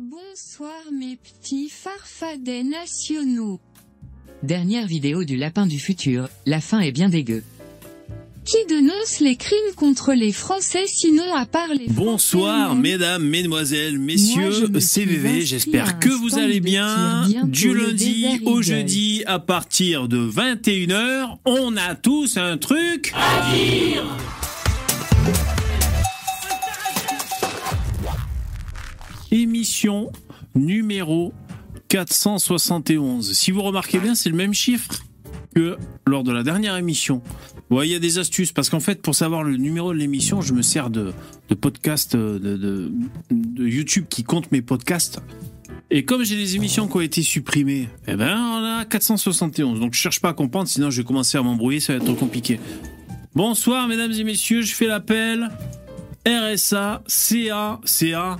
Bonsoir mes petits farfadets nationaux. Dernière vidéo du lapin du futur, la fin est bien dégueu. Qui dénonce les crimes contre les Français sinon à part les Bonsoir Français, mesdames, mesdemoiselles, messieurs, me suis CVV, j'espère que vous allez bien. bientôt Du lundi au jeudi à partir de 21h, on a tous un truc à dire. Émission numéro 471. Si vous remarquez bien, c'est le même chiffre que lors de la dernière émission. Ouais, il y a des astuces parce qu'en fait, pour savoir le numéro de l'émission, je me sers de, podcasts euh, de, de, YouTube qui comptent mes podcasts. Et comme j'ai des émissions qui ont été supprimées, eh ben, on a 471. Donc, je cherche pas à comprendre, sinon je vais commencer à m'embrouiller, ça va être trop compliqué. Bonsoir, mesdames et messieurs, je fais l'appel. RSA, CA, CA.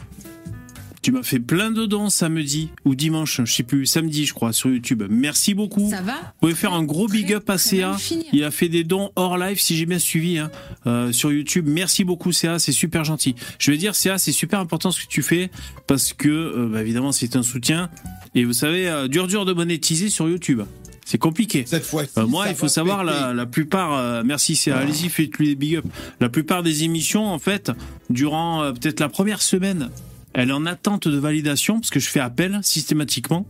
Tu m'as fait plein de dons samedi ou dimanche, je sais plus, samedi, je crois, sur YouTube. Merci beaucoup. Ça va Vous pouvez faire un gros big up à CA. Il a fait des dons hors live, si j'ai bien suivi, hein, euh, sur YouTube. Merci beaucoup, CA, c'est super gentil. Je veux dire, CA, c'est super important ce que tu fais parce que, euh, bah, évidemment, c'est un soutien. Et vous savez, euh, dur dur de monétiser sur YouTube. C'est compliqué. Cette. Euh, moi, il faut savoir la, la plupart. euh, merci, c'est allez-y, faites-lui des big up. La plupart des émissions, en fait, durant euh, peut-être la première semaine, elle est en attente de validation parce que je fais appel systématiquement.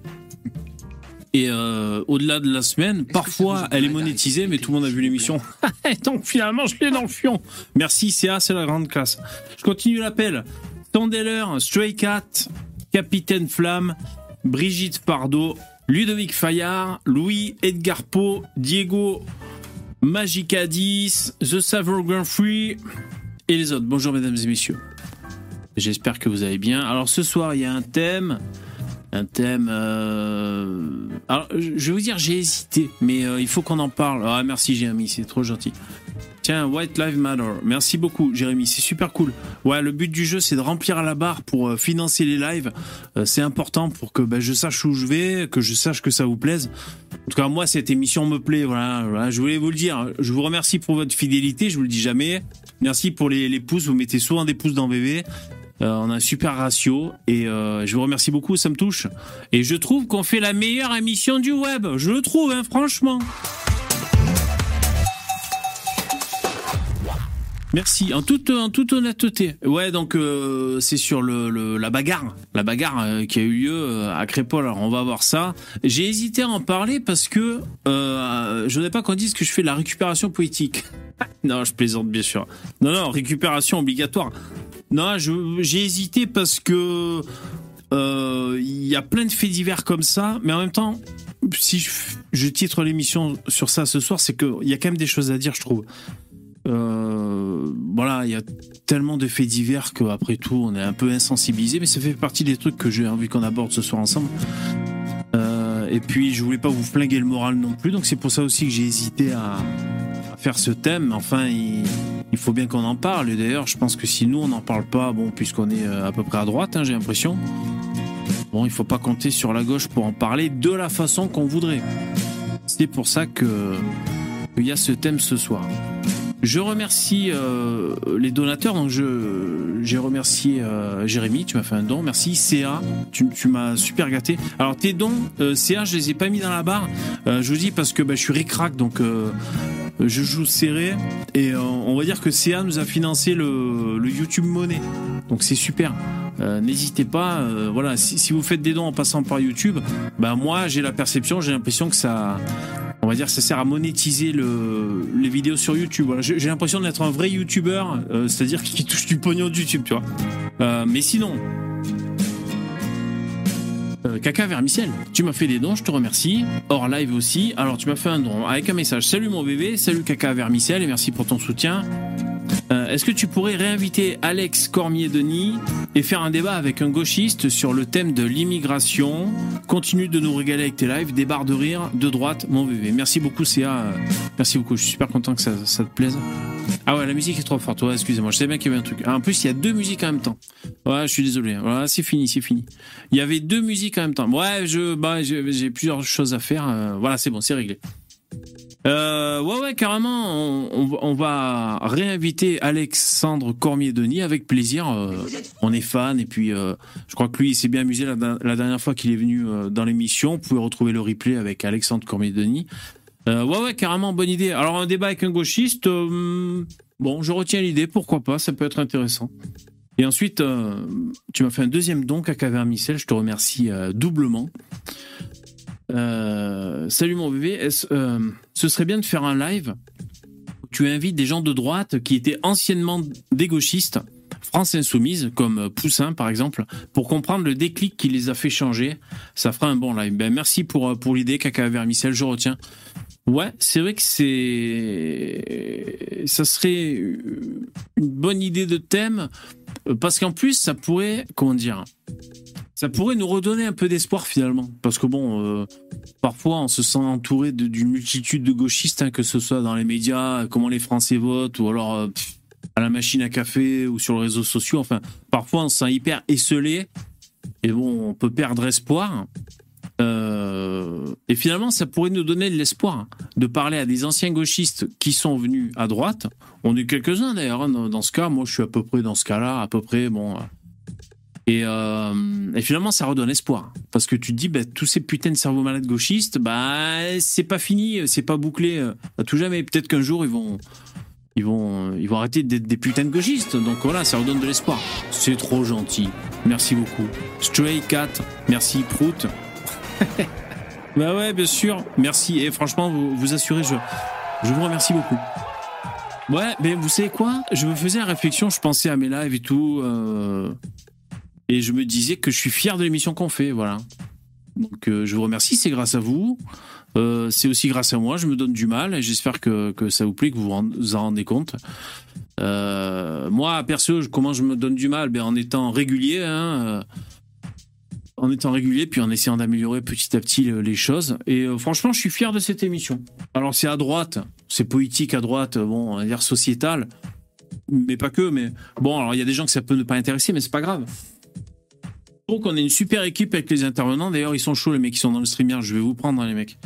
Et euh, au-delà de la semaine, parfois elle est monétisée, mais tout le monde a vu l'émission. Donc finalement, je l'ai dans le fion. Merci, CA, c'est la grande classe. Je continue l'appel. Tandeller, Stray Cat, Capitaine Flamme, Brigitte Pardo, Ludovic Fayard, Louis Edgar Poe, Diego Magica 10, The Savor Grand Free et les autres. Bonjour mesdames et messieurs. J'espère que vous allez bien. Alors ce soir, il y a un thème. Un thème. euh, Alors, je vais vous dire, j'ai hésité, mais euh, il faut qu'on en parle. Ah, merci, Jérémy, c'est trop gentil. Tiens, White Lives Matter. Merci beaucoup, Jérémy, c'est super cool. Ouais, le but du jeu, c'est de remplir la barre pour euh, financer les lives. C'est important pour que bah, je sache où je vais, que je sache que ça vous plaise. En tout cas, moi, cette émission me plaît. Voilà, je voulais vous le dire. Je vous remercie pour votre fidélité. Je vous le dis jamais. Merci pour les, pouces. Vous mettez souvent des pouces dans BV. Euh, on a un super ratio et euh, je vous remercie beaucoup, ça me touche. Et je trouve qu'on fait la meilleure émission du web. Je le trouve, hein, franchement. Merci, en toute, toute honnêteté. Ouais, donc euh, c'est sur la bagarre, la bagarre euh, qui a eu lieu euh, à Crépol. Alors on va voir ça. J'ai hésité à en parler parce que euh, je voudrais pas qu'on dise que je fais la récupération politique. non, je plaisante bien sûr. Non, non, récupération obligatoire. Non, j'ai hésité parce que euh, il y a plein de faits divers comme ça, mais en même temps, si je titre l'émission sur ça ce soir, c'est qu'il y a quand même des choses à dire, je trouve. Euh, voilà, il y a tellement de faits divers qu'après tout, on est un peu insensibilisé, mais ça fait partie des trucs que j'ai envie qu'on aborde ce soir ensemble. Euh, et puis, je voulais pas vous flinguer le moral non plus, donc c'est pour ça aussi que j'ai hésité à, faire ce thème. Enfin, il, il faut bien qu'on en parle. Et d'ailleurs, je pense que si nous, on n'en parle pas, bon, puisqu'on est euh, à peu près à droite, hein, j'ai l'impression, bon, il faut pas compter sur la gauche pour en parler de la façon qu'on voudrait. C'est pour ça que qu'il y a ce thème ce soir. Je remercie euh, les donateurs. Donc je j'ai remercié euh, Jérémy, tu m'as fait un don. Merci CA, tu, tu m'as super gâté. Alors tes dons, euh, CA, je les ai pas mis dans la barre. Euh, je vous dis parce que bah, je suis ricrac, donc je joue serré. Et on va dire que CA nous a financé le, le YouTube Money. Donc c'est super. N'hésitez pas. voilà, si, si vous faites des dons en passant par YouTube, bah moi j'ai la perception, j'ai l'impression que ça on va dire ça sert à monétiser le, les vidéos sur YouTube. J'ai l'impression d'être un vrai YouTuber, euh, c'est-à-dire qui touche du pognon de YouTube, tu vois. Euh, mais sinon, euh, Caca Vermicelle, tu m'as fait des dons, je te remercie. Hors live aussi. Alors tu m'as fait un don avec un message. Salut mon bébé, salut Caca Vermicelle et merci pour ton soutien. Euh, Est-ce que tu pourrais réinviter Alex Cormier-Denis et faire un débat avec un gauchiste sur le thème de l'immigration? Continue de nous régaler avec tes lives, des barres de rire de droite, mon bébé. Merci beaucoup, euh, Merci beaucoup. Je suis super content que ça, te plaise. Ah ouais, la musique est trop forte. Ouais, excusez-moi. Je sais bien qu'il y avait un truc. Ah, en plus, il y a deux musiques en même temps. Ouais, je suis désolé. Voilà, c'est fini, c'est fini. Il y avait deux musiques en même temps. Ouais, je, bah, j'ai plusieurs choses à faire. Euh, voilà, c'est bon, c'est réglé. Euh, ouais, ouais, carrément. On, va réinviter Alexandre Cormier-Denis avec plaisir. Euh, on est fan et puis euh, je crois que lui, il s'est bien amusé la, dernière fois qu'il est venu dans l'émission. Vous pouvez retrouver le replay avec Alexandre Cormier-Denis. Ouais, ouais, carrément, bonne idée. Alors un débat avec un gauchiste, bon, je retiens l'idée, pourquoi pas, ça peut être intéressant. Et ensuite, tu m'as fait un deuxième don, Caca Vermicelle, je te remercie doublement. Euh, salut mon bébé, euh, ce serait bien de faire un live où tu invites des gens de droite qui étaient anciennement des gauchistes, France Insoumise, comme Poussin par exemple, pour comprendre le déclic qui les a fait changer? Ça fera un bon live. Ben, merci pour, euh, pour l'idée, Caca Vermicelle, je retiens. Ouais, c'est vrai que c'est. Ça serait une bonne idée de thème, parce qu'en plus, ça pourrait. Comment dire Ça pourrait nous redonner un peu d'espoir finalement. Parce que bon, euh, parfois, on se sent entouré d'une multitude de gauchistes, hein, que ce soit dans les médias, comment les Français votent, ou alors euh, à la machine à café, ou sur les réseaux sociaux. Enfin, parfois, on se sent hyper esselé, et bon, on peut perdre espoir. Euh, et finalement, ça pourrait nous donner de l'espoir de parler à des anciens gauchistes qui sont venus à droite. On est quelques-uns d'ailleurs hein, dans ce cas. Moi, je suis à peu près dans ce cas-là, à peu près. Bon. Euh. Et, euh, finalement, ça redonne espoir parce que tu te dis, bah, tous ces putains de cerveaux malades gauchistes, bah, c'est pas fini, c'est pas bouclé euh, à tout jamais. Peut-être qu'un jour ils vont, ils vont, ils vont arrêter d'être des putains de gauchistes. Donc voilà, ça redonne de l'espoir. C'est trop gentil. Merci beaucoup. Stray Cat, merci Prout. bah ouais, bien sûr. Merci. Et franchement, vous, vous assurez, je, vous remercie beaucoup. Ouais, mais vous savez quoi? Je me faisais la réflexion, je pensais à mes lives et tout. euh, et je me disais que je suis fier de l'émission qu'on fait, voilà. Donc euh, je vous remercie, c'est grâce à vous. Euh, c'est aussi grâce à moi, je me donne du mal et j'espère que, que ça vous plaît, que vous vous en rendez compte. Euh, moi, perso, comment je me donne du mal? Ben, En étant régulier, hein, en étant régulier, puis en essayant d'améliorer petit à petit le- les choses. Et franchement, je suis fier de cette émission. Alors c'est à droite, c'est politique à droite, bon, on va dire sociétal, mais pas que. Mais bon, alors il y a des gens que ça peut ne pas intéresser, mais c'est pas grave. Donc on a une super équipe avec les intervenants. D'ailleurs, ils sont chauds les mecs qui sont dans le streamer. Je vais vous prendre hein, les mecs.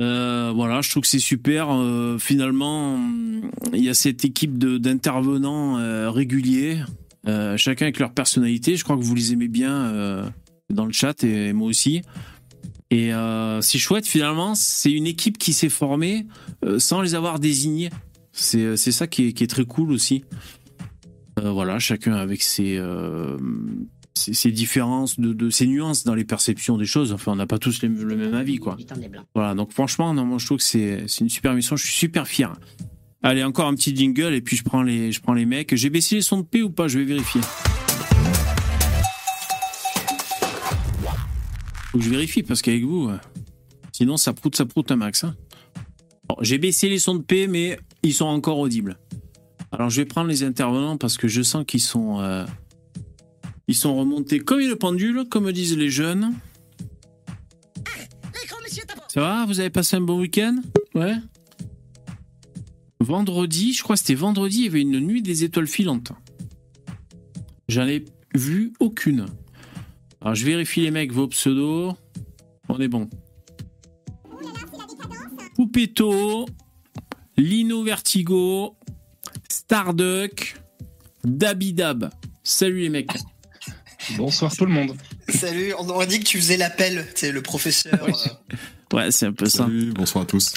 Euh, voilà, je trouve que c'est super. Euh, finalement, il y a cette équipe d'intervenants euh, réguliers, chacun avec leur personnalité. Je crois que vous les aimez bien dans le chat et moi aussi. Et c'est chouette finalement. C'est une équipe qui s'est formée sans les avoir désignés. C'est ça qui est, qui est très cool aussi. Voilà, chacun avec ses, ses différences, de, ses nuances dans les perceptions des choses. Enfin, on n'a pas tous le même avis, quoi. Voilà, donc franchement, non, moi je trouve que c'est une super mission. Je suis super fier. Allez, encore un petit jingle et puis je prends les, je prends les mecs. J'ai baissé les sons de paix ou pas? Je vais vérifier. Faut que je vérifie parce qu'avec vous, euh, sinon ça proute, ça proute un max. hein. Bon, J'ai baissé les sons de paix, mais ils sont encore audibles. Alors je vais prendre les intervenants parce que je sens qu'ils sont, euh, ils sont remontés comme le pendule, comme disent les jeunes. Ça va Vous avez passé un bon week-end? Ouais. Vendredi, je crois que c'était vendredi, il y avait une nuit des étoiles filantes. J'en ai vu aucune. Alors je vérifie les mecs, vos pseudos. On est bon. Poupetto, Lino Vertigo, Starduck, Dabidab. Salut les mecs. Bonsoir tout le monde. Salut, on aurait dit que tu faisais l'appel, c'est le professeur. Oui. euh, Ouais, c'est un peu ça. Salut, bonsoir à tous.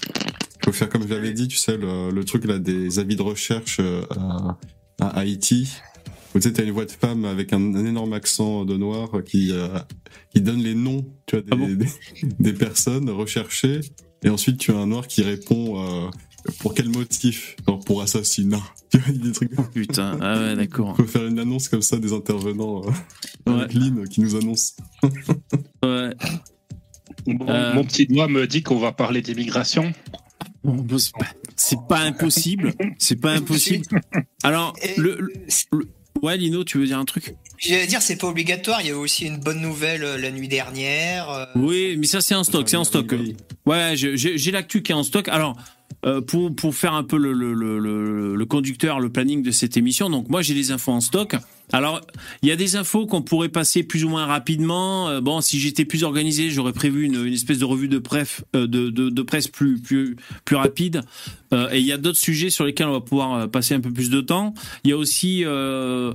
Faut faire comme j'avais dit, tu sais, le, le truc là des avis de recherche euh, à, à Haïti. Où tu sais, t'as une voix de femme avec un, un énorme accent de noir qui, euh, qui donne les noms, tu vois, des, Ah bon des, des personnes recherchées. Et ensuite, tu as un noir qui répond euh, pour quel motif Genre pour assassinat. Tu vois, des trucs. Putain, ah ouais, d'accord. On peut faire une annonce comme ça des intervenants euh, avec Lynn qui nous annonce. Ouais. Bon, Euh. Mon petit doigt me dit qu'on va parler d'immigration. Bon, c'est pas- impossible. C'est pas impossible. Alors, et- le, le- le- ouais, Lino, tu veux dire un truc? J'allais dire, c'est pas obligatoire, il y a aussi une bonne nouvelle euh, la nuit dernière. euh, Oui, mais ça c'est en stock, c'est en stock. Ouais, je- j'ai j'ai l'actu qui est en stock. Alors, euh, pour pour faire un peu le, le, le, le, le conducteur, le planning de cette émission. Donc moi j'ai des infos en stock. Alors il y a des infos qu'on pourrait passer plus ou moins rapidement. Euh, bon, si j'étais plus organisé, j'aurais prévu une, une espèce de revue de presse euh, de, de, de presse plus plus plus rapide. Euh, et il y a d'autres sujets sur lesquels on va pouvoir euh, passer un peu plus de temps. Il y a aussi euh,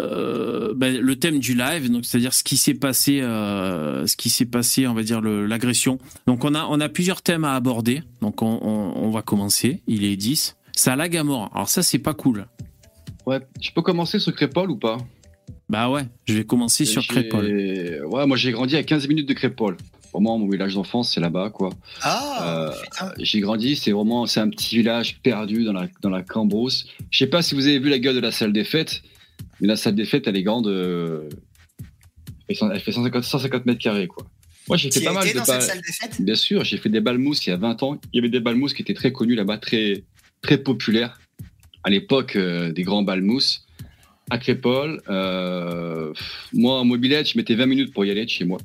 euh, ben, le thème du live, donc c'est-à-dire ce qui s'est passé, euh, ce qui s'est passé, on va dire l'agression. Donc on a on a plusieurs thèmes à aborder. Donc on, on, on va commencer. Il est 10. Ça lag à mort. Alors ça c'est pas cool. Ouais, je peux commencer sur Crépole ou pas? Bah ouais, je vais commencer sur Crépole. Ouais, moi j'ai grandi à 15 minutes de Crépole. Vraiment, mon village d'enfance, c'est là-bas, quoi. Ah, Euh. J'ai grandi, c'est vraiment, c'est un petit village perdu dans la, dans la Cambrousse. Je sais pas si vous avez vu la gueule de la salle des fêtes, mais la salle des fêtes, elle est grande. euh, Elle fait cent- elle fait 150, 150 mètres carrés, quoi. Moi, j'ai fait pas as mal de dans cette ba- salle des fêtes Bien sûr, j'ai fait des balmousses il y a 20 ans. Il y avait des balmousses qui étaient très connus là-bas, très, très populaires. À l'époque, euh, des grands balmousses. À Crépole, euh, moi en mobilette, je mettais 20 minutes pour y aller de chez moi.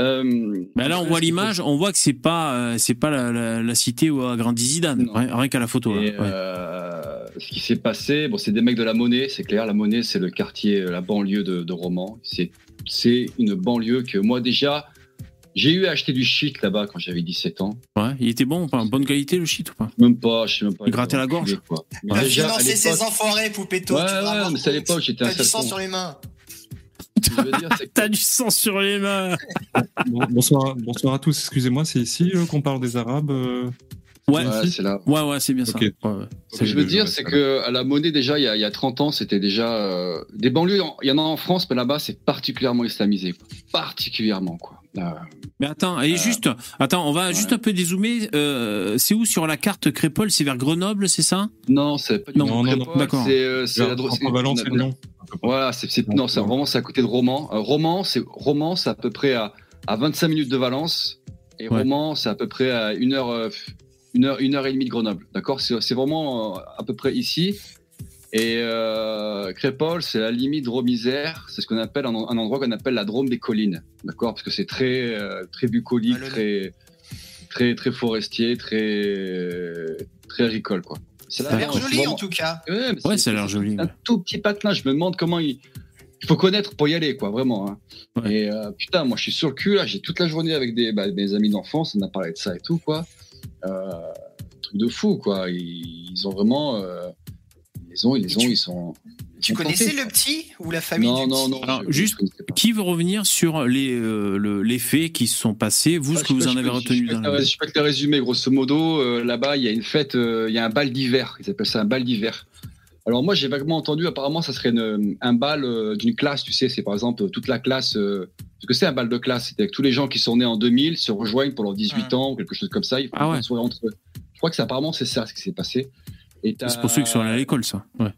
Euh, Bah là on voit l'image, on voit que c'est pas euh, c'est pas la, la, la cité où a grandi Zidane. Rien, rien qu'à la photo. là. Et, Ouais. euh, ce qui s'est passé, bon, c'est des mecs de la Monnaie, c'est clair. La Monnaie, c'est le quartier, la banlieue de, de Romans. C'est, c'est une banlieue que moi déjà, j'ai eu à acheter du shit là-bas quand j'avais 17 ans. Ouais, il était bon, pas bonne qualité le shit ou pas? Même pas, je sais même pas. Il grattait la gorge Quoi. Il a déjà, financé ses enfoirés, Poupetto. Ouais, ouais, rends mais c'est à l'époque, j'étais un T'as du sang sur les mains. T'as du sang sur les mains. Bon- bonsoir, bonsoir à tous. Excusez-moi, c'est ici euh, qu'on parle des Arabes. euh, Ouais, Ouais, c'est là. ouais, ouais, c'est bien ça. Ok. Ouais, ouais. Ce que je veux dire, c'est que à la monnaie déjà, il y a, il y a 30 ans, c'était déjà euh, des banlieues. Il y en a en France, mais là-bas, c'est particulièrement islamisé, quoi. particulièrement quoi. Euh, Mais attends, et juste, attends, on va juste un peu dézoomer. Euh, c'est où sur la carte Crépole? C'est vers Grenoble, c'est ça? Non, c'est pas du Non, tout non, d'accord. C'est euh, c'est la. Voilà, c'est c'est- non, c'est vraiment c'est à côté de Romans. Euh, Romans, c'est Romans, c'est à peu près à, à 25 minutes de Valence, et Ouais. Romans, c'est à peu près à une heure, euh, une heure, une heure et demie de Grenoble. D'accord, c'est c'est vraiment euh, à peu près ici. Et euh, Crépole, c'est la limite Drôme-Isère. C'est ce qu'on appelle un, un endroit qu'on appelle la Drôme des collines. D'accord, parce que c'est très euh, très bucolique, très très très forestier, très très agricole quoi. C'est Ça a l'air joli Vraiment- en tout cas. Ouais, Ouais, c'est- ça a l'air joli. un ouais. tout petit patelin. Je me demande comment il. Il faut connaître pour y aller, quoi, vraiment. hein. Ouais. Et euh, putain, moi, je suis sur le cul là. J'ai toute la journée avec des, bah, mes amis d'enfance. On a parlé de ça et tout, quoi. Euh, truc de fou, quoi. Ils, ils ont vraiment. euh, les ont, ils les ont, tu- ils sont. ils Tu sont connaissais tentés, le petit ou la famille Non, du non, petit non. Alors, je- juste, pas. Qui veut revenir sur les, euh, le- les faits qui se sont passés Vous, Ah, ce que vous en avez retenu je peux, dans te- le... je peux te résumer, grosso modo. euh, Là-bas, il y a une fête, euh, il y a un bal d'hiver. Ils appellent ça un bal d'hiver. Alors moi, j'ai vaguement entendu, apparemment, ça serait une- un bal euh, d'une classe, tu sais, c'est par exemple toute la classe. euh, ce que c'est un bal de classe, c'est avec tous les gens qui sont nés en 2000 se rejoignent pour leurs 18 Mhm. ans ou quelque chose comme ça. Ils font Ah ouais. entre eux. Je crois que c'est apparemment c'est ça ce qui s'est passé. Et C'est pour ceux qui sont allés à l'école, ça. Ouais.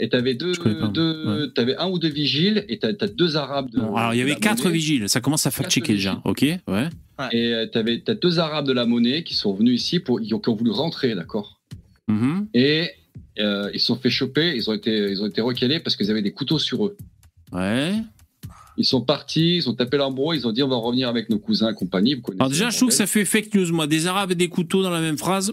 Et t'avais deux, deux t'avais un ou deux vigiles et t'as as deux arabes. De, Bon, alors, il y avait quatre monnaie. vigiles. Ça commence à fact-checker déjà. Ok, ouais. Et euh, t'avais t'as deux arabes de la monnaie qui sont venus ici pour qui ont, qui ont voulu rentrer, d'accord? Mhm. Et euh, ils se sont fait choper, ils ont été, ils ont été recalés parce qu'ils avaient des couteaux sur eux. Ouais. Ils sont partis, ils ont tapé l'embrouille, ils ont dit on va revenir avec nos cousins et compagnie. Vous Alors déjà, je trouve que ça fait fake news, moi. Des arabes et des couteaux dans la même phrase.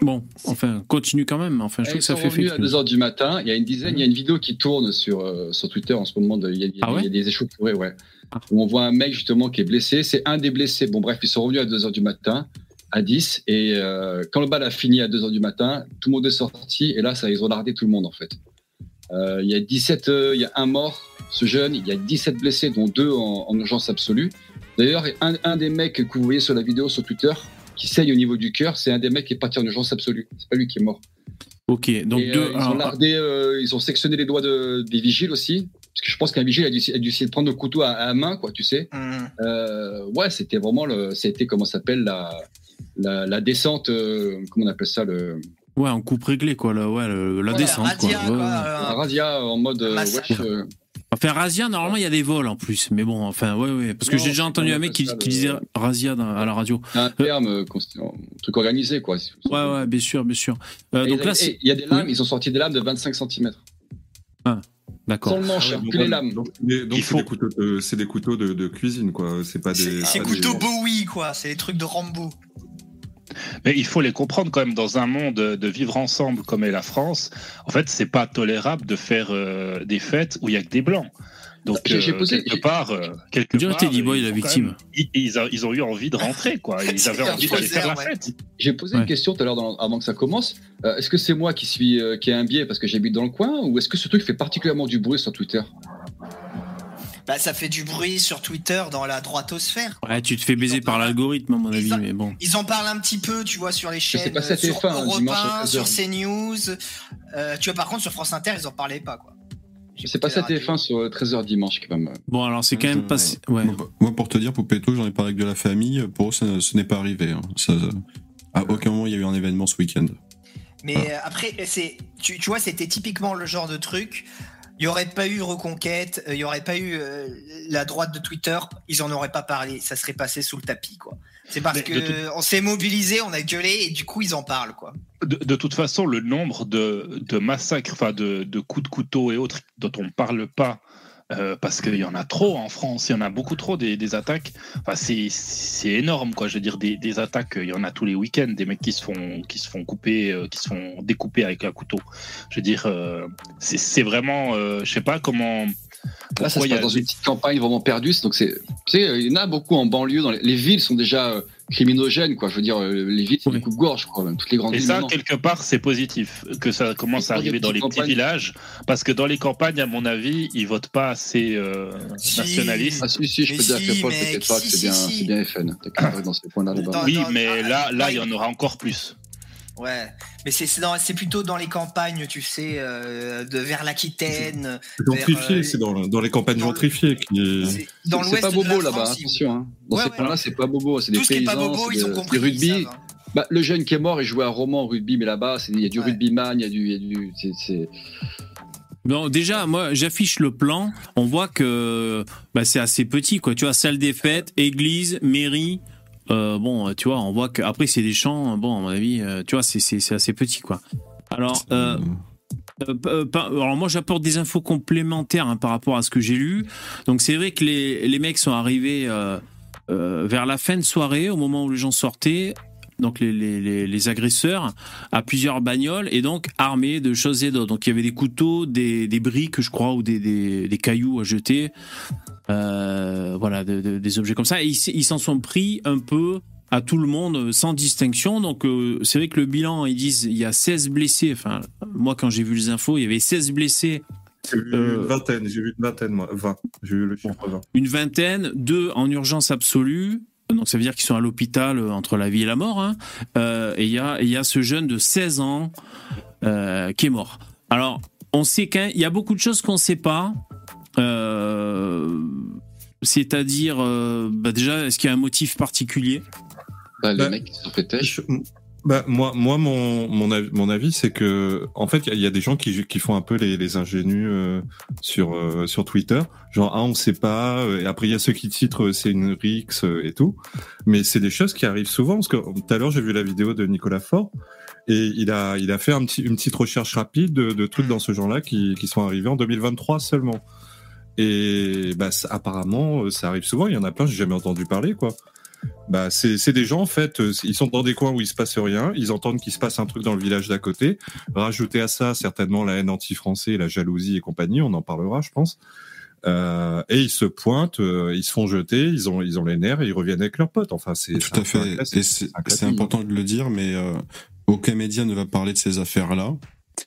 Bon, enfin, continue quand même. Enfin, je trouve que ça sont fait revenus fake à news. 2h du matin. Il y a une dizaine, il y a une vidéo qui tourne sur, euh, sur Twitter en ce moment. Il y Ah ouais il y a des échauffourées, ouais. Ah. Où on voit un mec justement qui est blessé. C'est un des blessés. Bon, bref, ils sont revenus à 2h du matin, à 10. Et euh, quand le bal a fini à 2h du matin, tout le monde est sorti. Et là, ça, ils ont lardé tout le monde, en fait. Euh, il y a 17, euh, il y a un mort, ce jeune. Il y a 17 blessés, dont deux en, en urgence absolue. D'ailleurs, un, un des mecs que vous voyez sur la vidéo sur Twitter, qui saigne au niveau du cœur, c'est un des mecs qui est parti en urgence absolue. C'est pas lui qui est mort. Ok, donc Et, deux. euh, ils, alors, ont lardé, euh, ils ont sectionné les doigts de, des vigiles aussi. Parce que je pense qu'un vigile a dû, a dû essayer de prendre le couteau à, à la main, quoi, tu sais. Hum. Euh, ouais, c'était vraiment le. C'était, comment ça s'appelle, la, la, la descente. euh, comment on appelle ça le, ouais, en coupe réglée, quoi. là, ouais, le- la Ouais, descente, radia, ouais. La razzia en mode. wesh, Enfin, Razia, normalement, il y a des vols en plus. Mais bon, enfin, ouais, ouais. Parce que j'ai déjà entendu un mec qui, disait Razia dans- à la radio. un terme, euh, un truc organisé, quoi. Ouais, ouais, bien sûr, bien sûr. Euh, donc il y a- là, il y a des lames, ils ont sorti des lames de 25 cm. Sans D'accord. le manche, Ah ouais, que les lames. Donc, c'est faut- des couteaux, de, c'est des couteaux de, de cuisine, quoi. C'est pas des. C'est c'est pas couteau des- Bowie, quoi. C'est les trucs de Rambo. Mais il faut les comprendre quand même dans un monde de vivre ensemble comme est la France. En fait, c'est pas tolérable de faire euh, des fêtes où il y a que des blancs. Donc J'ai- j'ai euh, posé- quelque j'ai- part, euh, quelque part, Teddy Boy, ils la ont quand victime. même- ils, ils a- ils ont eu envie de rentrer, quoi. Ils avaient envie d'aller faire la ouais. fête. J'ai posé Ouais. une question tout à l'heure dans- avant que ça commence. Euh, est-ce que c'est moi qui suis euh, qui ai un biais parce que j'habite dans le coin ou est-ce que ce truc fait particulièrement du bruit sur Twitter? Bah, ça fait du bruit sur Twitter dans la droitosphère. Ouais, tu te fais baiser par l'algorithme, à mon avis, mais bon. Ils en parlent un petit peu, tu vois, sur les chaînes, pas euh, sur TF1, hein, Europe dimanche à 1, sur 13h. CNews. Euh, tu vois, par contre, sur France Inter, ils en parlaient pas, quoi. C'est passé à J'écoutais la TF1 sur euh, 13h dimanche quand même. Bon, alors c'est quand même pas. Ouais. Moi, pour te dire, Poupetto, j'en ai parlé avec de la famille. Pour eux, ça- ce n'est pas arrivé. hein. Ça- à aucun moment, il y a eu un événement ce week-end. Mais euh, après, c'est, tu, tu vois, c'était typiquement le genre de truc. Il n'y aurait pas eu Reconquête, euh, il n'y aurait pas eu euh, la droite de Twitter, ils en auraient pas parlé. Ça serait passé sous le tapis, quoi. C'est parce Mais que de tout- on s'est mobilisé, on a gueulé et du coup ils en parlent, quoi. De, de toute façon, le nombre de, de massacres, enfin de, de coups de couteau et autres dont on ne parle pas, euh, parce qu'il y en a trop en France, il y en a beaucoup trop des, des attaques. Enfin, c'est énorme, quoi. Je veux dire, des, des attaques, il y en a tous les week-ends, des mecs qui se font qui se font couper, euh, qui se font découper avec un couteau. Je veux dire, euh, c'est vraiment, euh, je sais pas comment. Là, ça se passe dans une petite campagne vraiment perdue. Donc, c'est, tu sais, il y en a beaucoup en banlieue. Dans les, les villes sont déjà criminogènes, quoi. Je veux dire, euh, les villes, c'est Oui. des coups-gorge, quoi. Même toutes les grandes Et villes. ça, quelque part, c'est positif que ça commence à arriver dans les petits villages, parce que dans les campagnes, à mon avis, ils votent pas assez euh, Si. nationalistes. Ah, si, si, je Mais peux dire si, que Paul, t'inquiète pas, c'est si, bien, si. c'est bien FN. T'inquiète pas, dans ces points-là, là-bas. Dans- Oui, mais là, là, il y en aura encore plus. Ouais, mais c'est plutôt dans les campagnes, tu sais, euh, de vers l'Aquitaine, Gentrifié, euh, c'est dans, dans les campagnes dans le- gentrifiées qui. c'est- pas bobo là-bas, attention. Hein. Dans Ouais, ces ouais. points-là, c'est pas bobo. C'est des ce paysans, pas bobo, ils ont compris. ils rugby. savent, hein. Bah, le jeune qui est mort, il jouait un roman au rugby, mais là-bas, c'est- il y a du Ouais. rugbyman, il y a du. y a Bon, déjà, moi, j'affiche le plan. On voit que bah, c'est assez petit, quoi. Tu vois, salle des fêtes, église, mairie. Euh, bon, tu vois, on voit que après c'est des champs. Bon, à mon avis, euh, tu vois, c'est assez petit, quoi. Alors, euh, alors moi, j'apporte des infos complémentaires hein, par rapport à ce que j'ai lu. Donc, c'est vrai que les les mecs sont arrivés vers la fin de soirée, au moment où les gens sortaient. Donc les, les, les, agresseurs à plusieurs bagnoles et donc armés de choses et d'autres. Donc il y avait des couteaux, des, des briques, je crois, ou des, des, des cailloux à jeter. Euh, voilà, de- de- des objets comme ça. Et ils s'en sont pris un peu à tout le monde euh, sans distinction. Donc euh, c'est vrai que le bilan, ils disent il y a 16 blessés. Enfin, moi quand j'ai vu les infos, il y avait 16 blessés, J'ai vu Euh, une vingtaine, j'ai vu une vingtaine, moi. 20. J'ai vu le chiffre 20. une vingtaine, deux en urgence absolue. Donc ça veut dire qu'ils sont à l'hôpital euh, entre la vie et la mort. hein. Euh, et il y a, il y a ce jeune de 16 ans euh, qui est mort. Alors, on sait qu'il y a beaucoup de choses qu'on ne sait pas. Euh, C'est-à-dire, euh, bah déjà, est-ce qu'il y a un motif particulier? Bah, les Bah, mecs qui se sont fait têche. Je- Bah, moi, moi, mon, mon, avis, mon avis, c'est que, en fait, il y a- il y, a des gens qui, qui font un peu les, les ingénus euh, sur, euh, sur Twitter. Genre, ah, on sait pas. euh, Et après, il y a ceux qui titrent, euh, c'est une rix euh, et tout. Mais c'est des choses qui arrivent souvent. Parce que tout à l'heure, j'ai vu la vidéo de Nicolas Faure. Et il a, il a fait un petit, une petite recherche rapide de, de trucs dans ce genre-là qui, qui sont arrivés en 2023 seulement. Et bah, ça- apparemment, euh, ça arrive souvent. Il y en a plein, j'ai jamais entendu parler, quoi. Bah, c'est des gens, en fait, euh, ils sont dans des coins où il se passe rien, ils entendent qu'il se passe un truc dans le village d'à côté. Rajouter à ça, certainement, la haine anti-français, la jalousie et compagnie, on en parlera, je pense. Euh, et ils se pointent, euh, ils se font jeter, ils ont, ils ont les nerfs et ils reviennent avec leurs potes. Enfin, c'est Tout à fait. Et c'est important de le dire, mais euh, aucun média ne va parler de ces affaires-là.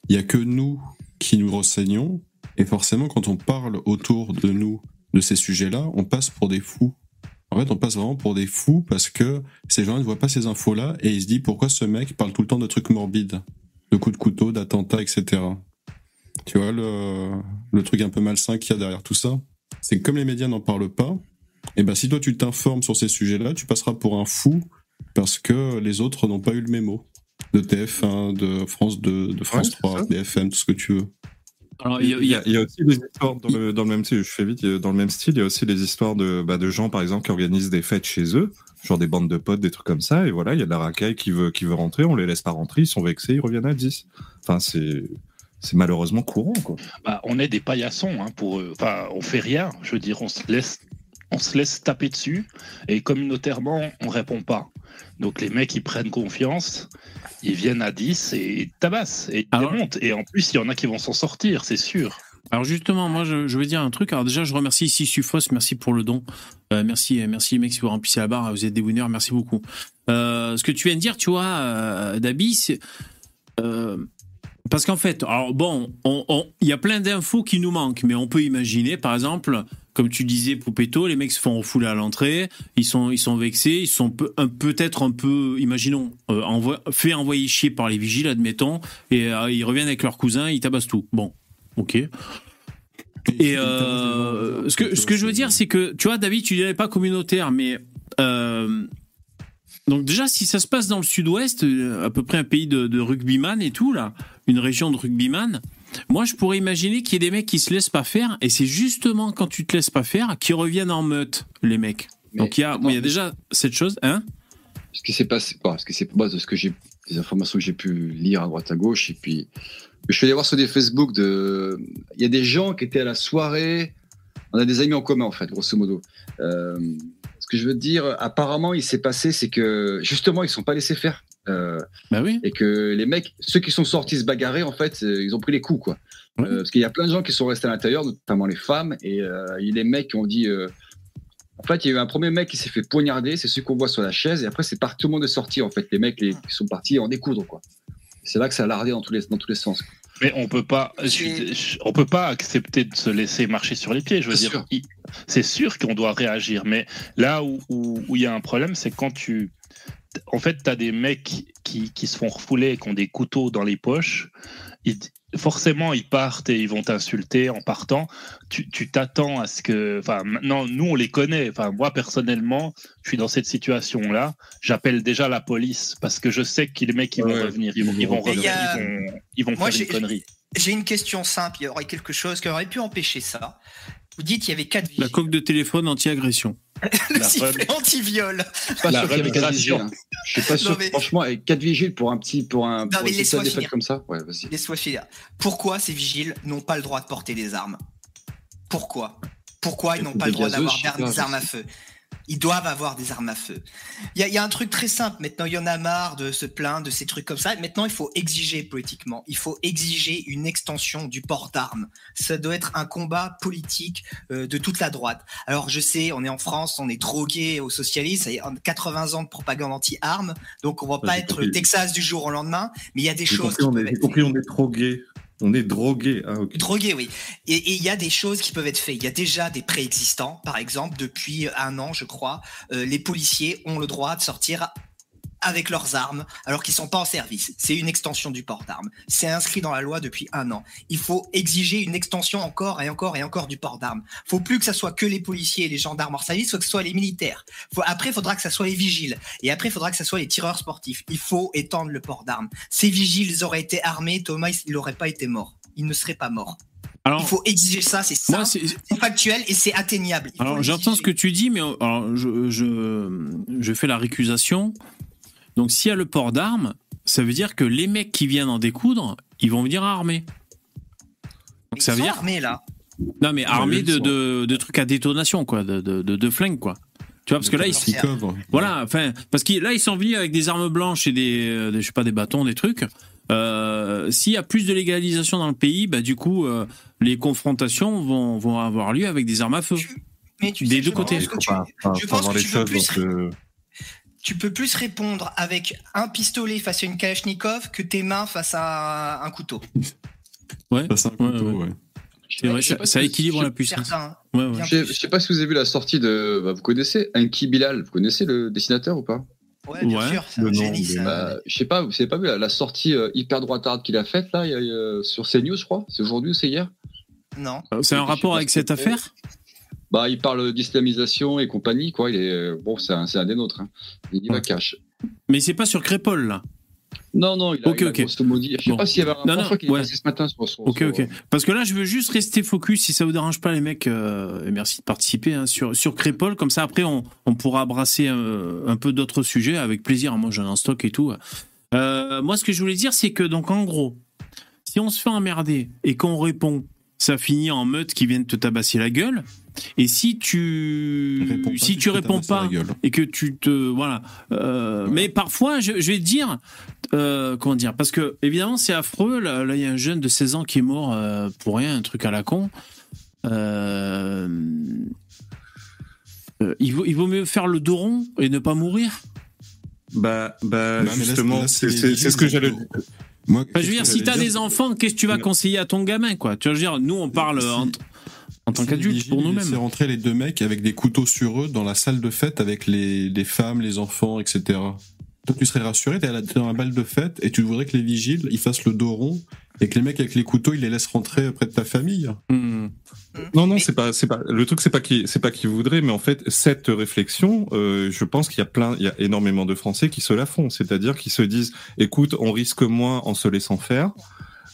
Il y a que nous qui nous renseignons. Et forcément, quand on parle autour de nous de ces sujets-là, on passe pour des fous. En fait, on passe vraiment pour des fous parce que ces gens ne voient pas ces infos-là et ils se disent pourquoi ce mec parle tout le temps de trucs morbides, de coups de couteau, d'attentats, etc. Tu vois le, le truc un peu malsain qu'il y a derrière tout ça C'est que comme les médias n'en parlent pas, et ben si toi tu t'informes sur ces sujets-là, tu passeras pour un fou parce que les autres n'ont pas eu le mémo de TF1, de France 2, de France Ouais, c'est 3, ça. BFM, tout ce que tu veux. Alors, Il y, a, il y a- il y a aussi des histoires dans le, dans le même style, je fais vite, dans le même style, il y a aussi des histoires de, bah, de gens, par exemple, qui organisent des fêtes chez eux, genre des bandes de potes, des trucs comme ça, et voilà, il y a de la racaille qui veut, qui veut rentrer, on les laisse pas rentrer, ils sont vexés, ils reviennent à 10. Enfin, c'est, c'est malheureusement courant, quoi. Bah, on est des paillassons hein, pour eux. Enfin, on fait rien. Je veux dire, on se laisse, on se laisse taper dessus et communautairement, on répond pas. Donc les mecs, ils prennent confiance, ils viennent à 10 et ils tabassent et ils Alors-. Et en plus, il y en a qui vont s'en sortir, c'est sûr. Alors justement, moi, je, je veux dire un truc. Alors déjà, je remercie ici Sufos, merci pour le don. Euh, merci, merci les mecs si vous remplissez la barre, vous êtes des winners, merci beaucoup. Euh, ce que tu viens de dire, tu vois, euh, Dabi, c'est euh, parce qu'en fait, alors bon, on- on- il y a plein d'infos qui nous manquent, mais on peut imaginer, par exemple, comme tu disais, Poupetto, les mecs se font refouler à l'entrée, ils sont, ils sont vexés, ils sont peut-être un peu, imaginons, euh, envo- fait envoyer chier par les vigiles, admettons, et euh, ils reviennent avec leur cousin, ils tabassent tout. Bon, ok. Et euh, ce que ce que je veux dire, c'est que tu vois, David, tu dirais pas communautaire, mais donc déjà, si ça se passe dans le Sud-Ouest, à peu près un pays de, de rugbyman et tout là, une région de rugbyman, moi je pourrais imaginer qu'il y ait des mecs qui se laissent pas faire, et c'est justement quand tu te laisses pas faire qu'ils reviennent en meute, les mecs. Mais Donc il y a, attends, il y a déjà cette chose, hein? Ce qui s'est passé, bon, ce qui s'est de ce que j'ai, des informations que j'ai pu lire à droite à gauche, et puis je suis allé voir sur des Facebook de, il y a des gens qui étaient à la soirée, on a des amis en commun en fait, grosso modo. Euh, ce que je veux dire, apparemment, il s'est passé, c'est que justement, ils sont pas laissés faire. Euh, Bah oui. et que les mecs, ceux qui sont sortis se bagarrer, en fait, euh, ils ont pris les coups, quoi. Ouais. Euh, parce qu'il y a plein de gens qui sont restés à l'intérieur, notamment les femmes, et euh, il y a des mecs qui ont dit. euh, en fait, il y a eu un premier mec qui s'est fait poignarder, c'est celui qu'on voit sur la chaise, et après, c'est parti, tout le monde est sorti, en fait. Les mecs les, qui sont partis en découdre, quoi. C'est là que ça a lardé dans tous les, dans tous les sens. Mais on peut pas, on peut pas accepter de se laisser marcher sur les pieds. Je veux C'est dire, c'est sûr qu'on doit réagir. Mais là où où- où il y a un problème, c'est quand tu, en fait, tu as des mecs qui, qui se font refouler et qui ont des couteaux dans les poches. Ils- forcément, ils partent et ils vont t'insulter en partant. Tu tu t'attends à ce que, enfin, maintenant, nous on les connaît. Enfin, moi personnellement, je suis dans cette situation-là. J'appelle déjà la police parce que je sais que les mecs ils vont Ouais. revenir, ils vont, ils vont, Mais il y revenir, a- ils vont, ils vont Moi, faire une j'ai- connerie. J'ai une question simple. Il y aurait quelque chose qui aurait pu empêcher ça. Vous dites qu'il y avait quatre La vigiles. coque de téléphone anti-agression. Le La sifflet anti-viol. Pas La sûr qu'il y avait quatre rémigration. vigiles. hein. Je suis pas sûr. Non, mais- Franchement, avec quatre vigiles pour un petit, pour un, pour comme ça. Ouais, vas-y. Laisse-moi finir. Pourquoi ces vigiles n'ont pas le droit de porter des armes? Pourquoi? Pourquoi ils n'ont Des pas le droit d'avoir des armes à feu? Ils doivent avoir des armes à feu. Il y, a- il y a un truc très simple. Maintenant, il y en a marre de se plaindre de ces trucs comme ça. Maintenant, il faut exiger politiquement. Il faut exiger une extension du port d'armes. Ça doit être un combat politique euh, de toute la droite. Alors, je sais, on est en France, on est drogué au socialisme. Il y a 80 ans de propagande anti-armes. Donc, on va pas être compris. le Texas du jour au lendemain. Mais il y a des choses compris, qui on est, j'ai être compris, on est drogué. On est drogué. Ah. Drogué, oui. Et il y a des choses qui peuvent être faites. Il y a déjà des préexistants. Par exemple, depuis un an, je crois, euh, les policiers ont le droit de sortir avec leurs armes alors qu'ils sont pas en service. C'est une extension du port d'armes. C'est inscrit dans la loi depuis un an. Il faut exiger une extension encore et encore et encore du port d'armes. Faut plus que ça soit que les policiers et les gendarmes hors service, faut que ce soit les militaires. Faut, après, il faudra que ça soit les vigiles. Et après, il faudra que ça soit les tireurs sportifs. Il faut étendre le port d'armes. Ces vigiles, auraient été armés, Thomas, il n'aurait pas été mort. Il ne serait pas mort. Alors, Il faut exiger ça, c'est ça, c'est- factuel et c'est atteignable. Il Alors j'entends ce que tu dis, mais euh, alors, je, je, je fais la récusation. Donc s'il y a le port d'armes, ça veut dire que les mecs qui viennent en découdre, ils vont venir armés. Donc Ils ça veut sont dire armés là. non mais armés de, de, de trucs à détonation quoi, de, de, de, de flingues quoi. Tu vois parce que là ils sont voilà, enfin parce que là ils sont venus avec des armes blanches et des, euh, des- je sais pas des bâtons, des trucs. Euh, S'il y a plus de légalisation dans le pays, bah du coup euh, les confrontations vont, vont avoir lieu avec des armes à feu. Tu- Mais tu Des sais, deux côtés. pense que tu- je pense que tu peux plus- tu peux plus répondre avec un pistolet face à une Kalachnikov que tes mains face à un couteau. Ouais. Ça, c'est un couteau, ouais. ouais. C'est vrai, Je sais ça, équilibre la puissance. Certains. Ouais, Je je sais pas si vous avez vu la sortie de. bah, vous connaissez Enki Bilal Vous connaissez le dessinateur ou pas? Ouais, bien Ouais, sûr, c'est un génie. ça. Bah, Je sais pas, vous avez pas vu la, la sortie euh, hyper droitarde qu'il a faite là il y a- il y a- sur CNews, je crois? C'est aujourd'hui ou c'est hier? Non. C'est un rapport avec ce cette affaire? Bah, il parle d'islamisation et compagnie, quoi. Il est euh, bon, c'est un, un des nôtres. Hein. Il y va Ouais. cash. Mais c'est pas sur Crépole, là. Non, non, il a, il a Je sais pas s'il y avait un Non, non, crois qu'il est ouais. passé ce matin sur son. Ok, sur- ok. Parce que là, je veux juste rester focus, si ça vous dérange pas, les mecs, euh, et merci de participer, hein, sur, sur Crépole. Comme ça, après, on, on pourra brasser un, un peu d'autres sujets avec plaisir. Moi, j'en ai en stock et tout. Euh, moi, ce que je voulais dire, c'est que, donc, en gros, si on se fait emmerder et qu'on répond, ça finit en meute qui viennent te tabasser la gueule. Et si tu Réponds pas, si tu réponds pas et que tu te voilà, euh, mais parfois je, je vais te dire euh, comment dire parce que évidemment c'est affreux là il y a un jeune de 16 ans qui est mort euh, pour rien un truc à la con. Euh, euh, il, vaut, il vaut mieux faire le dos rond et ne pas mourir. Bah, bah, justement, c'est ce que j'allais. Moi, Enfin, je veux dire, si t'as des enfants, qu'est-ce que tu vas conseiller à ton gamin, quoi? Tu veux dire, nous, on parle Si- en, tant Si qu'adulte les pour nous-mêmes. laissaient rentrer les deux mecs avec des couteaux sur eux dans la salle de fête avec les, les femmes, les enfants, etc. Toi, tu serais rassuré, t'es à la- t'es dans un bal de fête et tu voudrais que les vigiles, ils fassent le dos rond et que les mecs avec les couteaux, ils les laissent rentrer près de ta famille. Hmm. Non, non, c'est pas, c'est pas. Le truc, c'est pas qui, c'est pas qui voudrait, mais en fait, cette réflexion, euh, je pense qu'il y a plein, il y a énormément de Français qui se la font, c'est-à-dire qui se disent, écoute, on risque moins en se laissant faire.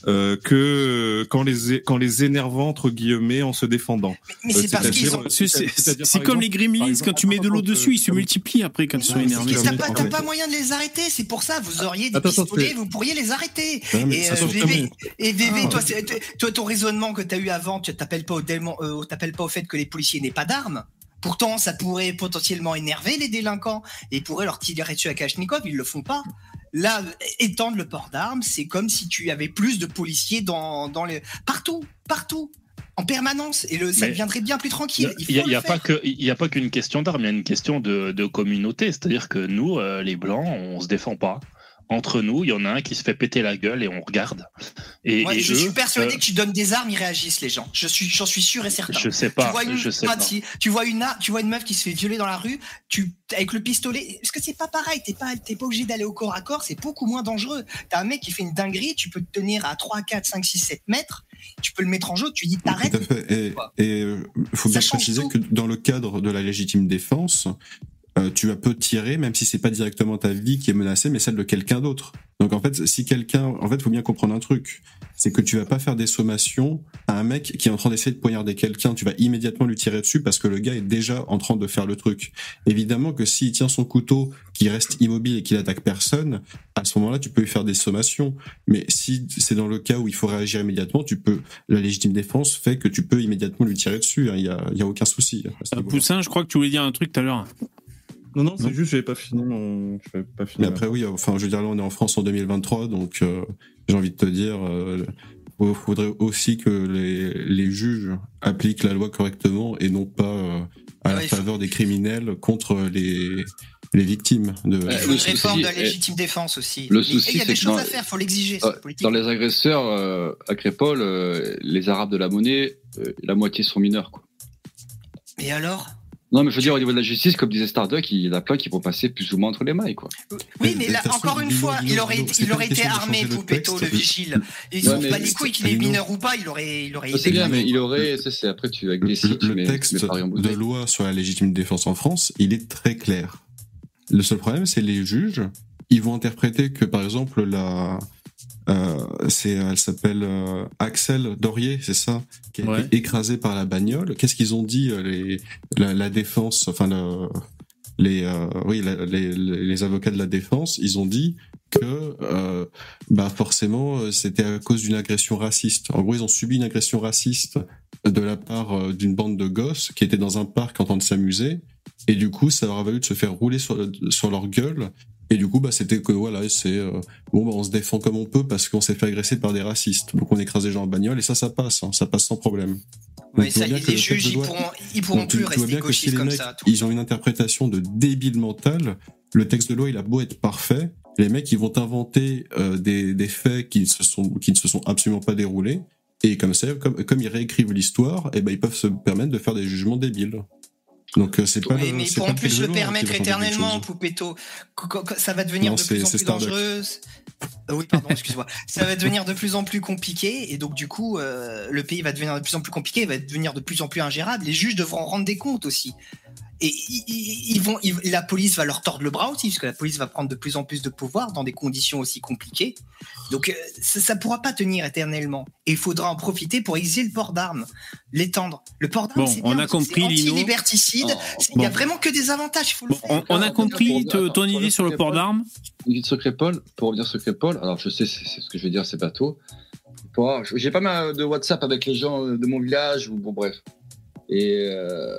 Euh, que quand les quand les énervant entre guillemets en se défendant. Mais Euh, c'est parce qu'ils c'est-à-dire- ont. C'est- comme les exemple, quand tu mets de l'eau dessus, ils se euh, multiplient après quand ils sont Non, énervés. T'as pas, t'as pas moyen de les arrêter, c'est pour ça, vous auriez des pistolets, vous pourriez les arrêter. Et, euh, VV, Ah. toi, c'est- toi, ton raisonnement que tu as eu avant, tu t'appelles pas, au démon- euh, t'appelles pas au fait que les policiers n'aient pas d'armes. Pourtant, ça pourrait potentiellement énerver les délinquants et pourrait leur tirer dessus à Kachnikov, ils le font pas. Là, étendre le port d'armes, c'est comme si tu avais plus de policiers dans, dans les partout, partout, en permanence, et le, ça deviendrait bien plus tranquille. Il n'y a, pas faire. que il y a pas qu'une question d'armes, il y a une question de, de communauté. C'est-à-dire que nous, euh, les blancs, on se défend pas. Entre nous, il y en a un qui se fait péter la gueule et on regarde. Et, Moi, et je eux, suis persuadé euh, que tu donnes des armes, ils réagissent les gens. Je suis, j'en suis sûr et certain. je sais tu pas, vois une, je sais pas. si, tu vois une, tu vois une meuf qui se fait violer dans la rue, tu, avec le pistolet, parce que c'est pas pareil, t'es pas, t'es pas obligé d'aller au corps à corps, c'est beaucoup moins dangereux. T'as un mec qui fait une dinguerie, tu peux te tenir à 3, 4, 5, 6, 7 mètres, tu peux le mettre en jeu, tu dis t'arrêtes. Tout à fait. Et, et euh, faut bien préciser tout. que dans le cadre de la légitime défense, euh, tu as peu tirer, même si c'est pas directement ta vie qui est menacée, mais celle de quelqu'un d'autre. Donc en fait, si quelqu'un, en fait, faut bien comprendre un truc, c'est que tu vas pas faire des sommations à un mec qui est en train d'essayer de poignarder quelqu'un, tu vas immédiatement lui tirer dessus parce que le gars est déjà en train de faire le truc. Évidemment que s'il tient son couteau, qu'il reste immobile et qu'il attaque personne, à ce moment-là, tu peux lui faire des sommations. Mais si c'est dans le cas où il faut réagir immédiatement, tu peux. La légitime défense fait que tu peux immédiatement lui tirer dessus. hein. Il y a, il y a aucun souci. Euh. Poussin, je crois que tu voulais dire un truc tout à l'heure. Non, non, c'est juste, j'avais pas fini mon, pas fini. Mais après, oui, enfin, je veux dire, là, on est en France en 2023, donc euh, j'ai envie de te dire, euh, il faudrait aussi que les, les juges appliquent la loi correctement et non pas euh, à la il faut- faveur des criminels contre les, les victimes de. Il le une réforme de la est- légitime défense aussi. le Mais souci, il y a des choses dans- à faire, faut l'exiger, Euh. Dans les agresseurs euh, à Crépole, euh, les Arabes de la monnaie, euh, la moitié sont mineurs. Quoi. Et alors? Non, mais je veux dire, au niveau de la justice, comme disait Starduck, il y en a plein qui vont passer plus ou moins entre les mailles. Quoi. Oui, Mais là, encore une fois, il aurait, c'est il pas aurait été armé, Poupetto, le vigile. Il mais bat les couilles qu'il est mineur ou pas, il aurait, il aurait été bien, mais il aurait, c'est après tu avec des Le, sites, le texte de loi sur la légitime défense en France, il est très clair. Le seul problème, c'est les juges. Ils vont interpréter que, par exemple, la, euh, c'est, elle s'appelle euh, Axel Dorier, c'est ça, qui a Ouais. été écrasé par la bagnole. Qu'est-ce qu'ils ont dit euh, les, la, la défense, enfin le- les, euh, oui, la- les, les, les avocats de la défense, ils ont dit que, euh, bah forcément, euh, c'était à cause d'une agression raciste. En gros, ils ont subi une agression raciste de la part d'une bande de gosses qui étaient dans un parc en train de s'amuser. Et du coup, ça leur a valu de se faire rouler sur, sur leur gueule. Et du coup, bah, c'était que voilà, c'est euh, bon, bah, on se défend comme on peut parce qu'on s'est fait agresser par des racistes. Donc on écrase les gens en bagnole et ça, ça passe, hein, ça passe sans problème. Oui, ça, y est, que les juges, ils pourront, ils pourront Donc, plus tu rester si comme mecs, ça. tout. ils ont une interprétation de débile mental, le texte de loi, il a beau être parfait, les mecs, ils vont inventer euh, des, des faits qui se sont, qui ne se sont absolument pas déroulés. Et comme ça, comme, comme ils réécrivent l'histoire, et ben ils peuvent se permettre de faire des jugements débiles. Donc euh, c'est pas Oui, mais ils pourront plus le qui permettre éternellement. Poupetto. Ça va devenir Non, de plus en plus dangereux. Euh, oui, pardon, excuse-moi. Ça va devenir de plus en plus compliqué, et donc du coup, euh, le pays va devenir de plus en plus compliqué, il va devenir de plus en plus ingérable. Les juges devront rendre des comptes aussi. Et ils, vont, ils- la police va leur tordre le bras aussi, parce que la police va prendre de plus en plus de pouvoir dans des conditions aussi compliquées. Donc euh, ça, ça pourra pas tenir éternellement. Et il faudra en profiter pour exiger le port d'armes, l'étendre. Le port d'armes, Bon, c'est on bien, a compris, anti-liberticide. Oh, Il y a bon. vraiment que des avantages, il faut le Bon, faire. on, on a compris attends, te- attends, ton idée sur le port d'armes? Sur Crépole, pour revenir sur Crépole, alors je sais, c'est c'est ce que je vais dire, c'est bateau. J'ai pas mal de WhatsApp avec les gens euh, de mon village, ou bon bref. Et euh,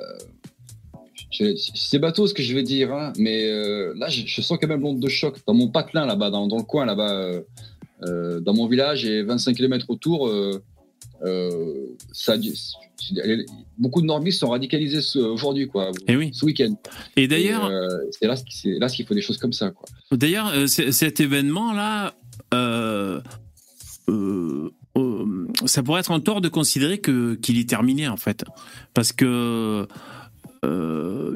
c'est bateau ce que je vais dire, hein, mais euh, là, je, je sens quand même l'onde de choc. Dans mon patelin, là-bas, dans, dans le coin, là-bas, euh, euh, dans mon village et 25 km autour, euh, ça, beaucoup de normistes sont radicalisés aujourd'hui, quoi, Et oui. ce week-end. Et d'ailleurs, c'est là, là qu'il faut des choses comme ça, quoi. D'ailleurs, cet événement-là, ça pourrait être un tort de considérer que qu'il est terminé en fait, parce que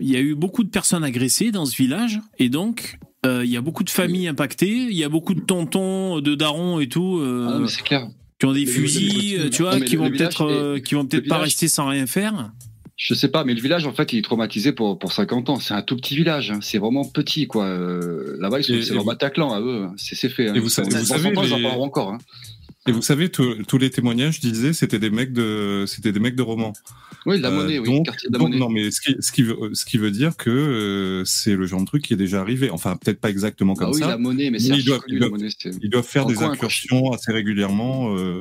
il y a eu beaucoup de personnes agressées dans ce village et donc euh, il y a beaucoup de familles impactées, il y a beaucoup de tontons, de darons et tout. euh, Ah c'est clair. qui ont des le- fusils, le- euh, tu vois, non, mais qui le- vont le village peut-être, est- euh, qui vont peut-être pas rester sans rien faire. Je sais pas, mais le village, en fait, il est traumatisé pour, pour 50 ans. C'est un tout petit village. hein. C'est vraiment petit, quoi. Euh, Là-bas, ils sont- c'est leur vous- Bataclan à eux. C'est c'est fait. hein. Et vous savez- vous 100 savez, ans, ils en les- parleront encore. hein. Et vous savez, tous les témoignages disaient c'était des mecs de c'était des mecs de romans. Oui, la Euh, monnaie, oui, donc- quartier de la donc, monnaie. non, mais ce qui, ce qui veut ce qui veut dire que euh, c'est le genre de truc qui est déjà arrivé. Enfin, peut-être pas exactement Ah comme oui, ça. la monnaie, mais c'est Mais ils doivent- connu, ils la doivent- monnaie. Ils doivent faire des incursions assez régulièrement. euh,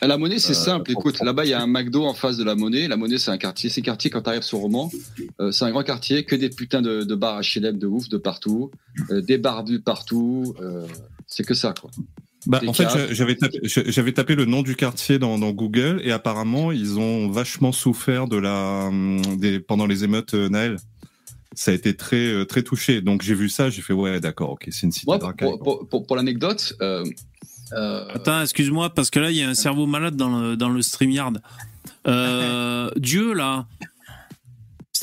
À La monnaie, c'est Euh, simple. Écoute, là-bas, il y a un McDo en face de la monnaie. La monnaie, c'est un quartier. Ces quartiers, quand tu arrives sur Roman, euh, c'est un grand quartier, que des putains de, de bars HLM de ouf de partout, euh, des barbus partout. euh, c'est que ça, quoi. Bah, en fait, j'avais tapé, j'a- j'avais tapé le nom du quartier dans, dans Google et apparemment, ils ont vachement souffert de la, hum, des, pendant les émeutes euh, Naël. Ça a été très, euh, très touché. Donc, j'ai vu ça, j'ai fait, ouais, d'accord, ok, c'est une cité racailles. pour, pour, pour, pour l'anecdote, euh, euh, Attends, excuse-moi, parce que là, il y a un cerveau malade dans le, dans le StreamYard. Euh, Dieu, là.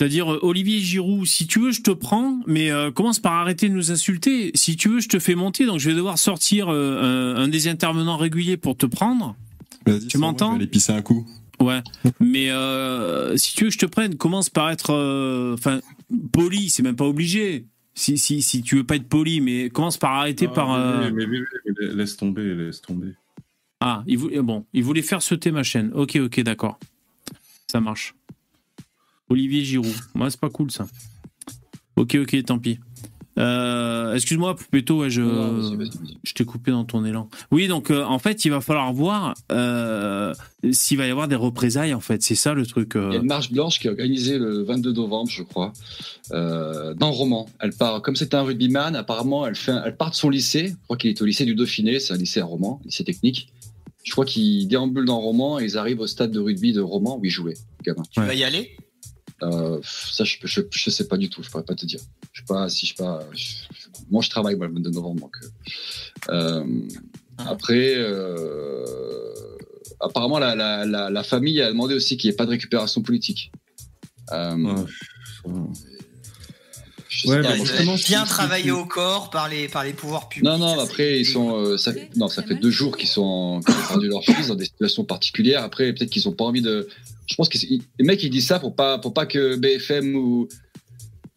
C'est-à-dire, euh, Olivier Giroud, si tu veux, je te prends, mais euh, commence par arrêter de nous insulter. Si tu veux, je te fais monter, donc je vais devoir sortir euh, un, un des intervenants réguliers pour te prendre. Vas-y, Tu m'entends Je vais aller pisser un coup. Ouais. Mais euh, si tu veux que je te prenne, commence par être, euh, enfin, poli. C'est même pas obligé. Si, si, si tu veux pas être poli, mais commence par arrêter Ah, par. mais- mais- mais- mais- mais laisse tomber, laisse tomber. Ah, il voulait, bon, il voulait faire sauter ma chaîne. Ok, ok, d'accord. Ça marche. Olivier Giroud. Moi, c'est pas cool ça. Ok, ok, tant pis. Euh, Excuse-moi, Poupetto, ouais, je, non, je t'ai coupé dans ton élan. Oui, donc euh, en fait, il va falloir voir euh, s'il va y avoir des représailles. En fait, c'est ça le truc. euh. Il y a une marche blanche qui est organisée le 22 novembre, je crois, euh, dans Roman. Elle part, comme c'est un rugbyman, apparemment, elle, fait, un- elle part de son lycée. Je crois qu'il est au lycée du Dauphiné, c'est un lycée à Roman, lycée technique. Je crois qu'ils déambulent dans Roman et ils arrivent au stade de rugby de Roman où ils jouaient, les gamins. Tu Ouais. vas y aller? Euh, ça, je, je, je sais pas du tout, je pourrais pas te dire. Je sais pas si je sais pas. je- moi, je travaille moi, le 22 novembre, donc. euh, euh, après, euh, apparemment, la, la, la, la famille a demandé aussi qu'il n'y ait pas de récupération politique. Euh, Ouais. bah, Bien si- travaillé si- au corps par les, par les pouvoirs publics. Non, non, Ça, après, ils sont. euh, ça, fait- non, ça fait deux jours qu'ils sont, qu'ils ont perdu leur fils dans des situations particulières. Après, peut-être qu'ils ont pas envie de. Je pense que c'est- les mecs, ils disent ça pour pas, pour pas que BFM ou.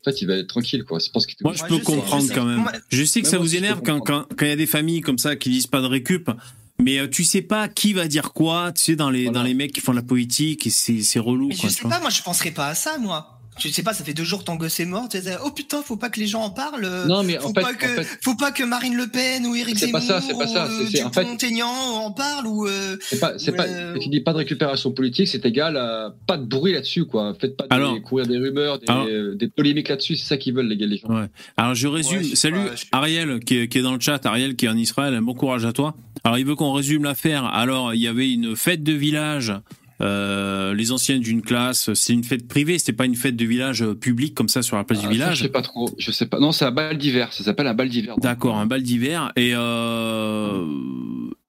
En fait, il va être tranquille, quoi. Je pense qu'il Moi, je peux je comprendre sais. quand même. Je sais que Même ça vous énerve quand comprendre. quand quand il y a des familles comme ça qui disent pas de récup. Mais euh, tu sais pas qui va dire quoi, tu sais, dans les, Voilà. dans les mecs qui font de la politique, et c'est c'est relou, Mais quoi. je sais pas, moi je penserais pas à ça, moi. Je sais pas, ça fait deux jours ton gosse est mort. Tu sais, oh putain, faut pas que les gens en parlent. euh, Non, mais faut, en fait, pas en que, fait, faut pas que Marine Le Pen ou Éric C'est Zemmour pas ça, c'est pas ça, ou, c'est- euh, en fait- Dupont-Aignan en parlent ou. euh, c'est pas, c'est pas, tu dis pas de récupération politique, c'est égal à pas de bruit là-dessus, quoi. Faites pas de Alors- courir des rumeurs, des, Alors- des polémiques là-dessus, c'est ça qu'ils veulent, les gars, les gens. Ouais. Alors je résume. Ouais, je sais Salut pas, je- Ariel qui est, qui est dans le chat. Ariel qui est en Israël. Bon courage à toi. Alors il veut qu'on résume l'affaire. Alors il y avait une fête de village. Euh, les anciennes d'une classe. C'est une fête privée. C'était pas une fête de village euh, publique comme ça sur la place Ah, du ça, village. je sais pas trop, je sais pas. Non, c'est un bal d'hiver, ça s'appelle un bal d'hiver. D'accord, un bal d'hiver. Et euh,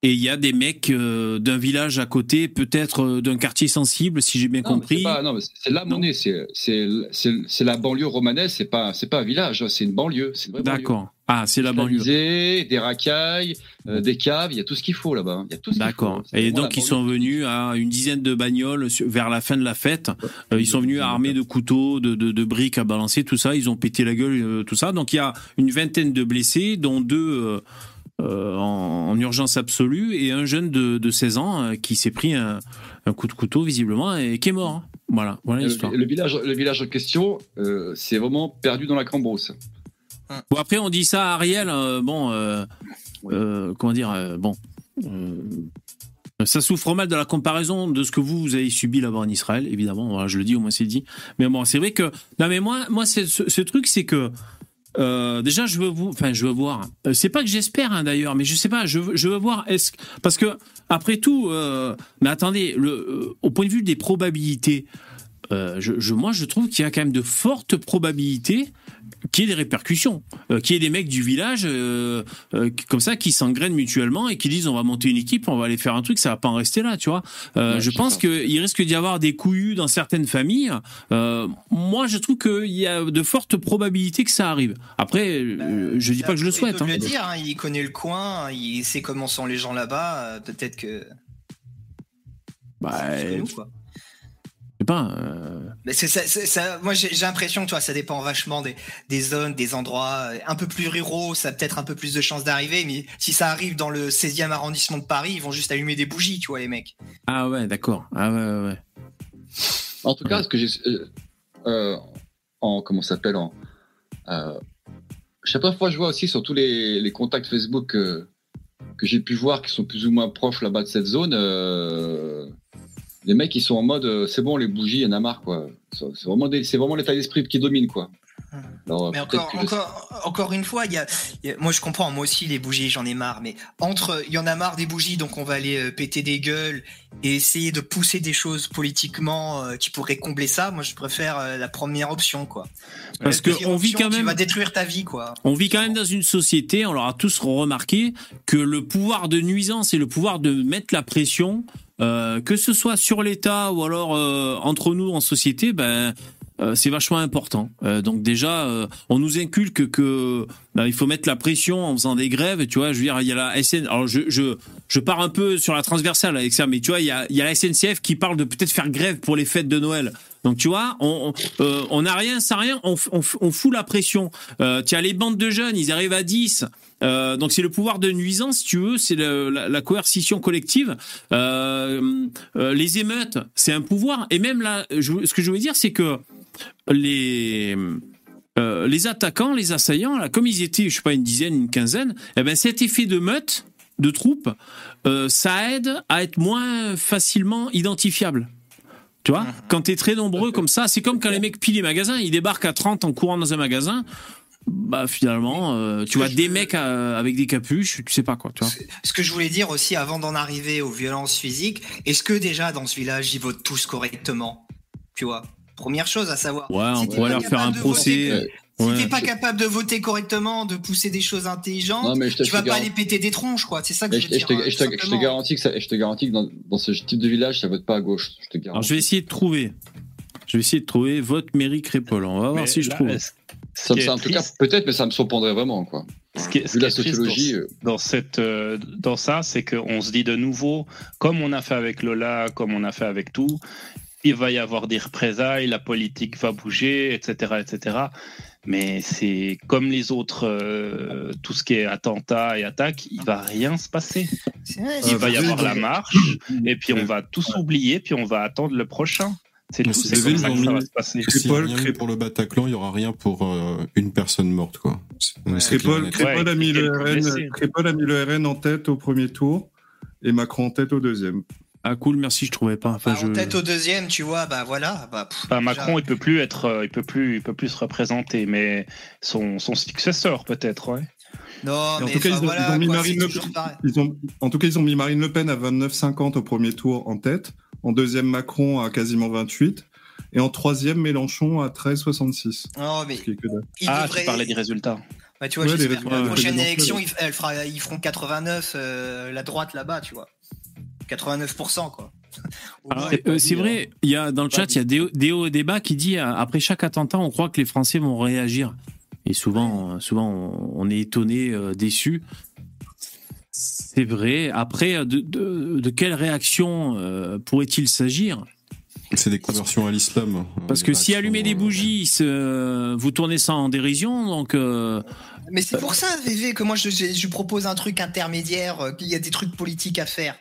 et il y a des mecs euh, d'un village à côté, peut-être euh, d'un quartier sensible, si j'ai bien Non, compris. c'est pas- non, c'est- la monnaie, c'est la banlieue romanaise, c'est pas c'est pas un village, hein, c'est une banlieue. D'accord. Ah, c'est la banlieue. Des racailles, euh, des caves, il y a tout ce qu'il faut là-bas. hein. D'accord. Et donc ils sont venus à une dizaine de bagnoles vers la fin de la fête. Euh, ils sont venus armés de couteaux, de, de, de briques à balancer, tout ça. Ils ont pété la gueule, tout ça. Donc il y a une vingtaine de blessés, dont deux euh, euh, en, en urgence absolue et un jeune de, de 16 ans euh, qui s'est pris un, un coup de couteau visiblement et qui est mort. Voilà, voilà banlieue. l'histoire. Le, le village, le village en question, euh, c'est vraiment perdu dans la cambrousse. Bon après on dit ça à Ariel. euh, bon, euh, euh, comment dire euh, Bon. euh, Ça souffre mal de la comparaison de ce que vous, vous avez subi là-bas en Israël, évidemment. Voilà, je le dis, au moins c'est dit. Mais bon, c'est vrai que. Non, mais moi, moi ce truc, c'est que. Euh, déjà, je veux vous, enfin, je veux voir. Euh, c'est pas que j'espère hein, d'ailleurs, mais je sais pas. Je veux, voir. Est-ce parce que après tout, euh, mais attendez, le, au point de vue des probabilités, je, je- moi, je trouve qu'il y a quand même de fortes probabilités qu'il y ait des répercussions, euh, qu'il y ait des mecs du village euh, euh, comme ça qui s'engrainent mutuellement et qui disent on va monter une équipe, on va aller faire un truc, ça va pas en rester là, tu vois. Euh, Ouais, je pense qu'il risque d'y avoir des couillus dans certaines familles. Moi, je trouve qu'il y a de fortes probabilités que ça arrive. Après, euh, je dis pas que je le souhaite. Hein. le dire, hein, il connaît le coin, il sait comment sont les gens là-bas. Peut-être que. Bah, sais pas. euh, Mais c'est ça, c'est ça- moi j'ai j'ai l'impression que toi, ça dépend vachement des, des zones, des endroits euh, un peu plus ruraux, ça a peut-être un peu plus de chances d'arriver, mais si ça arrive dans le 16e arrondissement de Paris, ils vont juste allumer des bougies, tu vois, les mecs. Ah ouais, d'accord. Ah ouais, ouais, ouais. En tout cas, ce que j'ai. euh, euh, en. Comment ça s'appelle en, euh, Chaque fois, je vois aussi sur tous les, les contacts Facebook euh, que j'ai pu voir qui sont plus ou moins proches là-bas de cette zone. Les mecs, ils sont en mode euh, c'est bon, les bougies, il y en a marre, quoi. C'est vraiment, des- c'est vraiment l'état d'esprit qui domine, quoi. Alors, Mais encore, je- encore, encore une fois, il y a, il y a- moi je comprends, moi aussi les bougies, j'en ai marre. Mais entre, il y en a marre des bougies, donc on va aller euh, péter des gueules et essayer de pousser des choses politiquement euh, qui pourraient combler ça. Moi, je préfère euh, la première option, quoi. Parce que on vit quand Tu même. vas détruire ta vie, quoi. On vit quand même dans une société, on l'aura tous remarqué, que le pouvoir de nuisance et le pouvoir de mettre la pression, euh, que ce soit sur l'État ou alors euh, entre nous en société, ben euh, c'est vachement important. Donc déjà, on nous inculque que ben, il faut mettre la pression en faisant des grèves. Tu vois, je veux dire, il y a la SN. Alors je je je pars un peu sur la transversale avec ça, mais tu vois, il y a il y a la SNCF qui parle de peut-être faire grève pour les fêtes de Noël. Donc tu vois, on on, n'a rien, sans rien, on, on, on fout la pression. Euh, tu as les bandes de jeunes, ils arrivent à 10. Euh, donc c'est le pouvoir de nuisance, si tu veux, c'est la, la coercition collective. Euh, euh, les émeutes, c'est un pouvoir. Et même là, je- ce que je veux dire, c'est que les les attaquants, les assaillants, là, comme ils étaient, je sais pas, une dizaine, une quinzaine, eh ben cet effet de meute, de troupes, euh, ça aide à être moins facilement identifiable. Tu vois, quand t'es très nombreux comme ça, c'est comme quand les mecs pillent les magasins, ils débarquent à 30 en courant dans un magasin. Bah finalement, euh, tu vois des mecs euh, avec des capuches, tu sais pas quoi, tu vois. Ce que je voulais dire aussi avant d'en arriver aux violences physiques, est-ce que déjà dans ce village ils votent tous correctement? Tu vois? Première chose à savoir. Ouais, on Si t'es pourrait pas leur faire un capable de voter- procès. Si Ouais. t'es pas capable de voter correctement, de pousser des choses intelligentes, Non, mais je tu vas pas aller péter des tronches, quoi. C'est ça que Mais je je, veux je dire. te, euh, je te- je garantis que ça, je te garantis que dans, dans ce type de village, ça vote pas à gauche. Je te Alors je vais essayer de trouver. Je vais essayer de trouver vote mairie Crépol. On va voir Mais si je là, trouve. Ça, ça, en tout cas, peut-être, mais ça me surprendrait vraiment, quoi. ce qui est- ce Vu qui la est triste sociologie. dans- euh, dans cette euh, dans ça, c'est qu'on se dit de nouveau, comme on a fait avec Lola, comme on a fait avec tout, il va y avoir des représailles, la politique va bouger, etc., etc. Mais c'est comme les autres, euh, tout ce qui est attentat et attaque, il va rien se passer. Il va y avoir la marche, et puis on va tous oublier, puis on va attendre le prochain. C'est tout, c'est comme ça que va se passer. Crépol, Crépol. pour le Bataclan, il y aura rien pour euh, une personne morte, quoi. C'est- Ouais. et Crépol, a mis le. RN, Crépol a mis le RN en tête au premier tour et Macron en tête au deuxième. Ah cool, merci, je trouvais pas. Enfin, Bah, je... En tête au deuxième, tu vois, bah voilà. Bah, pff. Macron, il peut plus être, euh, il peut plus, il peut plus se représenter, mais son, son successeur peut-être, ouais. Non, mais tout cas, enfin, ils ont, voilà, ils ont mis quoi, Marine c'est Le toujours Pen. pareil. Ils ont, en tout cas, ils ont mis Marine Le Pen à 29,50 au premier tour en tête. En deuxième, Macron à quasiment 28. Et en troisième, Mélenchon à 13,66. Non, mais ah, devrait- tu parlais des résultats. Bah, tu vois, Ouais, les j'espère que résultats la prochaine élection, ils, elle fera, ils feront 89, euh, la droite là-bas, tu vois. 89%, quoi. Au Alors, moins, c'est euh, c'est vrai, il y a dans le chat, il y a Déo, Déo Débat qui dit euh, après chaque attentat, on croit que les Français vont réagir. Et souvent, euh, souvent, on, est étonné, euh, déçu. C'est vrai. Après, euh, de, de, de quelle réaction euh, pourrait-il s'agir? C'est des conversions à l'islam. euh, Parce que si allumer des bougies, vous tournez ça en dérision, donc euh, Mais c'est pour ça, VV, que moi je, je, je propose un truc intermédiaire, euh, qu'il y a des trucs politiques à faire.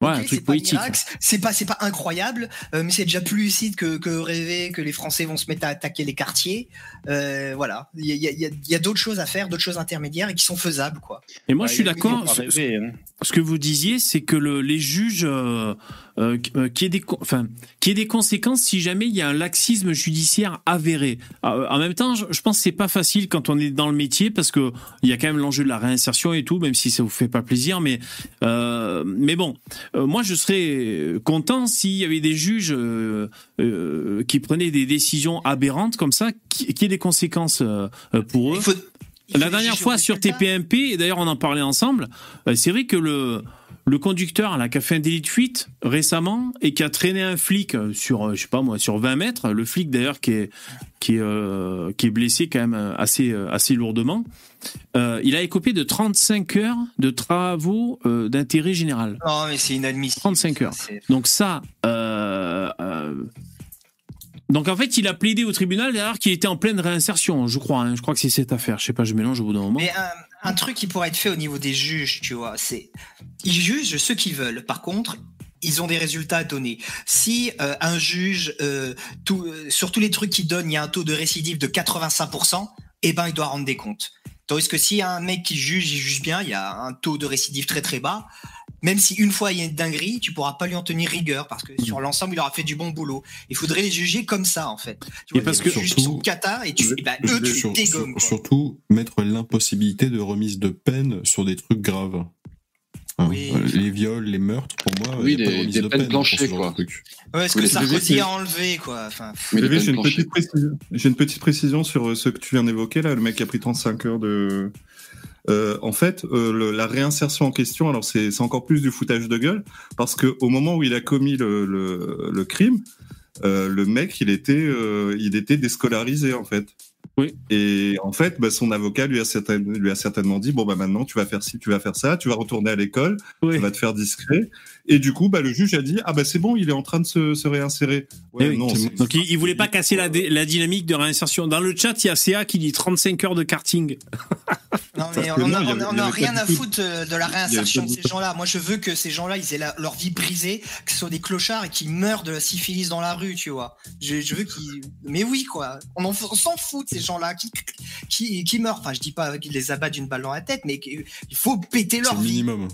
ouais, Ok, un c'est truc pas politique. C'est pas, c'est pas incroyable, euh, mais c'est déjà plus lucide que, que rêver que les Français vont se mettre à attaquer les quartiers. Euh, voilà, il y a, y a- y a- il y a d'autres choses à faire, d'autres choses intermédiaires et qui sont faisables, quoi. Et moi, Ouais, je suis d'accord. Ce, hein. ce que vous disiez, c'est que le, les juges, euh, euh, euh, qu'il y ait des, co- enfin, qu'il y ait des conséquences si jamais il y a un laxisme judiciaire avéré. Euh, en même temps, je, pense que c'est pas facile quand on est dans le métier parce que il y a quand même l'enjeu de la réinsertion et tout, même si ça vous fait pas plaisir. Mais, euh, mais bon, euh, moi, je serais content s'il y avait des juges euh, euh, qui prenaient des décisions aberrantes comme ça, qui, qui aient des conséquences euh, euh, pour eux. Il faut- il faut La dernière fois sur. TPMP, et d'ailleurs on en parlait ensemble, euh, c'est vrai que le, le conducteur là, qui a fait un délit de fuite récemment et qui a traîné un flic sur, euh, je sais pas moi, sur 20 mètres, le flic d'ailleurs qui est, qui, est, euh, qui est blessé quand même euh, assez, assez lourdement, euh, il a écopé de 35 heures de travaux euh, d'intérêt général. Non, mais c'est inadmissible. 35 heures. Donc ça, donc en fait, il a plaidé au tribunal d'ailleurs qu'il était en pleine réinsertion, je crois. hein. je crois que c'est cette affaire. Je sais pas, je mélange au bout d'un moment. Mais un, truc qui pourrait être fait au niveau des juges, tu vois, c'est ils jugent ceux qu'ils veulent. Par contre, ils ont des résultats à donner. Si euh, un juge, euh, euh, sur tous les trucs qu'il donne, il y a un taux de récidive de 85%, eh ben il doit rendre des comptes. Tandis que si un mec qui juge, il juge bien, il y a un taux de récidive très très bas. Même si une fois il y a une dinguerie, tu pourras pas lui en tenir rigueur parce que sur l'ensemble il aura fait du bon boulot. Il faudrait les juger comme ça en fait. Tu Et vois, parce les que- juges qui sont surtout- cata et tu, je- ben, je eux tu sur- les sur- dégommes. quoi. surtout mettre l'impossibilité de remise de peine sur des trucs graves. Hein, Oui. euh, Les viols, les meurtres, pour moi, Oui, il y a pas des- des de peines peine ce planchées, quoi. Ouais, est-ce Oui, que Sarkozy a enlevé quoi enfin. Mais j'ai une, petite précision. J'ai une petite précision sur euh, ce que tu viens d'évoquer là, le mec qui a pris 35 heures de. Euh, en fait, euh, le- la réinsertion en question, alors c'est encore plus du foutage de gueule, parce que au moment où il a commis le, le, le crime, euh, le mec, il était, il était déscolarisé en fait. Oui. Et en fait, bah, son avocat lui a, certain- lui a certainement dit bon bah maintenant tu vas faire ci, tu vas faire ça, tu vas retourner à l'école, Oui. tu vas te faire discret. Et du coup, bah, le juge a dit ah bah c'est bon, il est en train de se, se réinsérer. Ouais, Eh non, Donc il, il voulait pas casser la, dynamique de réinsertion. Dans le chat, il y a CA qui dit 35 heures de karting. Non, mais on non, a, il y on avait- a- on il y a avait rien à foutre de la réinsertion de ces gens-là. Moi, je veux que ces gens-là, ils aient la- leur vie brisée, que ce soit des clochards et qu'ils meurent de la syphilis dans la rue, tu vois. Je, je veux qu'ils. Mais oui, quoi. On, en- on s'en fout de ces gens-là qui, qui, qui meurent. Enfin, je dis pas qu'ils les abattent d'une balle dans la tête, mais qu'il faut péter leur le vie. minimum.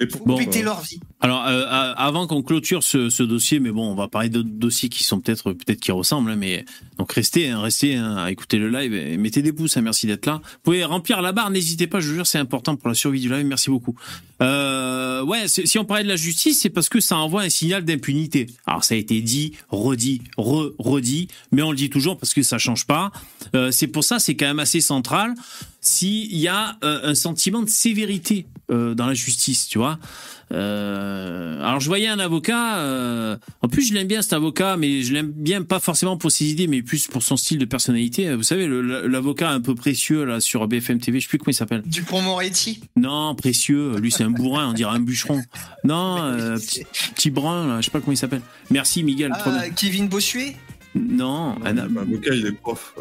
Et pour- Bon, péter euh, leur vie. Alors, euh, avant qu'on clôture ce, ce dossier, mais bon, on va parler d'autres dossiers qui sont peut-être peut-être qui ressemblent, hein, mais donc restez, hein, restez hein, à écouter le live et mettez des pouces. hein, merci d'être là. Vous pouvez remplir la barre, n'hésitez pas. Je vous jure, c'est important pour la survie du live. Merci beaucoup. Euh, ouais, si on parlait de la justice, c'est parce que ça envoie un signal d'impunité. Alors, ça a été dit, redit, re, redit, mais on le dit toujours parce que ça change pas. Euh, c'est pour ça, c'est quand même assez central. S'il y a euh, un sentiment de sévérité euh, dans la justice, tu vois. Euh, alors je voyais un avocat. euh, en plus, je l'aime bien cet avocat, mais je l'aime bien pas forcément pour ses idées, mais plus pour son style de personnalité. Vous savez, l'avocat un peu précieux là sur BFM TV, je sais plus comment il s'appelle. Dupont-Moretti. Non, précieux. Lui, c'est un bourrin, on dirait un bûcheron. Non, petit, petit brun là, je sais pas comment il s'appelle. Merci Miguel. Kevin Bossuet? Non, un- L'avocat, il est prof.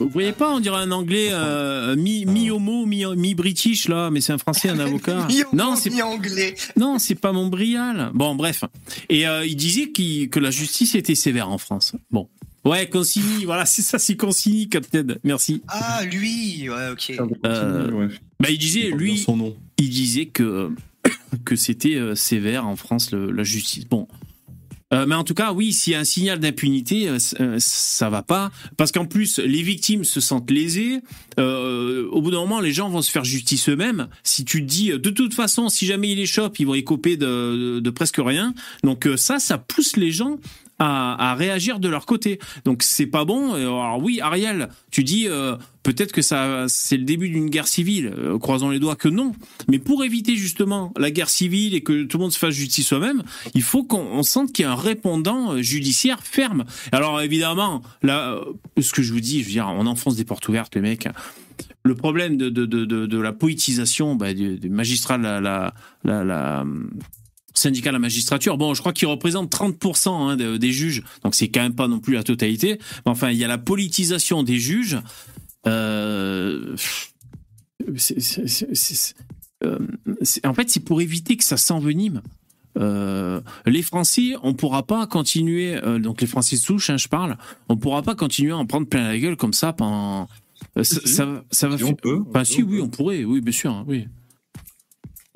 vous voyez pas, on dirait un anglais euh, mi mi homo, mi mi british là, mais c'est un français, un avocat. non, c'est anglais. Non, c'est pas Montbrial. Bon, bref. Et euh, il disait que la justice était sévère en France. Bon. Ouais, Consigny, voilà, c'est ça, c'est Consigny, Captain. Merci. Ah, lui. Ouais, ok. Euh, Ouais. Bah, il disait, lui, bien son nom. il disait que que c'était euh, sévère en France le- la justice. Bon. Euh, mais en tout cas, oui, s'il y a un signal d'impunité, euh, euh, ça va pas, parce qu'en plus les victimes se sentent lésées. Euh, au bout d'un moment, les gens vont se faire justice eux-mêmes. Si tu te dis, euh, de toute façon, si jamais il échoppe, ils vont écoper de, de presque rien. Donc ça, ça pousse les gens à, réagir de leur côté. Donc c'est pas bon. Et Alors oui, Ariel, tu dis euh, peut-être que ça, c'est le début d'une guerre civile. Euh, croisons les doigts que non. Mais pour éviter justement la guerre civile et que tout le monde se fasse justice soi-même, il faut qu'on on sente qu'il y a un répondant euh, judiciaire ferme. Alors évidemment, là, euh, ce que je vous dis, je veux dire, on enfonce des portes ouvertes, les mecs. Le problème de, de, de, de, la poétisation bah, du, magistrat, la, la, la syndicat de la magistrature. Bon, je crois qu'il représente 30% hein, de- des juges, donc c'est quand même pas non plus la totalité. Mais enfin, il y a la politisation des juges. Euh, euh, en fait, c'est pour éviter que ça s'envenime. Euh, les Français, on pourra pas continuer, euh, donc les Français de souche, hein, je parle, on pourra pas continuer à en prendre plein la gueule comme ça pendant. euh, ça, va- ça va. Si on peut, Enfin, si, oui, on on pourrait, oui, bien sûr, hein, oui.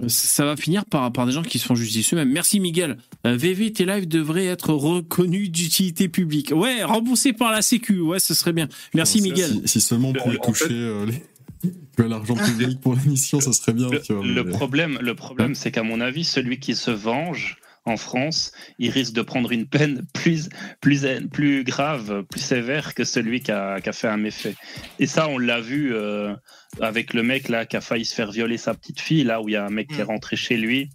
Ça va finir par, par des gens qui se font justice eux-mêmes. Merci Miguel. Euh, VV, tes lives devraient être reconnus d'utilité publique. Ouais, remboursés par la Sécu. Ouais, ce serait bien. Merci Miguel. Si, si seulement on pouvait toucher fait- euh, les- que l'argent public pour l'émission, ça serait bien. Le, tu vois, le mais- problème, le problème, c'est qu'à mon avis, celui qui se venge en France, il risque de prendre une peine plus, plus, plus grave, plus sévère que celui qui a, qui a fait un méfait. Et ça, on l'a vu euh, avec le mec là qui a failli se faire violer sa petite fille, là où il y a un mec qui est Mm. rentré chez lui.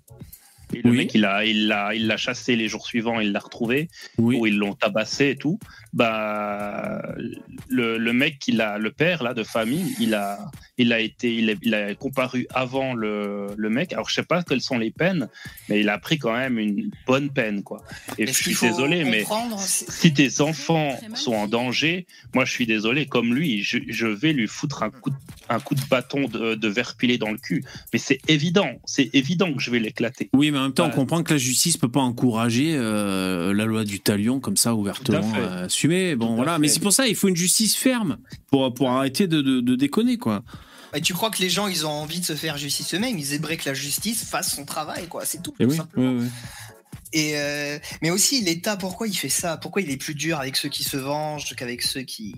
Et le Oui. mec, il l'a il l'a il l'a chassé les jours suivants, il l'a retrouvé, Oui. où ils l'ont tabassé et tout. Bah, le, le mec, il a, le père là de famille, il a, il a été, il a, il a comparu avant le, le mec. Alors je sais pas quelles sont les peines, mais il a pris quand même une bonne peine quoi. Et Mais je suis désolé, mais si tes enfants sont en danger, moi je suis désolé, comme lui, je, je vais lui foutre un coup de, un coup de bâton de, de verre pilé dans le cul. Mais c'est évident, c'est évident que je vais l'éclater. Oui, mais en même temps, on comprend que la justice peut pas encourager euh, la loi du talion comme ça ouvertement Tout à Bon, voilà. fait. Mais c'est pour ça, il faut une justice ferme pour pour arrêter de, de, de déconner, quoi. Et tu crois que les gens, ils ont envie de se faire justice eux-mêmes? Ils aimeraient que la justice fasse son travail, quoi. C'est tout. Et tout oui, simplement. oui, oui. Et euh, mais aussi l'État, pourquoi il fait ça? Pourquoi il est plus dur avec ceux qui se vengent qu'avec ceux qui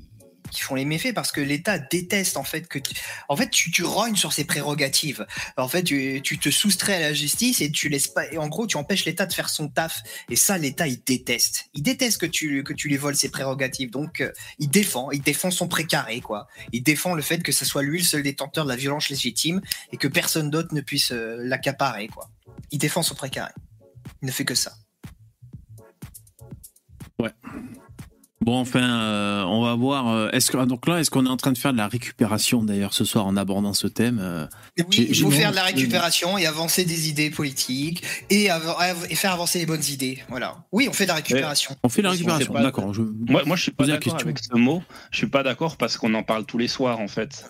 qui font les méfaits parce que l'État déteste en fait que tu... en fait tu, tu rognes sur ses prérogatives. En fait tu, te soustrais à la justice et tu laisses pas en gros tu empêches l'État de faire son taf. Et ça l'État il déteste. Il déteste que tu que tu lui voles ses prérogatives. Donc euh, il défend il défend son précaré quoi. Il défend le fait que ce soit lui le seul détenteur de la violence légitime et que personne d'autre ne puisse euh, l'accaparer quoi. Il défend son précaré. Il ne fait que ça Bon, enfin, euh, on va voir. euh, Est-ce que donc là, est-ce qu'on est en train de faire de la récupération d'ailleurs ce soir en abordant ce thème euh, oui, J'ai- il faut faire de la récupération et avancer des idées politiques et, av- av- et faire avancer les bonnes idées. Voilà. Oui, on fait de la récupération. On fait la On sait récupération. pas. D'accord. Je... Moi, moi je suis pas la d'accord question. avec ce mot. Je suis pas d'accord parce qu'on en parle tous les soirs en fait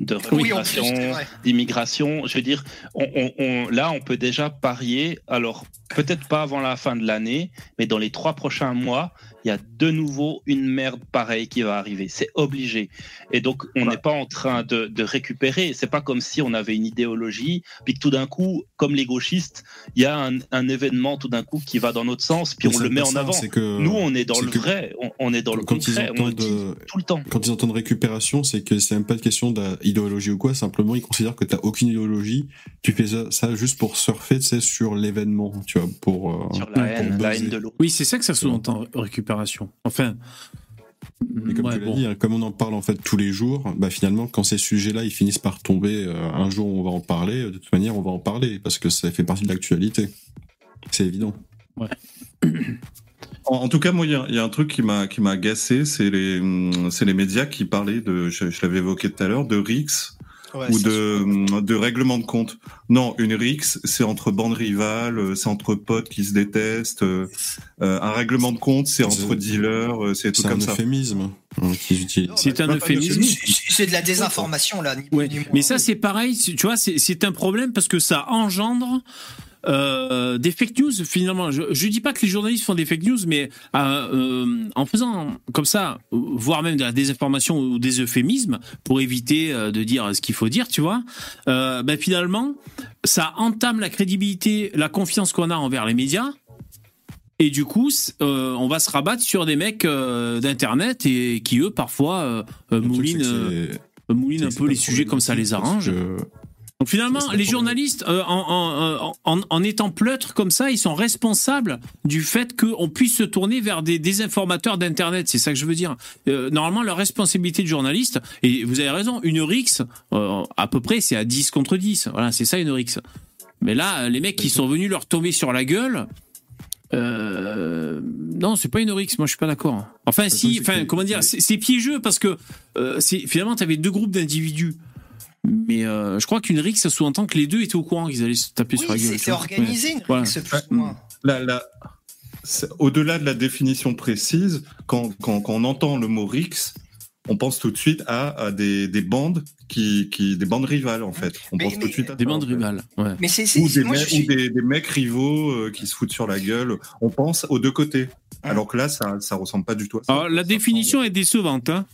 de Oui, vrai. d'immigration. Je veux dire, on, on- on- là, on peut déjà parier. Alors, peut-être pas avant la fin de l'année, mais dans les trois prochains mois, il y a de nouveau une merde pareille qui va arriver. C'est obligé. Et donc, on n'est pas en train de, de récupérer. C'est pas comme si on avait une idéologie, puis que tout d'un coup, comme les gauchistes, il y a un, un événement tout d'un coup qui va dans notre sens, puis Mais on le met en ça, avant. que- Nous, on est dans le que- vrai, on, on est dans le Quand ils concret, on le entendent, dit euh, tout le temps. Quand ils entendent récupération, c'est que c'est même pas une question d'idéologie ou quoi, simplement ils considèrent que t'as aucune idéologie, tu fais ça, ça juste pour surfer, tu sais, sur l'événement, tu vois, pour... euh, Sur la Ouais, haine, pour la buzzer. haine de l'autre. Oui, c'est ça que ça sous-entend récupération. Enfin. Et comme ouais, tu l'as bon. dit, hein, comme on en parle en fait tous les jours, bah finalement quand ces sujets-là ils finissent par tomber, euh, un jour on va en parler, de toute manière on va en parler parce que ça fait partie de l'actualité. C'est évident. En, en tout cas, moi, il y a, il y a un truc qui m'a qui m'a agacé, c'est les hum, c'est les médias qui parlaient de, je, je l'avais évoqué tout à l'heure, de rix Ouais, ou de de règlement de compte. Non, une rix, c'est entre bandes rivales, euh, c'est entre potes qui se détestent. euh, euh, un règlement de compte, c'est entre C'est- dealers, c'est tout C'est un comme ça. euphémisme hein, qu'ils utilisent. C'est un euphémisme. de C'est c'est de la désinformation là. ni plus Ouais, ni moins. mais ça c'est pareil, c'est- tu vois, c'est- c'est un problème parce que ça engendre euh, des fake news finalement. Je, je dis pas que les journalistes font des fake news, mais euh, euh, en faisant comme ça, voire même de la désinformation ou des euphémismes pour éviter de dire ce qu'il faut dire, tu vois, ben finalement ça entame la crédibilité, la confiance qu'on a envers les médias. Et du coup, euh, on va se rabattre sur des mecs euh, d'internet et qui eux parfois euh, moulinent. que c'est- mouline c'est un peu les sujets comme ça les arrange. Donc finalement, les journalistes, euh, en, en, en, en étant pleutres comme ça, ils sont responsables du fait qu'on puisse se tourner vers des désinformateurs d'Internet. C'est ça que je veux dire. Euh, normalement, leur responsabilité de journaliste, et vous avez raison, une RIX, euh, à peu près, c'est à 10 contre 10. Voilà, c'est ça une RIX. Mais là, les mecs qui sont venus leur tomber sur la gueule, euh, non, c'est pas une RIX, moi je suis pas d'accord. Enfin, si, enfin, comment dire, c'est piégeux parce que euh, finalement, tu avais deux groupes d'individus. Mais euh, je crois qu'une rixe, ça sous-entend que les deux étaient au courant qu'ils allaient se taper sur la gueule. vois. organisé, une Voilà. rixe, plus ou moins. La- la- c'est- Au-delà de la définition précise, quand, quand, quand on entend le mot RIX, on pense tout de suite à, à des, des bandes qui, qui, des bandes rivales en fait. On Mais- pense mais- tout de suite à Des ça, bandes en fait. rivales. Ouais. Mais c'est Ou, des, moi, mecs- suis- ou des, des mecs rivaux euh, qui se foutent sur la gueule. On pense aux deux côtés. Alors que là, ça, ça ressemble pas du tout à ça. Alors, la Ça définition est décevante. Hein.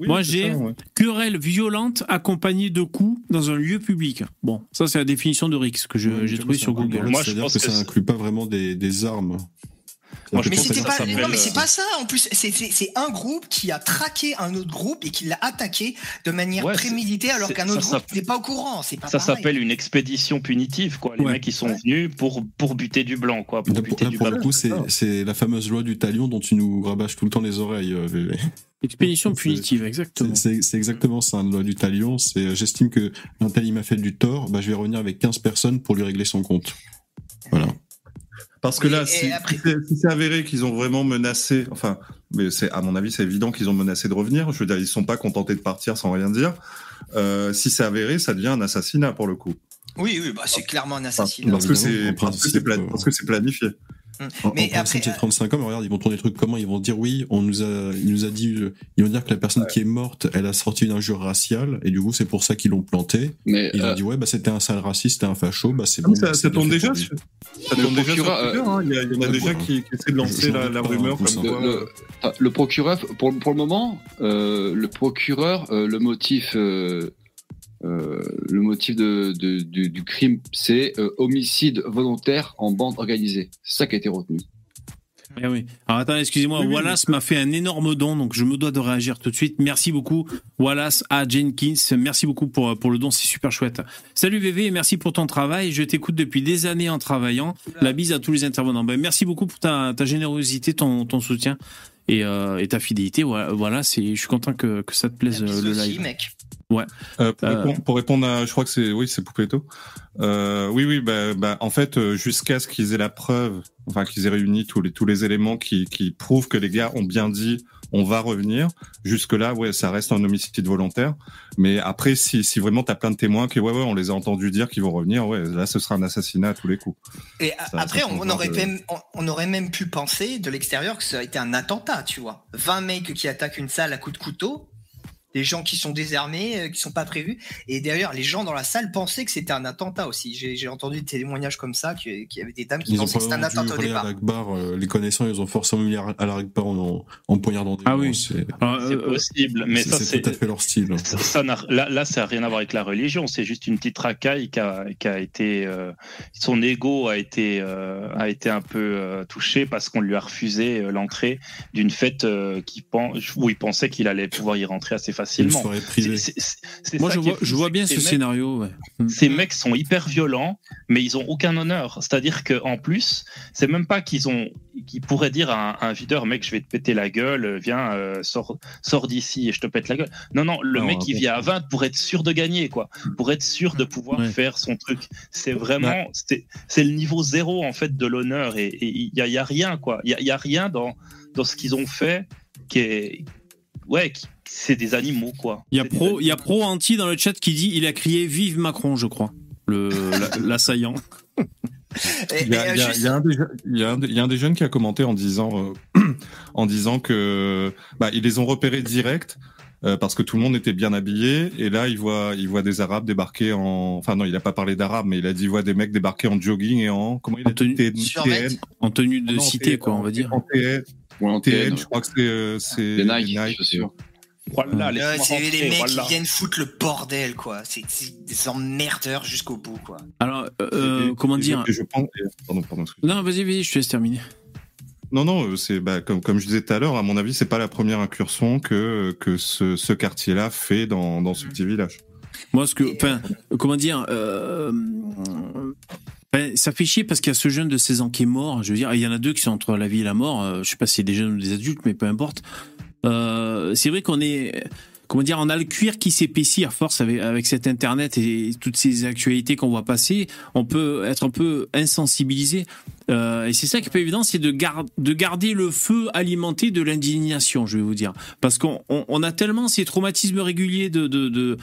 Oui, moi, j'ai- ouais. Querelle violente accompagnée de coups dans un lieu public. Bon, ça, c'est la définition de RIX que j'ai tu trouvé sur Google. Moi, je pense que que ça inclut pas vraiment des, des armes. Moi, Mais ça non, mais c'est pas ça. En plus, c'est- un groupe qui a traqué un autre groupe et qui l'a attaqué de manière Ouais, préméditée alors qu'un ça autre groupe n'est pas au courant. Pas Ça s'appelle une expédition punitive, quoi. Les Ouais. mecs, ils sont Ouais. venus pour, pour buter du blanc, quoi. Pour Là, pour, buter là, du pour blanc. le coup, c'est c'est la fameuse loi du talion dont tu nous rabâches tout le temps les oreilles. euh, VV. Expédition punitive, exactement. C'est exactement ça, la loi du talion. C'est euh, j'estime que un tel il m'a fait du tort, bah, je vais revenir avec 15 personnes pour lui régler son compte. Voilà. Parce que là, et si, après- si c'est- avéré qu'ils ont vraiment menacé, enfin, mais c'est à mon avis, c'est évident qu'ils ont menacé de revenir. Je veux dire, ils sont pas contentés de partir sans rien dire. Euh, si c'est avéré, ça devient un assassinat pour le coup. Oui, oui, bah, c'est clairement un assassinat. euh, parce que c'est planifié. En, Mais en après, c'est euh, 35 ans, mais regarde, ils vont tourner le truc comment? Ils vont dire oui, on nous a, il nous a dit, euh, ils vont dire que la personne qui est morte, elle a sorti une injure raciale, et du coup, c'est pour ça qu'ils l'ont planté. Mais Ils euh, ont dit ouais, bah c'était un sale raciste, c'était un facho, bah c'est Ah, bon. ça, bah, ça fait déjà lui. sur, ça Le tourne déjà sur procureur, Twitter, hein. Il y, a- il y en a ouais, déjà bon, qui, qui essaient de lancer la, la rumeur hein, comme tout quoi. le, le- ah, le procureur, pour, pour le moment, euh, le procureur, euh, le motif, euh, le motif de, de- du, du crime, c'est euh, homicide volontaire en bande organisée. C'est ça qui a été retenu. Eh oui. Alors attendez, excusez-moi, Oui, oui, Wallace m'a fait un énorme don, donc je me dois de réagir tout de suite. Merci beaucoup, Wallace A. Jenkins. Merci beaucoup pour, pour le don, c'est super chouette. Salut VV et merci pour ton travail. Je t'écoute depuis des années en travaillant. La bise à tous les intervenants. Ben, merci beaucoup pour ta, ta générosité, ton, ton soutien et, euh, et ta fidélité. Voilà, je suis content que, que ça te plaise le aussi, live. Mec. Euh, pour, Euh, répondre, pour répondre à, je crois que c'est, oui, c'est Poupetto. Euh, oui, oui, bah, bah, en fait, euh, jusqu'à ce qu'ils aient la preuve, enfin qu'ils aient réuni tous les tous les éléments qui qui prouvent que les gars ont bien dit, on va revenir. Jusque là, ouais, ça reste un homicide volontaire. Mais après, si si vraiment t'as plein de témoins que ouais, ouais, on les a entendus dire qu'ils vont revenir, ouais, là, ce sera un assassinat à tous les coups. Et Ça- après, ça on, aurait de- même, on, on aurait même pu penser de l'extérieur que ça a été un attentat, tu vois. 20 mecs qui attaquent une salle à coups de couteau, des gens qui sont désarmés, euh, qui sont pas prévus. Et d'ailleurs, les gens dans la salle pensaient que c'était un attentat aussi. J'ai entendu des témoignages comme ça, qu'il y avait des dames qui Ils ont pensaient que c'était un attentat au à départ. euh, les connaissants, ils ont forcément mis à l'Akbar en, en poignardant des Ah gens, oui. C'est Alors, C'est euh, possible, mais c'est- ça, c'est tout à fait leur style. Ça, là, là, ça n'a rien à voir avec la religion. C'est juste une petite racaille qui a, qui a été. euh, son ego a été, euh, a été un peu euh, touché parce qu'on lui a refusé euh, l'entrée d'une fête euh, qui où il pensait qu'il allait pouvoir y rentrer assez Une facilement. moi, je vois, je bien ce mecs- scénario. ouais. Mm. ces mecs sont hyper violents, mais ils ont aucun honneur. C'est-à-dire que en plus, c'est même pas qu'ils ont, qu'ils pourraient dire à un, un videur, mec, je vais te péter la gueule, viens, euh, sors, sors d'ici et je te pète la gueule. Non, non, le Non, mec il vient à 20 pour être sûr de gagner, quoi, pour être sûr de pouvoir Ouais. faire son truc. C'est vraiment, c'est, c'est le niveau zéro en fait de l'honneur et il y a, y a rien, quoi. Il y a, y a rien dans dans ce qu'ils ont fait qui est, ouais, qui- c'est des animaux, quoi. Il y a pro, il y a pro anti dans le chat qui dit, il a crié vive Macron, je crois. Le, la- l'assaillant. Il y, a, un des, je- il y a un des- il y a un des jeunes qui a commenté en disant, euh, en disant que bah, ils les ont repérés direct euh, parce que tout le monde était bien habillé et là il voit il voit des Arabes débarquer en, enfin non il a pas parlé d'Arabes mais il a dit il voit des mecs débarquer en jogging et en comment il a En tenue- dit. En tenue de Non, cité, TN, quoi, on va dire. En TN, TN, TN, je crois que c'est euh, c'est Des Nike, chaussures. Voilà, euh, c'est rentrer, les mecs voilà. qui viennent foutre le bordel, quoi. C'est des emmerdeurs jusqu'au bout, quoi. Alors, euh, Et- comment et je- dire et je pense, pardon. Non, vas-y, vas-y, je te laisse terminer. Non, non, euh, c'est bah, comme comme je disais tout à l'heure, à mon avis, c'est pas la première incursion que que ce, ce quartier-là fait dans dans ce petit village. Moi, ce que, enfin, comment dire, euh, ben, ça fait chier parce qu'il y a ce jeune de 16 ans qui est mort. Je veux dire, il y en a deux qui sont entre la vie et la mort. Euh, Je sais pas si c'est des jeunes ou des adultes, mais peu importe. Euh, c'est vrai qu'on est, comment dire, on a le cuir qui s'épaissit à force avec, avec cet internet et toutes ces actualités qu'on voit passer. On peut être un peu insensibilisé. Euh, et c'est ça qui est pas évident, c'est de, gar- de garder le feu alimenté de l'indignation, je vais vous dire. Parce qu'on on, on a tellement ces traumatismes réguliers de, de, de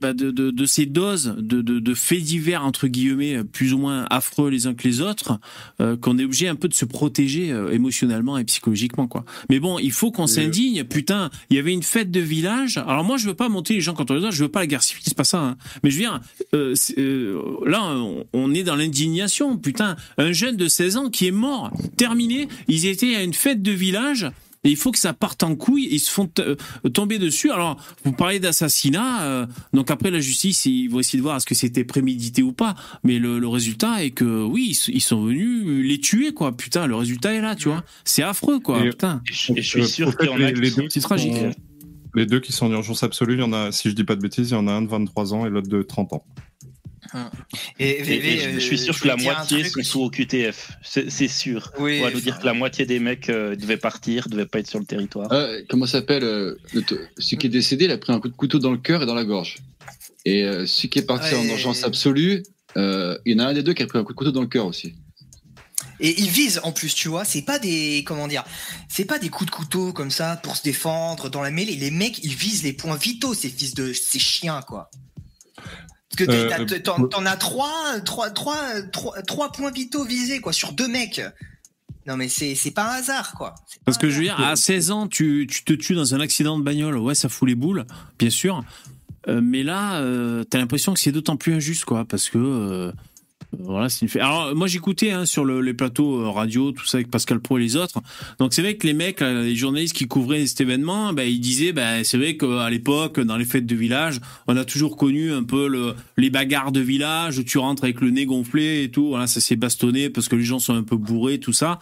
bah, de, de, de ces doses de, faits divers entre guillemets plus ou moins affreux les uns que les autres euh, qu'on est obligé un peu de se protéger euh, émotionnellement et psychologiquement quoi. Mais bon, il faut qu'on s'indigne. Putain, il y avait une fête de village. Alors moi, je veux pas monter les gens contre les autres. Je veux pas la guerre civile, c'est pas ça. hein. Mais je veux dire, euh, là, on- on est dans l'indignation. Putain, un jeune de 16 ans qui est mort, terminé. Ils étaient à une fête de village. Et il faut que ça parte en couille. Ils se font euh, tomber dessus. Alors, vous parlez d'assassinat. euh, donc après, la justice, ils vont essayer de voir est-ce que c'était prémédité ou pas. Mais le, le résultat est que oui, ils, ils sont venus les tuer, quoi. Putain, le résultat est là, tu vois. C'est affreux, quoi. Et- Putain. Et je, et je suis sûr au fait, qu'il y en a les- qui C'est tragique. sont- Les deux qui sont en urgence absolue, il y en a, si je dis pas de bêtises, il y en a un de 23 ans et l'autre de 30 ans. Et, Et- VV, et je euh, suis sûr je que la moitié truc sont sous OQTF. C'est c'est sûr. Oui, On va nous dire que la moitié des mecs euh, devaient partir, devaient pas être sur le territoire. Euh, comment ça s'appelle euh, Celui qui est décédé, il a pris un coup de couteau dans le cœur et dans la gorge. Et euh, celui qui est parti Ouais. en urgence absolue, euh, il y en a un des deux qui a pris un coup de couteau dans le cœur aussi. Et ils visent en plus, tu vois, c'est pas des comment dire, c'est pas des coups de couteau comme ça pour se défendre dans la mêlée. Les mecs, ils visent les points vitaux, ces fils de ces chiens quoi. Parce que Euh, t'as- euh, t'en as trois, trois, trois, trois, trois points vitaux visés quoi sur deux mecs. Non mais c'est c'est pas un hasard quoi. Parce que je veux dire, à 16 ans, tu, tu te tues dans un accident de bagnole. Ouais, ça fout les boules, bien sûr. Euh, mais là, euh, t'as l'impression que c'est d'autant plus injuste, quoi, parce que euh, voilà, c'est une. Alors moi, j'écoutais hein, sur le- les plateaux euh, radio, tout ça avec Pascal Pro et les autres. Donc c'est vrai que les mecs, les journalistes qui couvraient cet événement, bah, ils disaient, bah, c'est vrai qu'à l'époque, dans les fêtes de village, on a toujours connu un peu le, les bagarres de village. où Tu rentres avec le nez gonflé et tout. Voilà, ça s'est bastonné parce que les gens sont un peu bourrés, tout ça.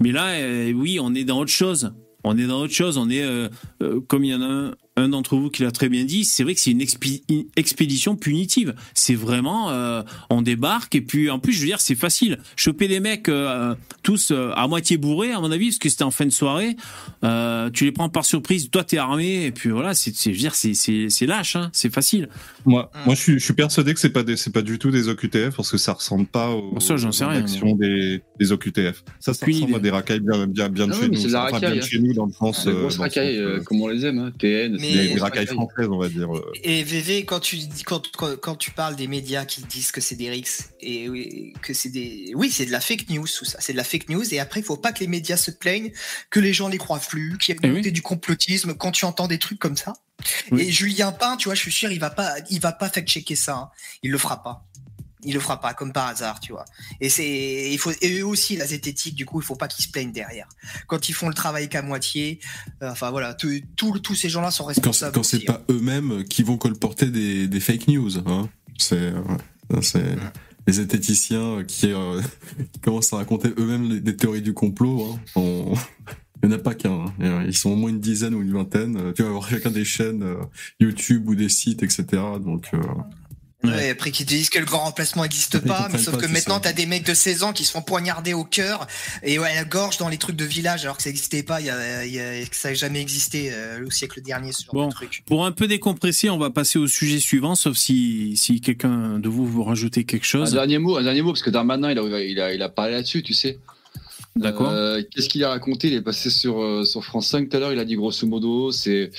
Mais là, euh, oui, on est dans autre chose. On est dans autre chose. On est, euh, euh, comme il y en a un, un d'entre vous qui l'a très bien dit, c'est vrai que c'est une, expi- une expédition punitive. C'est vraiment, euh, on débarque et puis en plus, je veux dire, c'est facile. Choper des mecs euh, tous euh, à moitié bourrés, à mon avis, parce que c'était en fin de soirée. euh, tu les prends par surprise. Toi, t'es armé et puis voilà. C'est, c'est- je veux dire, c'est, c'est, c'est lâche. Hein, c'est facile. Moi, Mm. moi, je suis, je suis persuadé que c'est pas des, c'est pas du tout des OQTF parce que ça ressemble pas aux, Bon, ça, j'en sais aux rien, actions des, des OQTF. Ça, ça ressemble idée. à des racailles bien, bien, bien de Ah chez ouais, mais nous. c'est de la Enfin, racaille, bien de hein. chez nous dans le sens. Des euh, grosses racailles, euh, euh, comme on les aime, hein. TN, Mais- des, racailles françaises, on va dire. euh. Et VV, quand tu dis- quand, quand, quand tu parles des médias qui disent que c'est des rixes et oui, que c'est des oui c'est de la fake news tout ça c'est de la fake news et après il faut pas que les médias se plaignent que les gens les croient plus qu'il y a Eh oui. du complotisme quand tu entends des trucs comme ça Oui. et Julien Pain tu vois je suis sûr il va pas il va pas fact checker ça hein. il le fera pas il le fera pas comme par hasard tu vois et c'est il faut et eux aussi la zététique du coup il faut pas qu'ils se plaignent derrière quand ils font le travail qu'à moitié euh, enfin voilà tous ces gens là sont Quand, responsables quand c'est aussi, hein. pas eux-mêmes qui vont colporter des, des fake news, hein. C'est, c'est les zététiciens qui, euh, qui commencent à raconter eux-mêmes des théories du complot. Hein. On- Il n'y en a pas qu'un. hein. Ils sont au moins une dizaine ou une vingtaine. Tu vas avoir chacun des chaînes euh, YouTube ou des sites, etc. Donc, euh, Ouais, après qu'ils disent que le grand remplacement n'existe pas, mais sauf pas, que maintenant t'as des mecs de 16 ans qui se font poignarder au cœur et ouais, à la gorge dans les trucs de village alors que ça n'existait pas, il y a, il y a- que ça n'a jamais existé euh, au siècle dernier ce genre Bon. de truc. Pour un peu décompresser, on va passer au sujet suivant, sauf si, si quelqu'un de vous veut rajouter quelque Un chose. dernier mot, un dernier mot, parce que Darmanin, il a, il a, il a parlé là-dessus, tu sais. D'accord. Euh, Qu'est-ce qu'il a raconté? Il est passé sur, euh, sur France 5 tout à l'heure, il a dit grosso modo, c'est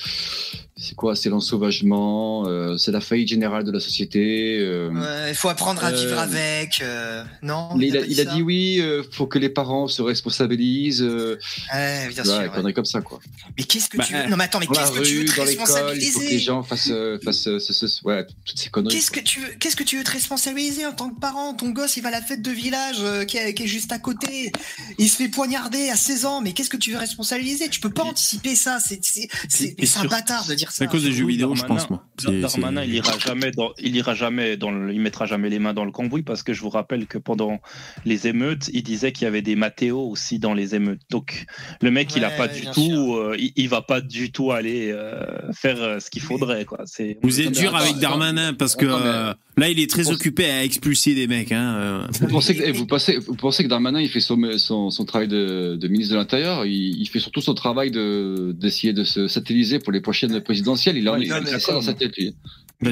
c'est quoi? C'est l'ensauvagement, euh, c'est la faillite générale de la société. euh, Ouais, Il faut apprendre à Euh, vivre avec, euh, non? mais il a, il dit oui, euh, faut que les parents se responsabilisent. Euh, Ouais, bien sûr. ouais. conneries comme ça, quoi. Mais qu'est-ce que Bah, tu veux Non mais attends, mais qu'est-ce que tu veux rue, te dans l'école, il faut que les responsabiliser gens fassent, fassent ce- ce- ouais, toutes ces conneries. Qu'est-ce que tu veux Qu'est-ce que tu veux te responsabiliser en tant que parent? Ton gosse, il va à la fête de village euh, qui, est, qui est juste à côté. Il se fait poignarder à 16 ans. Mais qu'est-ce que tu veux responsabiliser? Tu peux pas anticiper ça. C'est c'est c'est Et c'est un bataire de dire C'est à cause des jeux vidéo, je Darmanin. pense, moi. Darmanin, il ira jamais dans, il ira jamais dans le, il mettra jamais les mains dans le cambouis parce que je vous rappelle que pendant les émeutes, il disait qu'il y avait des Mathéos aussi dans les émeutes. Donc le mec, il a pas du tout, euh, il, il va pas du tout aller euh, faire euh, ce qu'il faudrait quoi. C'est Vous êtes dur avec Darmanin parce que euh, là, il est très occupé à expulser des mecs. Hein. Vous pensez, que, eh, vous, pensez, vous pensez que Darmanin, il fait son, son, son travail de, de ministre de l'Intérieur, il, il fait surtout son travail de d'essayer de se satelliser pour les prochaines présidentielles. Il a, Ouais, il a mais ça dans sa tête, lui.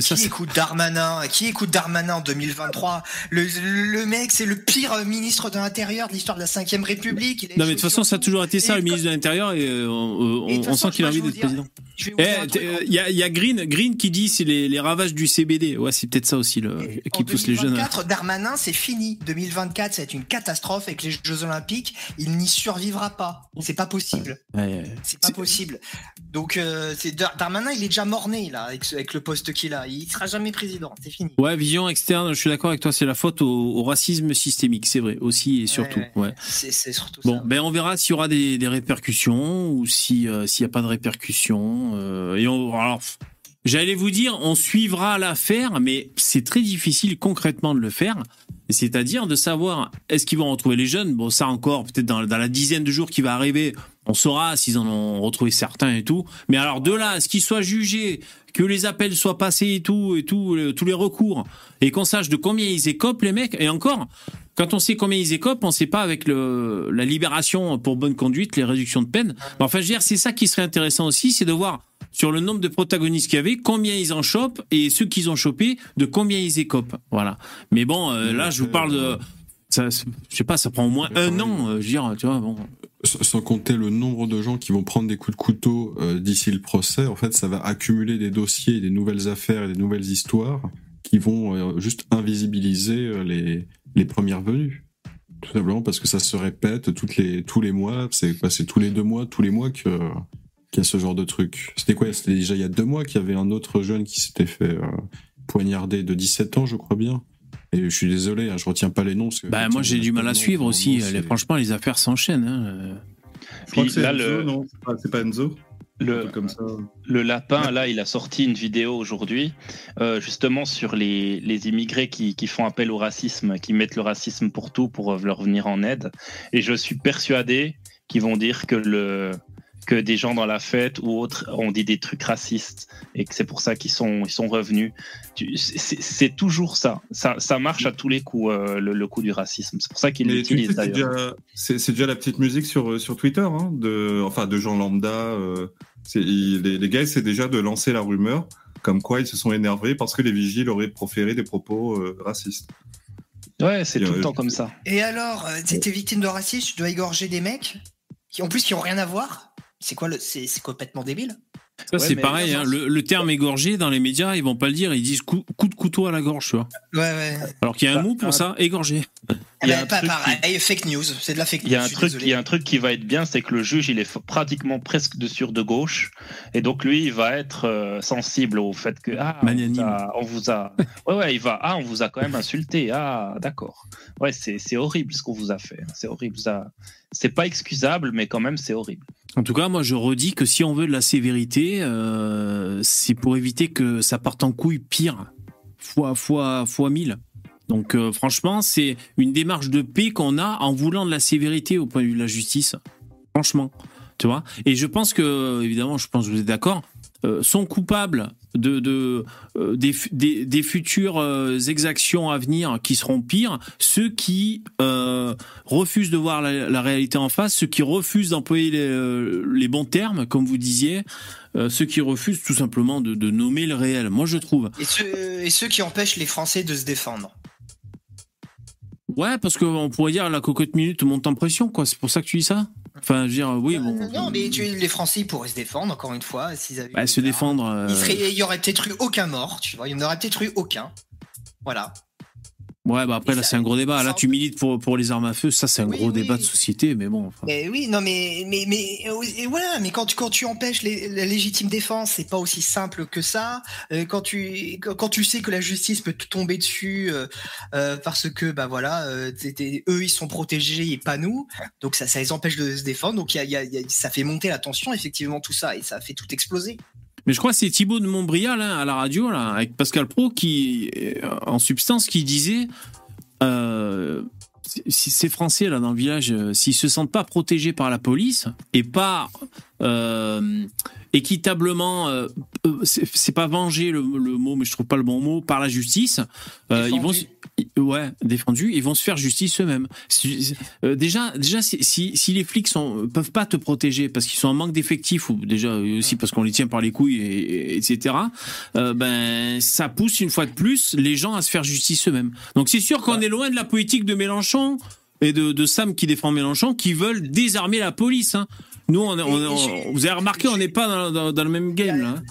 Ça, qui écoute Darmanin? Qui écoute Darmanin en 2023 le, le mec, c'est le pire ministre de l'Intérieur de l'histoire de la 5ème République. Il Non, mais de toute façon, ça a toujours été ça, Et le ministre de l'Intérieur, et euh, on, Et façon, sent qu'il a envie d'être président. Vous Eh, Il y, a, y a Green, Green qui dit c'est les, les ravages du CBD. Ouais, c'est peut-être ça aussi le, Et qui pousse les jeunes. 2024, Darmanin, c'est fini. 2024, c'est une catastrophe avec les Jeux Olympiques. Il n'y survivra pas. C'est pas possible. Ouais, ouais. C'est pas possible. Donc, euh, Darmanin, il est déjà mort-né, là, avec le poste qu'il a. Il sera jamais président. C'est fini. Ouais, vision externe, je suis d'accord avec toi, c'est la faute au, au racisme systémique, c'est vrai, aussi et surtout. Ouais, Ouais. C'est surtout Bon, ça. ben on verra s'il y aura des, des répercussions ou si euh, s'il n'y a pas de répercussions. euh, et on, alors, j'allais vous dire, on suivra l'affaire, mais c'est très difficile concrètement de le faire. C'est-à-dire de savoir est-ce qu'ils vont retrouver les jeunes? Bon, ça encore, peut-être dans, dans la dizaine de jours qui va arriver, on saura s'ils en ont retrouvé certains et tout. Mais alors de là, à ce qu'ils soient jugés, que les appels soient passés et tout, et tout, euh, tous les recours, et qu'on sache de combien ils écopent les mecs. Et encore, quand on sait combien ils écopent, on sait pas avec la libération pour bonne conduite, les réductions de peine. Enfin, je veux dire, c'est ça qui serait intéressant aussi, c'est de voir sur le nombre de protagonistes qu'il y avait, combien ils en chopent, et ceux qu'ils ont chopés, de combien ils écopent. Voilà. Mais bon, euh, là, je vous parle de, ça, je sais pas, ça prend au moins un an, euh, je veux dire, tu vois, bon. Sans compter le nombre de gens qui vont prendre des coups de couteau euh, d'ici le procès, en fait, ça va accumuler des dossiers, des nouvelles affaires et des nouvelles histoires qui vont euh, juste invisibiliser les, les premières venues. Tout simplement parce que ça se répète toutes les, tous les mois, c'est tous les deux mois, tous les mois que qu'il y a ce genre de truc. C'était quoi? C'était déjà il y a deux mois qu'il y avait un autre jeune qui s'était fait poignarder de 17 ans, je crois bien. Et je suis désolé, hein, je retiens pas les noms. parce que, Bah, moi, j'ai du mal à suivre aussi. Les- franchement, les affaires s'enchaînent. Hein. Je crois Puis que c'est Enzo, le- non C'est pas- Enzo Un Le, truc comme ça. Le lapin, là, il a sorti une vidéo aujourd'hui, euh, justement sur les, les immigrés qui, qui font appel au racisme, qui mettent le racisme pour tout pour euh, leur venir en aide. Et je suis persuadé qu'ils vont dire que le que des gens dans la fête ou autres ont dit des trucs racistes et que c'est pour ça qu'ils sont ils sont revenus. C'est toujours ça. ça. Ça marche à tous les coups euh, le, le coup du racisme. C'est pour ça qu'ils l'utilisent c'est d'ailleurs. déjà, c'est, c'est déjà la petite musique sur, euh, sur Twitter, hein, de, enfin, de gens lambda. euh, il- les, les gars, c'est déjà de lancer la rumeur, comme quoi ils se sont énervés parce que les vigiles auraient proféré des propos euh, racistes. Ouais, c'est tout le temps comme ça. Et alors, t'es victime de racisme, tu dois égorger des mecs qui, en plus, qui ont rien à voir. C'est quoi le, c'est c'est complètement débile? Ça, Ouais, c'est pareil. Hein. Le, le terme égorgé, dans les médias, ils vont pas le dire. Ils disent coup, coup de couteau à la gorge, tu vois. Ouais, ouais. Alors qu'il y a un Bah, mot pour un- ça, égorgé. Eh Il y a ben, pas pareil. Fake news, c'est de la fake news. Il y a un truc, désolé. il y a un truc qui va être bien, c'est que le juge, il est pratiquement presque de sur de gauche, et donc lui, il va être euh, sensible au fait que ah, on vous, a, on vous a, ouais ouais, il va, ah, on vous a quand même insulté, ah, d'accord, ouais, c'est c'est horrible ce qu'on vous a fait, c'est horrible, ça, c'est pas excusable, mais quand même c'est horrible. En tout cas, moi, je redis que si on veut de la sévérité, euh, c'est pour éviter que ça parte en couille pire, fois, fois, fois mille. Donc, euh, franchement, c'est une démarche de paix qu'on a en voulant de la sévérité au point de vue de la justice. Franchement, tu vois? Et je pense que, évidemment, je pense que vous êtes d'accord, euh, sont coupables de, de euh, des, fu- des, des futures euh, exactions à venir qui seront pires, ceux qui euh, refusent de voir la, la réalité en face, ceux qui refusent d'employer les, les bons termes, comme vous disiez, ceux qui refusent tout simplement de, de nommer le réel. Moi, je trouve. Et ceux, et ceux qui empêchent les Français de se défendre. Ouais, parce qu'on pourrait dire la cocotte minute monte en pression, quoi. C'est pour ça que tu dis ça? Enfin, je veux dire, oui, bon. Non, mais tu- les Français ils pourraient se défendre, encore une fois, s'ils avaient. Bah, se défendre. euh, Il, serait- il y aurait peut-être eu aucun mort, tu vois. Il n'y en aurait peut-être eu aucun. Voilà. Ouais, bah après, Et là, c'est un gros débat. Là, tu milites pour, pour les armes à feu. Ça, c'est un Oui, gros oui. débat de société, mais bon. enfin. Mais oui, non, mais mais mais et voilà. Mais quand tu quand tu empêches les- la légitime défense, c'est pas aussi simple que ça. Euh, quand tu quand tu sais que la justice peut te tomber dessus euh, euh, parce que bah voilà, eux ils sont protégés et pas nous. Donc ça ça les empêche de se défendre. Donc y a, il y a- il y a- ça fait monter la tension effectivement tout ça et ça fait tout exploser. Mais je crois que c'est Thibaut de Montbrial hein, à la radio là, avec Pascal Pro qui, euh, en substance, qui disait euh, si ces Français là dans le village, euh, s'ils se sentent pas protégés par la police et pas équitablement, euh, c'est c'est pas venger le, le mot, mais je trouve pas le bon mot, par la justice, euh, ils vont, ouais, défendus, ils vont se faire justice eux-mêmes. Euh, déjà, déjà, si, si, si les flics sont, peuvent pas te protéger parce qu'ils sont en manque d'effectifs ou déjà euh, aussi parce qu'on les tient par les couilles, et, et- etc. euh, ben, ça pousse une fois de plus les gens à se faire justice eux-mêmes. Donc c'est sûr qu'on est loin de la politique de Mélenchon et de, de Sam qui défend Mélenchon qui veulent désarmer la police. Hein. Nous, on, on, on- vous avez remarqué, on n'est pas dans, dans- dans le même game là.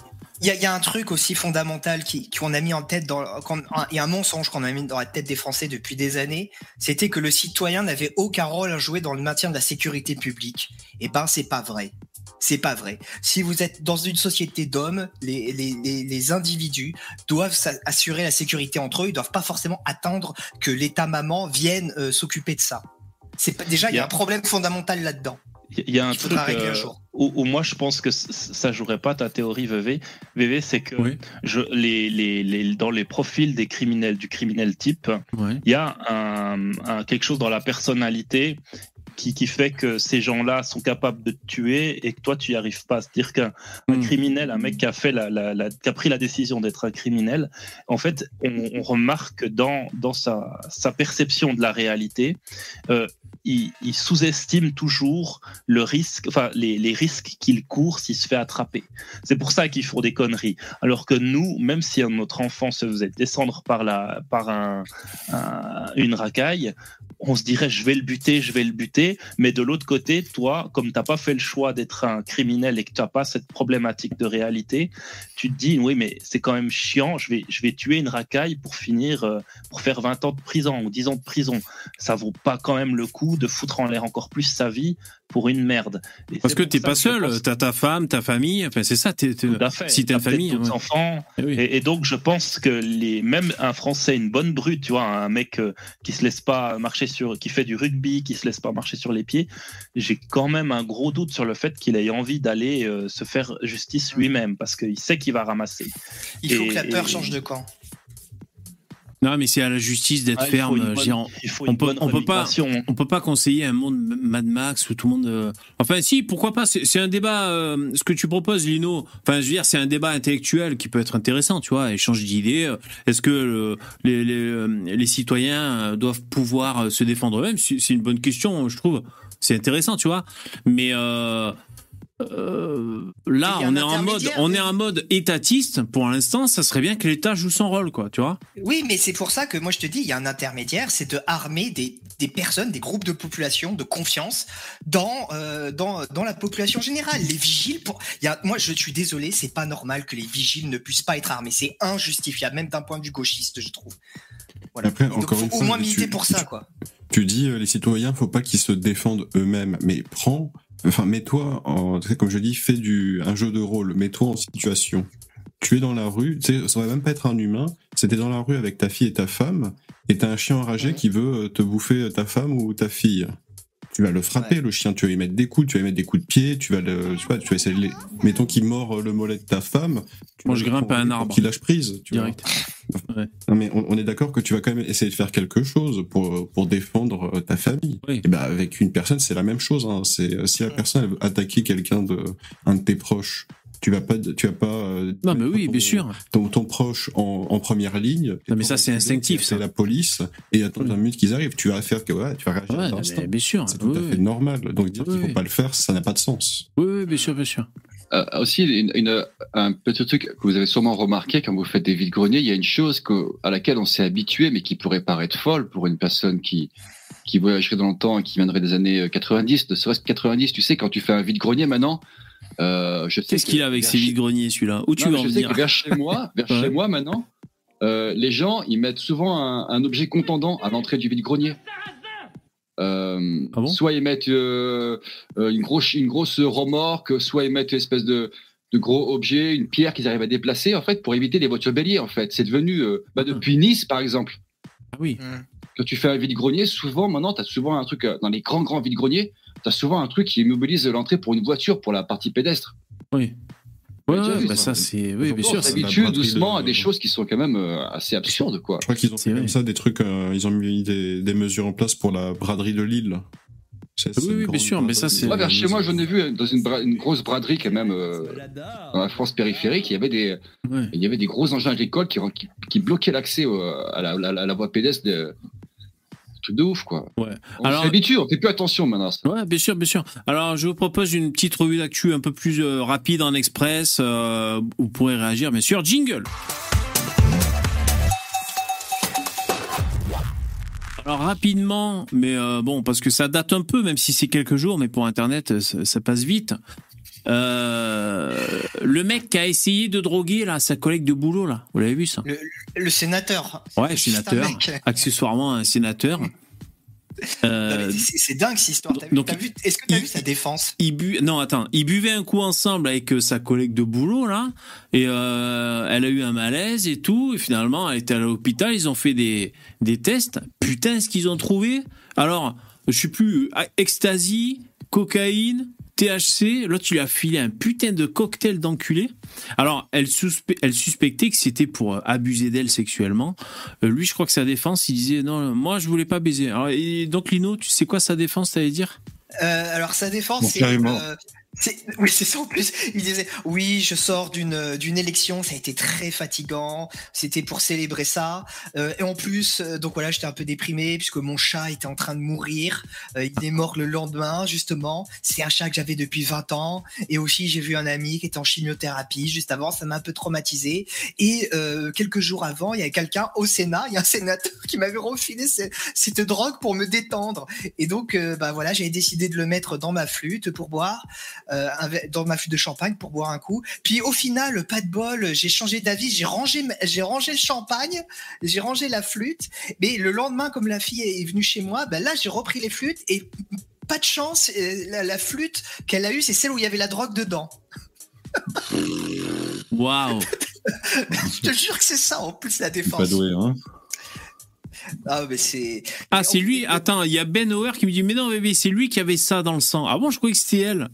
Il y, y a un truc aussi fondamental qui qu'on a mis en tête dans qu'on- un- il y a un mensonge qu'on a mis dans la tête des Français depuis des années, c'était que le citoyen n'avait aucun rôle à jouer dans le maintien de la sécurité publique. Et ben c'est pas vrai. C'est pas vrai. Si vous êtes dans une société d'hommes, les, les, les, les individus doivent assurer la sécurité entre eux. Ils doivent pas forcément attendre que l'État maman vienne euh, s'occuper de ça. C'est pas, déjà il y a un problème fondamental là-dedans. Il y a un Il truc régler un euh, jour. Où, où moi je pense que ça jouerait pas ta théorie VV. VV c'est que Oui. je, les, les, les, dans les profils des criminels, du criminel type, il y a un, un- quelque chose dans la personnalité qui, qui fait que ces gens-là sont capables de te tuer et que toi tu y arrives pas. C'est-à-dire qu'un un Hmm. criminel, un mec qui a fait la, la, la- qui a pris la décision d'être un criminel, en fait, on, on remarque dans, dans sa, sa perception de la réalité, euh, il, sous-estime toujours le risque, enfin les, risques qu'il court s'il se fait attraper. C'est pour ça qu'ils font des conneries. Alors que nous, même si notre enfant se faisait descendre par la, par un- une racaille, on se dirait je vais le buter, je vais le buter. Mais de l'autre côté, toi, comme t'as pas fait le choix d'être un criminel et que tu n'as pas cette problématique de réalité, tu te dis oui mais c'est quand même chiant. Je vais, je vais tuer une racaille pour finir, euh, pour faire 20 ans de prison ou 10 ans de prison. Ça vaut pas quand même le coup de foutre en l'air encore plus sa vie pour une merde. Et Parce que t'es pas seul, pense- t'as ta femme, ta famille, enfin c'est ça, t'es, t'es- tout à fait. si t'as une famille. ouais. enfants. Eh oui. Et, et donc, je pense que les, même un Français, une bonne brute, tu vois, un mec euh, qui se laisse pas marcher sur, qui fait du rugby, qui se laisse pas marcher sur les pieds, j'ai quand même un gros doute sur le fait qu'il ait envie d'aller euh, se faire justice lui-même parce qu'il sait qu'il va ramasser. Il faut Et- que la peur et- change de camp. Non, mais c'est à la justice d'être Ah, ferme. bonne- dire, on- peut- on peut pas- remédiation. on peut pas conseiller un monde Mad Max où tout le monde. euh, Enfin, si, pourquoi pas C'est un débat. euh, Ce que tu proposes, Lino. Enfin, je veux dire, c'est un débat intellectuel qui peut être intéressant, tu vois. Échange d'idées. euh, Est-ce que les, les, les citoyens doivent pouvoir se défendre eux-mêmes? C'est c'est une bonne question, je trouve. C'est intéressant, tu vois. Mais euh, euh, là, on est en mode, on est en mode étatiste. Pour l'instant, ça serait bien que l'État joue son rôle, quoi. Tu vois Oui, mais c'est pour ça que moi je te dis, il y a un intermédiaire, c'est de armer des, des personnes, des groupes de population de confiance dans, euh, dans, dans la population générale. Les vigiles, pour... il y a, moi je suis désolé, c'est pas normal que les vigiles ne puissent pas être armés. C'est injustifiable, même d'un point de vue gauchiste, je trouve. Voilà. Après, Et donc, encore faut une au fois, moins tu- militer pour ça, tu- quoi. Tu dis euh, les citoyens, faut pas qu'ils se défendent eux-mêmes, mais prends, enfin mets-toi, en, comme je dis, fais du un jeu de rôle, mets-toi en situation. Tu es dans la rue, tu sais, ça va même pas être un humain. C'était dans la rue avec ta fille et ta femme, et t'as un chien enragé qui veut euh, te bouffer ta femme ou ta fille. Tu vas le frapper, Ouais. le chien. Tu vas lui mettre des coups, tu vas lui mettre des coups de pied, tu vas le, je sais pas, tu vas essayer de les... Mettons qu'il mord euh, le mollet de ta femme. Tu Moi, je grimpe à un arbre. Qu'il lâche prise, tu vois. Direct. Non, mais on, on est d'accord que tu vas quand même essayer de faire quelque chose pour, pour défendre euh, ta famille. Oui. Et ben avec une personne, c'est la même chose. Hein. C'est euh, si la personne elle veut attaquer quelqu'un de un de tes proches, tu vas pas, tu vas pas. euh, Non, mais oui, ton- bien sûr. Ton, ton proche en, en première ligne. Non, mais ça, c'est instinctif, ça. C'est la police et attendre Oui. une minute qu'ils arrivent. Tu vas faire que ouais, tu vas réagir Ouais, à l'instant. mais bien sûr. C'est tout Oui, à fait oui. normal. Donc dire Oui, qu'il faut pas le faire, ça n'a pas de sens. Oui, oui, bien sûr, bien sûr. Euh, aussi, une, une- un petit truc que vous avez sûrement remarqué quand vous faites des vides-greniers, il y a une chose que, à laquelle on s'est habitué, mais qui pourrait paraître folle pour une personne qui, qui voyagerait dans le temps et qui viendrait des années 90, de serait-ce que 90, tu sais, quand tu fais un vide-grenier maintenant, euh, je sais Qu'est-ce que qu'il a avec ses chez- vides-greniers, celui-là Où tu Non, veux mais en je sais venir que vers chez moi, vers Ouais. chez moi maintenant, euh, les gens, ils mettent souvent un, un objet contendant à l'entrée du vide-grenier. Euh, Ah bon soit ils mettent une, grosse, une grosse remorque, soit ils mettent une espèce de, de gros objet, une pierre qu'ils arrivent à déplacer, en fait, pour éviter les voitures béliers, en fait. C'est devenu, euh, bah, depuis Nice, par exemple. Ah oui. Quand tu fais un vide-grenier, souvent, maintenant, tu as souvent un truc, euh, dans les grands, grands vide-greniers, tu as souvent un truc qui immobilise l'entrée pour une voiture, pour la partie pédestre. Oui. Ouais, ouais, vu, bah ça. ça, c'est. Oui, bien on sûr. s'habitue doucement de- à des choses qui sont quand même euh, assez absurdes, quoi. Je crois qu'ils ont fait comme ça des trucs. euh, ils ont mis des, des mesures en place pour la braderie de Lille. Oui, bien sûr, mais ça, c'est- Moi, vers chez moi, j'en ai vu dans une, bra- une grosse braderie quand même euh, dans la France périphérique. Il y avait des, Ouais. il y avait des gros engins agricoles qui, qui, qui bloquaient l'accès à, la, la- la- la voie pédestre. De, truc de ouf, quoi. Ouais. On Alors- s'habitue, on fait plus attention maintenant. ça. Ouais, bien sûr, bien sûr. Alors, je vous propose une petite revue d'actu un peu plus euh, rapide en express. euh, vous pourrez réagir, bien sûr. Jingle. Alors rapidement, mais euh, bon, parce que ça date un peu, même si c'est quelques jours, mais pour Internet, ça, ça passe vite. Euh, le mec qui a essayé de droguer là sa collègue de boulot là, vous l'avez vu ça? Le, le sénateur. Ouais, sénateur, accessoirement un sénateur. Euh, C'est dingue cette histoire. Est-ce que tu as il- vu sa défense? il bu... non attends, ils buvaient un coup ensemble avec euh, sa collègue de boulot là, et euh, elle a eu un malaise et tout, et finalement elle était à l'hôpital, ils ont fait des des tests. Putain, ce qu'ils ont trouvé. Alors, je sais plus, ecstasy, cocaïne, THC. L'autre, lui a filé un putain de cocktail d'enculé. Alors, elle, suspe- elle suspectait que c'était pour euh, abuser d'elle sexuellement. Euh, lui, je crois que sa défense, il disait non, moi, je voulais pas baiser. Alors, et donc, Lino, tu sais quoi sa défense, t'allais dire? Euh, Alors sa défense, Bon, c'est. carrément. euh, c'est- oui, c'est ça en plus. Il disait Oui, je sors d'une d'une élection, ça a été très fatigant. C'était pour célébrer ça. Euh, et en plus, euh, donc voilà, j'étais un peu déprimé puisque mon chat était en train de mourir. Euh, il est mort le lendemain, justement. C'est un chat que j'avais depuis 20 ans. Et aussi, j'ai vu un ami qui était en chimiothérapie juste avant. Ça m'a un peu traumatisé. Et euh, quelques jours avant, il y avait quelqu'un au Sénat, il y a un sénateur qui m'avait refilé ce- cette drogue pour me détendre. Et donc, euh, bah voilà, j'avais décidé de le mettre dans ma flûte pour boire, euh, dans ma flûte de champagne pour boire un coup. Puis au final, pas de bol, j'ai changé d'avis, j'ai rangé, j'ai rangé le champagne, j'ai rangé la flûte. Mais le lendemain, comme la fille est venue chez moi, bah là, j'ai repris les flûtes et pas de chance, euh, la, la flûte qu'elle a eue, c'est celle où il y avait la drogue dedans. Waouh Je te jure que c'est ça en plus la Pas défense. doué, hein. Ah mais c'est. Ah, c'est lui. Attends, il y a Ben Hauer qui me dit Mais non, bébé, c'est lui qui avait ça dans le sang. Ah bon, je croyais que c'était elle,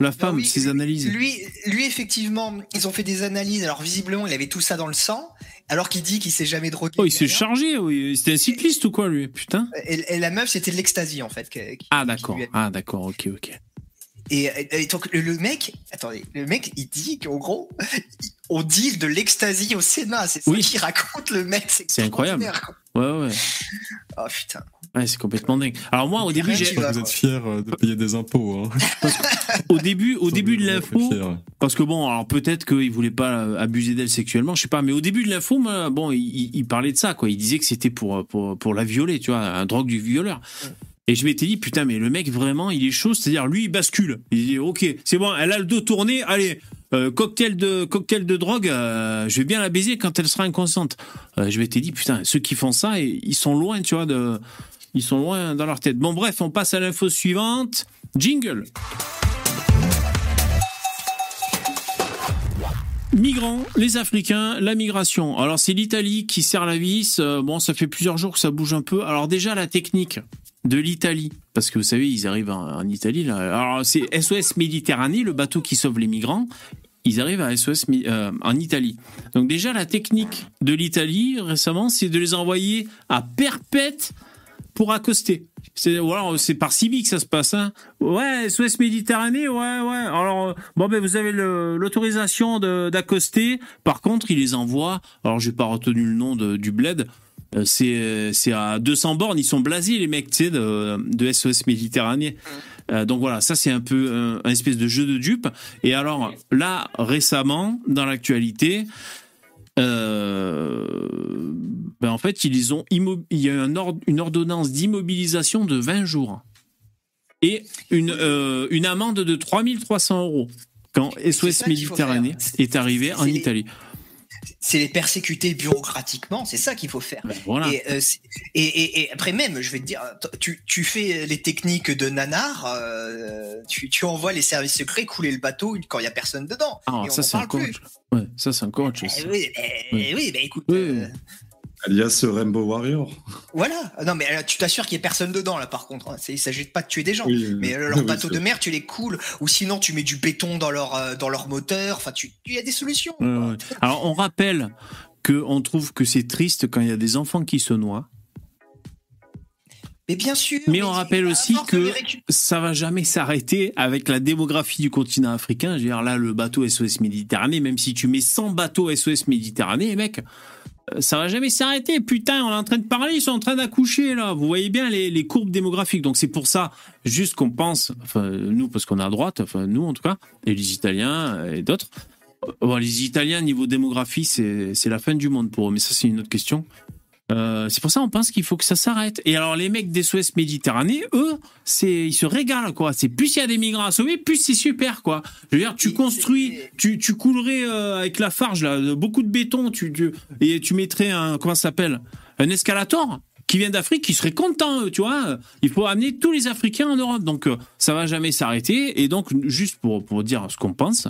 la femme, oui, ses analyses. Lui, lui, effectivement, ils ont fait des analyses. Alors, visiblement, il avait tout ça dans le sang, alors qu'il dit qu'il s'est jamais drogué. Oh, il s'est chargé, oui. C'était un cycliste ou quoi, lui Putain. Et, et la meuf, c'était de l'ecstasy, en fait. qui- Ah, d'accord. Ah, d'accord, ok, ok. Et, donc, le, le mec, attendez, le mec, il dit qu'en gros, on deal de l'ecstasy au Sénat. C'est ça Oui. qu'il raconte, le mec. C'est incroyable. Ouais, ouais. Oh, putain. Ouais, c'est complètement dingue. Alors, moi, au début, j'ai. Vous êtes fiers euh, de payer des impôts. Hein. Au début, au début de l'info, parce que bon, alors peut-être qu'il voulait pas euh, abuser d'elle sexuellement, je sais pas, mais au début de l'info, moi, bon, il, parlait de ça, quoi. Il disait que c'était pour, pour, pour la violer, tu vois, un drogue du violeur. Et je m'étais dit, putain, mais le mec, vraiment, il est chaud, c'est-à-dire, lui, il bascule. Il dit, ok, c'est bon, elle a le dos tourné, allez, euh, cocktail de, cocktail de drogue, euh, je vais bien la baiser quand elle sera inconsciente. Euh, je m'étais dit, putain, ceux qui font ça, ils sont loin, tu vois, de, ils sont loin dans leur tête. Bon, bref, on passe à l'info suivante. Jingle. Migrants, les Africains, la migration. Alors c'est l'Italie qui serre la vis. Euh, bon, ça fait plusieurs jours que ça bouge un peu. Alors déjà la technique de l'Italie, parce que vous savez, ils arrivent en, Italie. Là. Alors c'est SOS Méditerranée, le bateau qui sauve les migrants. Ils arrivent à SOS euh, en Italie. Donc déjà la technique de l'Italie récemment, c'est de les envoyer à Perpète pour accoster. C'est c'est par Cibi que ça se passe. Hein. Ouais, SOS Méditerranée, ouais, ouais. Alors euh, bon ben vous avez l'autorisation d'accoster. Par contre, il les envoie. Alors j'ai pas retenu le nom de- du bled. Euh, C'est c'est à 200 bornes. Ils sont blasés les mecs, tu sais, de, de SOS Méditerranée. Euh, donc voilà, ça c'est un peu un, un espèce de jeu de dupe. Et alors là récemment dans l'actualité. Euh, ben en fait, ils ont il y a eu un ord- une ordonnance d'immobilisation de 20 jours et une, euh, une amende de 3300 euros quand SOS Méditerranée est arrivé en les- Italie. C'est les persécuter bureaucratiquement, c'est ça qu'il faut faire. Ben voilà. Et, euh, et, et- et après même, je vais te dire, tu, tu fais les techniques de nanar, euh, tu, tu envoies les services secrets couler le bateau quand il y a personne dedans. Ah, ça c'est encore plus. autre chose. Ouais, ça c'est encore autre chose. Eh oui, eh, Oui. oui, bah écoute, Oui, euh, Alias Rainbow Warrior. voilà. Non, mais euh, tu t'assures qu'il y ait personne dedans là, par contre. hein. Il s'agit pas de tuer des gens. Oui, Mais euh, leur oui, bateau de mer, tu les coules, ou sinon tu mets du béton dans leur euh, dans leur moteur. Enfin, tu, il y a des solutions. Alors on rappelle que on trouve que c'est triste quand il y a des enfants qui se noient. Mais bien sûr. Mais on rappelle aussi que ça va jamais s'arrêter avec la démographie du continent africain. Je veux dire, là, le bateau SOS Méditerranée, même si tu mets 100 bateaux SOS Méditerranée, mec, ça va jamais s'arrêter. Putain, on est en train de parler, ils sont en train d'accoucher, là. Vous voyez bien les, courbes démographiques. Donc, c'est pour ça, juste qu'on pense, enfin, nous, parce qu'on est à droite, enfin, nous, en tout cas, et les Italiens euh, et d'autres. Euh, Bon, les Italiens, niveau démographie, c'est la fin du monde pour eux, mais ça, c'est une autre question. Euh, c'est pour ça on pense qu'il faut que ça s'arrête. Et alors les mecs des SOS Méditerranée, eux, c'est ils se régalent quoi. C'est plus il y a des migrants à sauver, plus c'est super quoi. Je veux dire, tu construis, tu, tu coulerais euh, avec la farge là, beaucoup de béton, tu, tu- et tu mettrais un comment ça s'appelle, un escalator qui vient d'Afrique, qui serait content, tu vois. Il faut amener tous les Africains en Europe, donc euh, ça va jamais s'arrêter. Et donc juste pour pour dire ce qu'on pense,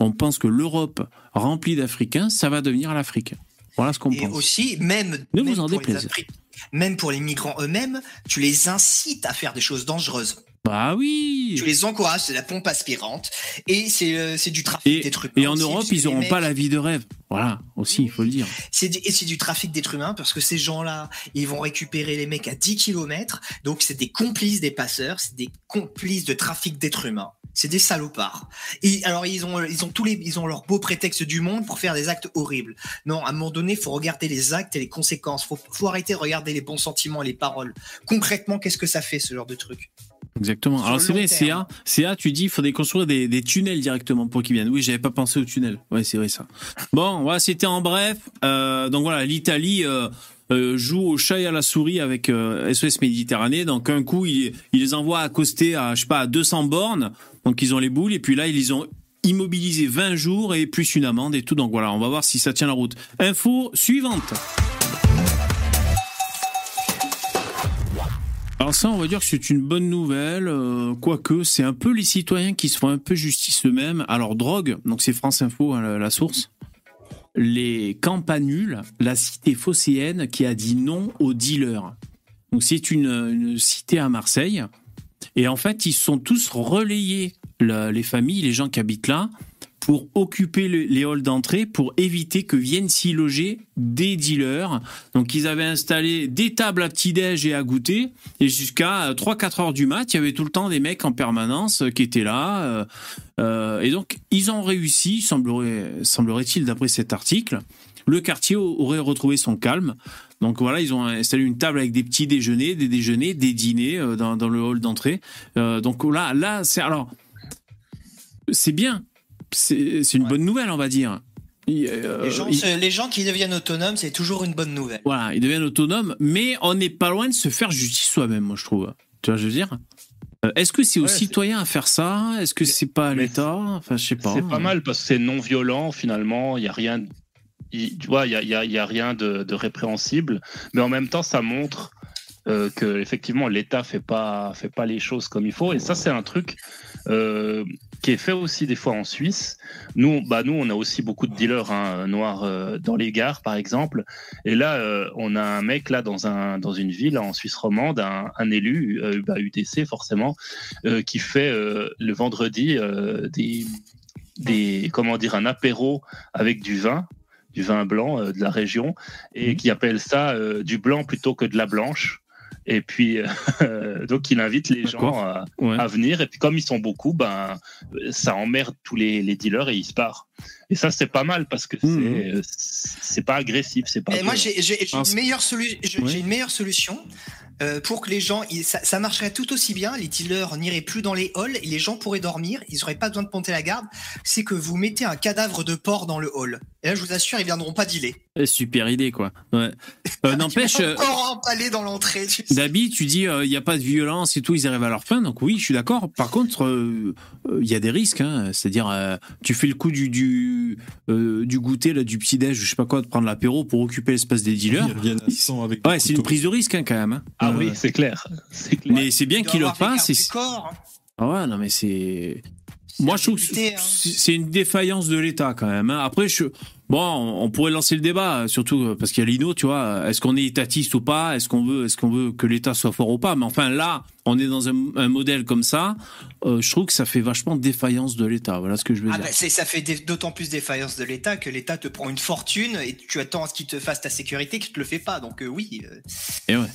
on pense que l'Europe remplie d'Africains, ça va devenir l'Afrique. Voilà ce qu'on Et pense. aussi, même, Ne même vous en pour les déplaise. Afri- même pour les migrants eux-mêmes, tu les incites à faire des choses dangereuses. Bah oui. Tu les encourages, c'est la pompe aspirante. Et c'est euh, du trafic Et, d'êtres humains. et en aussi, Europe, ils n'auront pas la vie de rêve. Voilà, aussi, il faut le dire. Du, et c'est du trafic d'êtres humains parce que ces gens-là, ils vont récupérer les mecs à 10 km. Donc c'est des complices des passeurs, c'est des complices de trafic d'êtres humains. C'est des salopards. Et alors ils ont ils ont tous les ils ont leur beau prétexte du monde pour faire des actes horribles. Non, à un moment donné, faut regarder les actes et les conséquences. Faut faut arrêter de regarder les bons sentiments et les paroles. Concrètement, qu'est-ce que ça fait ce genre de truc? Exactement. Alors c'est vrai. CA, CA, tu dis, il faudrait construire des, des tunnels directement pour qu'ils viennent. Oui, j'avais pas pensé aux tunnels. Ouais, c'est vrai ça. Bon, voilà, c'était en bref. Euh, donc voilà, l'Italie euh, euh, joue au chat et à la souris avec SOS Méditerranée. Donc un coup, il, il les envoie accoster à, je sais pas, à 200 bornes. Donc ils ont les boules et puis là, ils les ont immobilisés 20 jours et plus une amende et tout. Donc voilà, on va voir si ça tient la route. Info suivante. Alors ça, on va dire que c'est une bonne nouvelle, euh, quoique c'est un peu les citoyens qui se font un peu justice eux-mêmes. Alors drogue, donc c'est France Info, hein, la, source. Les campanules, la cité phocéenne qui a dit non aux dealers. Donc c'est une, cité à Marseille. Et en fait, ils sont tous relayés, la- les familles, les gens qui habitent là, pour occuper le- les halls d'entrée, pour éviter que viennent s'y loger des dealers. Donc ils avaient installé des tables à petit-déj et à goûter, et jusqu'à 3-4 heures du mat, il y avait tout le temps des mecs en permanence euh, qui étaient là. euh, euh, et donc ils ont réussi, semblerait, semblerait-il d'après cet article, le quartier au- aurait retrouvé son calme. Donc voilà, ils ont installé une table avec des petits déjeuners, des déjeuners, des dîners euh, dans, le hall d'entrée. Euh, donc là, là, c'est alors, c'est bien, c'est une Ouais. bonne nouvelle, on va dire. Il- euh, les, gens, il- les gens qui deviennent autonomes, c'est toujours une bonne nouvelle. voilà, ils deviennent autonomes, mais on n'est pas loin de se faire justice soi-même, moi je trouve. Tu vois, je veux dire? Euh, Est-ce que c'est aux Ouais, citoyens à faire ça? Est-ce que c'est pas à l'État? Enfin, je sais pas. C'est pas mal parce que c'est non violent finalement. Il y a rien, tu vois, il y a, il y a- il y a rien de, de répréhensible. Mais en même temps, ça montre euh, que effectivement l'État fait pas fait pas les choses comme il faut. Et ça, c'est un truc euh, qui est fait aussi des fois en Suisse. Nous, bah nous, on a aussi beaucoup de dealers hein, noirs euh, dans les gares, par exemple. Et là, euh, on a un mec là dans un dans une ville en Suisse romande, un, un élu, euh, bah, UTC forcément, euh, qui fait euh, le vendredi euh, des des comment dire un apéro avec du vin du vin blanc euh, de la région et Mhm. qui appelle ça euh, du blanc plutôt que de la blanche et puis euh, donc il invite les gens à, Ouais. à venir et puis comme ils sont beaucoup ben ça emmerde tous les, les dealers et ils se barrent et ça c'est pas mal parce que c'est Mhm. c'est pas agressif c'est pas Et moi, violent. j'ai j'ai- j'ai Ah, une, meilleure solu- j'ai- Ouais. j'ai une meilleure solution euh, pour que les gens, ils- ça, ça marcherait tout aussi bien. Les dealers n'iraient plus dans les halls et les gens pourraient dormir. Ils n'auraient pas besoin de monter la garde. C'est que vous mettez un cadavre de porc dans le hall. Et là, je vous assure, ils viendront pas dealer. Eh, Super idée, quoi. Ouais. Euh, N'empêche, Ils euh, encore dans l'entrée. tu sais. Dabi, tu dis il n'y a pas de violence et tout, ils arrivent à leur fin, donc oui, je suis d'accord. Par contre, euh, il y a des risques, hein. c'est-à-dire euh, tu fais le coup du du, euh, du goûter, là, du petit déj, je sais pas quoi, de prendre l'apéro pour occuper l'espace des dealers. Ils reviennent à 100 avec des Ouais, c'est une prise de risque hein, quand même. hein. ah Euh, oui c'est clair Mais c'est bien qu'ils le corps, hein. Ah ouais, non mais c'est. Moi, je trouve que hein. c'est une défaillance de l'État quand même. hein. Après, je... bon, on pourrait lancer le débat, surtout euh, parce qu'il y a Lino, tu vois. Est-ce qu'on est étatiste ou pas? Est-ce qu'on veut, est-ce qu'on veut que l'État soit fort ou pas? Mais enfin, là, on est dans un, un modèle comme ça. euh, je trouve que ça fait vachement défaillance de l'État. Voilà ce que je veux Ah dire. bah, c'est- ça fait d'autant plus défaillance de l'État que l'État te prend une fortune et tu attends à ce qu'il te fasse ta sécurité qu'il te le fait pas. Donc euh, oui. euh, Et ouais.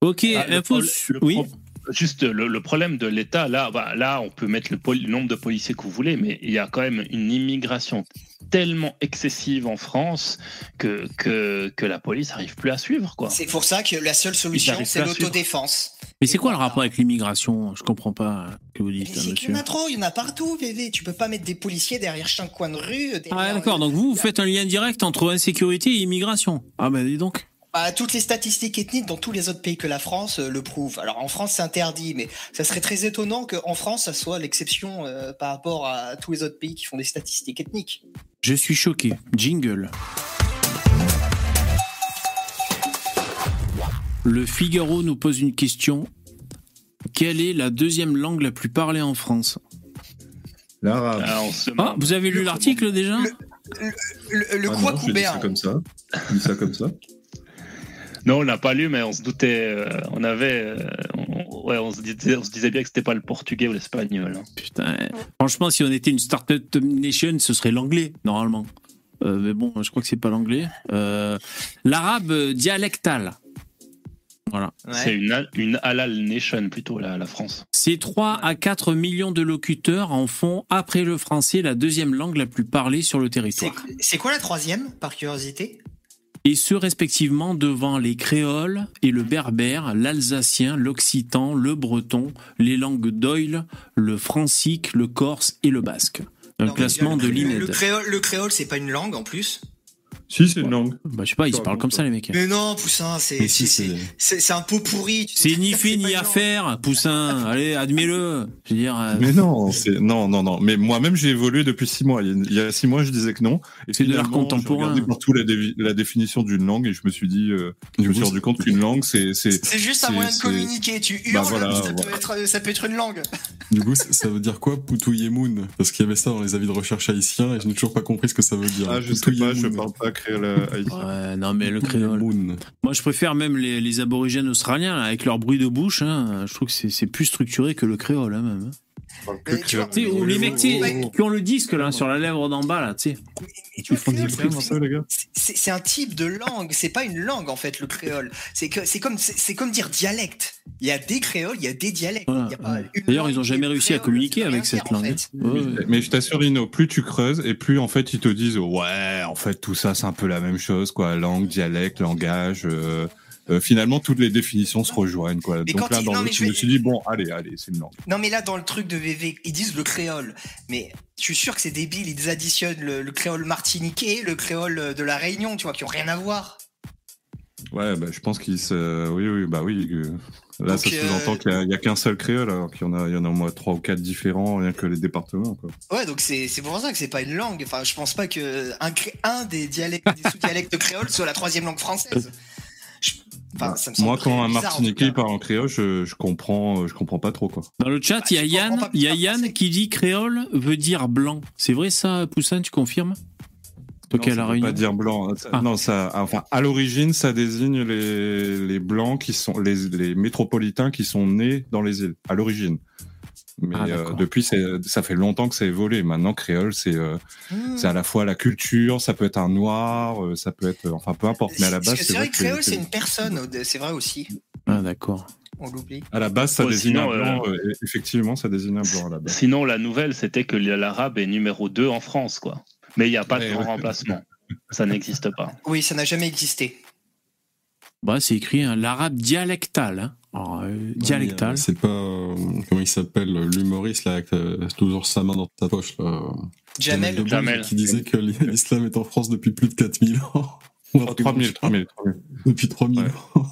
Ok, Ah, info. le oui. pro- Juste le, le problème de l'État, là, bah, là, on peut mettre le, nombre de policiers que vous voulez, mais il y a quand même une immigration tellement excessive en France que, que, que la police n'arrive plus à suivre, quoi. C'est pour ça que la seule solution, c'est l'autodéfense. Mais c'est quoi le rapport avec l'immigration? Je comprends pas euh, ce que vous dites, c'est qu'il y en a trop, il y en a partout, bébé. Tu peux pas mettre des policiers derrière chaque coin de rue. derrière- Ah d'accord, donc vous, vous faites un lien direct entre insécurité et immigration. Ah ben dis donc. Bah, toutes les statistiques ethniques dans tous les autres pays que la France euh, le prouvent. Alors en France c'est interdit, mais ça serait très étonnant qu'en France ça soit l'exception euh, par rapport à tous les autres pays qui font des statistiques ethniques. Je suis choqué. Jingle. Le Figaro nous pose une question. Quelle est la deuxième langue la plus parlée en France? L'arabe. Ah, Ah, vous avez lu l'article déjà? Le, le Ah quoi non, je dis ça comme ça. Je dis ça comme ça. Non, on l'a pas lu, mais on se doutait. euh, on avait. euh, on, ouais, on se disait, on se disait bien que c'était pas le portugais ou l'espagnol. hein. Putain, franchement, si on était une startup nation, ce serait l'anglais, normalement. Euh, mais bon, je crois que c'est pas l'anglais. Euh, L'arabe dialectal. Voilà. C'est une, une halal nation plutôt, la, la France. Ces 3 à 4 millions de locuteurs en font, après le français, la deuxième langue la plus parlée sur le territoire. c'est quoi la troisième, par curiosité? Et ce, respectivement, devant les créoles et le berbère, l'alsacien, l'occitan, le breton, les langues d'oïl, le francique, le corse et le basque. Un Non, classement le- de le- Le l'INED. créole, le créole c'est pas une langue en plus? Si, c'est une langue. Bah, je sais pas, ils se parlent comme ça, les mecs. Mais non, Poussin, c'est Mais si, c'est- un pot pourri. tu sais C'est ni fait ni à faire, Poussin. Allez, admets-le. Je veux dire, euh, Mais non, c'est non, non, non. Mais moi-même, j'ai évolué depuis six mois. Il y a- six mois, je disais que non. Et C'est de l'art contemporain. J'ai regardé partout la, dévi- la définition d'une langue et je me suis dit, euh, je me suis rendu c'est- compte qu'une langue, c'est, c'est, juste un moyen de communiquer. Tu hurles, Bah voilà, ça, voilà. peut être, ça peut être une langue. Du coup, ça veut dire quoi, Poutouyemoun Parce qu'il y avait ça dans les avis de recherche haïtiens et je n'ai toujours pas compris ce que ça veut dire. ah, je sais pas, je parle pas créole euh. Ouais, non, mais le créole. Moi, je préfère même les, les aborigènes australiens, là, avec leur bruit de bouche. hein. Je trouve que c'est c'est plus structuré que le créole, hein, même. Ou les mecs, tu sais, Ouais. qui ont le disque, là, sur la lèvre d'en bas, là, tu sais. C'est- ça, les gars c'est c'est un type de langue, c'est pas une langue en fait le créole. C'est que c'est comme c'est comme dire dialecte. Il y a des créoles, il y a des dialectes. D'ailleurs, ils ont jamais réussi à communiquer avec cette langue. fait. Ouais, ouais. Mais je t'assure, Lino, plus tu creuses et plus en fait ils te disent ouais, en fait tout ça c'est un peu la même chose quoi, langue, dialecte, langage. Euh, euh, finalement, toutes les définitions se rejoignent quoi. Mais Donc là, il- dans non, le, je me suis dit bon, allez, allez, c'est une langue. Non mais là dans le truc de VV, ils disent le créole. Mais je suis sûr que c'est débile, ils additionnent le, le créole martiniquais, le créole de la Réunion, tu vois, qui ont rien à voir. Ouais, bah, je pense qu'ils se, oui, oui, bah oui. euh, Là, Donc, ça sous-entend euh, qu'il y a- qu'un seul créole, alors qu'il y en a, il y en a au moins trois ou quatre différents, rien que les départements. Quoi. Ouais, donc c'est pour ça que c'est pas une langue. Enfin, je pense pas que un, des dialectes, des sous-dialectes créoles soit la troisième langue française. Je- Enfin, ça me semble Moi, quand un bizarre, Martiniquais parle en créole, je, je comprends, euh, je comprends pas trop quoi. Dans le chat, Bah, il y a comprends Yann, y a Yann qui dit créole veut dire blanc. C'est vrai ça, Poussin, tu confirmes? Toi qui la Réunion. pas dire blanc. Ça- Ah. Non, ça, enfin, à l'origine, ça désigne les, les blancs qui sont, les, les métropolitains qui sont nés dans les îles, à l'origine. Mais Ah, euh, depuis, ça fait longtemps que ça a évolué. Maintenant, créole, c'est euh, Hmm. c'est à la fois la culture, ça peut être un noir, euh, ça peut être, enfin, peu importe. Mais à la base, c'est c'est vrai que créole, c'est une personne, c'est vrai aussi. Ah, d'accord. On l'oublie. à la base, ça Ouais, désigne sinon, un blanc. euh, effectivement, ça désigne un blanc à la base. Sinon, la nouvelle, c'était que l'arabe est numéro 2 en France, quoi. Mais il n'y a pas de grand ouais. remplacement. Ça n'existe pas. Oui, ça n'a jamais existé. Bah, c'est écrit hein, l'arabe dialectal. Hein. Alors, euh, dialectal. C'est pas. euh, comment il s'appelle L'humoriste, là, avec euh, toujours sa main dans ta poche, là. Jamel. Debbouze, Jamel. Qui disait que l'islam est en France depuis plus de 4000 ans. Ou un Oh, truc 3000, dans le 3000, 3000. Depuis 3000 Ouais. ans.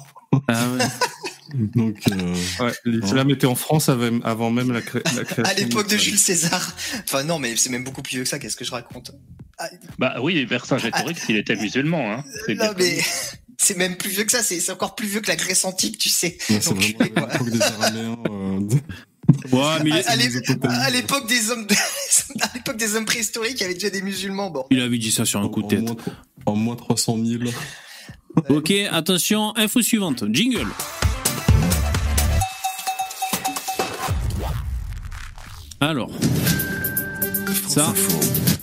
Ah, ouais. Donc, euh, Ouais, l'islam était en France avant, avant même la, cré- la création. À l'époque de. Jules César. Enfin non, mais c'est même beaucoup plus vieux que ça. Qu'est-ce que je raconte? Ah, Bah oui, Vercingétorix, il était musulman. Hein. Non mais connu. C'est même plus vieux que ça. C'est encore plus vieux que la Grèce antique, tu sais. ouais, c'est Donc, vraiment quoi. l'époque des Araméens. euh, Ouais, mais il, À, l'époque des hommes, de- à l'époque des hommes préhistoriques, il y avait déjà des musulmans. Bon. il avait dit ça sur un en, coup de tête. moins, en moins 300 000. Ok, attention, info suivante. Jingle. Alors. Ça.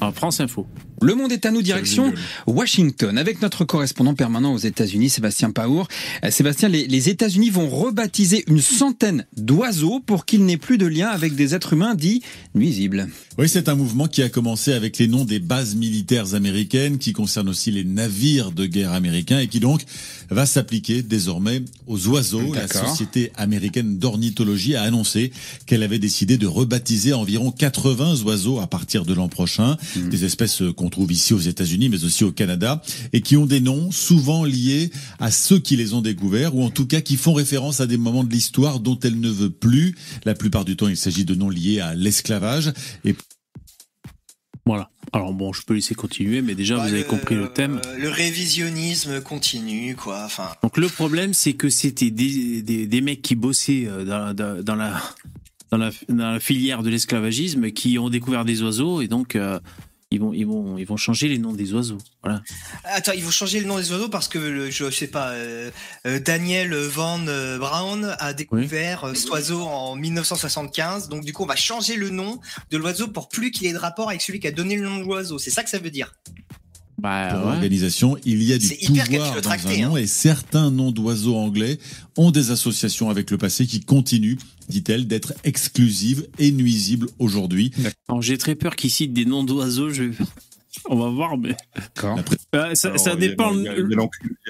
Ah, France Info. Le monde est à nous, direction Washington, avec notre correspondant permanent aux États-Unis, Sébastien Paour. Euh, Sébastien, les, les États-Unis vont rebaptiser une centaine d'oiseaux pour qu'ils n'aient plus de lien avec des êtres humains dits nuisibles. Oui, c'est un mouvement qui a commencé avec les noms des bases militaires américaines, qui concerne aussi les navires de guerre américains et qui donc va s'appliquer désormais aux oiseaux. La. Société américaine d'ornithologie a annoncé qu'elle avait décidé de rebaptiser environ 80 oiseaux à partir de l'an prochain, des espèces qu'on qu'on trouve ici aux États-Unis, mais aussi au Canada, et qui ont des noms souvent liés à ceux qui les ont découverts, ou en tout cas qui font référence à des moments de l'histoire dont elle ne veut plus. La plupart du temps, il s'agit de noms liés à l'esclavage. Et Voilà. Alors bon, je peux laisser continuer, mais déjà Bah, vous avez compris le thème. euh, le révisionnisme continue, quoi. Enfin, Donc le problème, c'est que c'était des, des, des mecs qui bossaient euh, dans, dans, dans la, dans, la, dans la filière de l'esclavagisme qui ont découvert des oiseaux et donc euh, ils, vont, ils, vont, ils vont changer les noms des oiseaux. Voilà. attends, il faut changer le nom des oiseaux parce que le, je sais pas, euh, euh, Daniel Van Brown a découvert cet oiseau en 1975. Donc du coup, on va changer le nom de l'oiseau pour plus qu'il ait de rapport avec celui qui a donné le nom de l'oiseau. C'est ça que ça veut dire. Bah, pour ouais. l'organisation, il y a du pouvoir dans un nom, et certains noms d'oiseaux anglais ont des associations avec le passé qui continuent, dit-elle, d'être exclusives et nuisibles aujourd'hui. Alors j'ai très peur qu'ils citent des noms d'oiseaux. Je... On va voir, mais D'accord. Euh, ça, Alors, ça il y a- dépend. Il y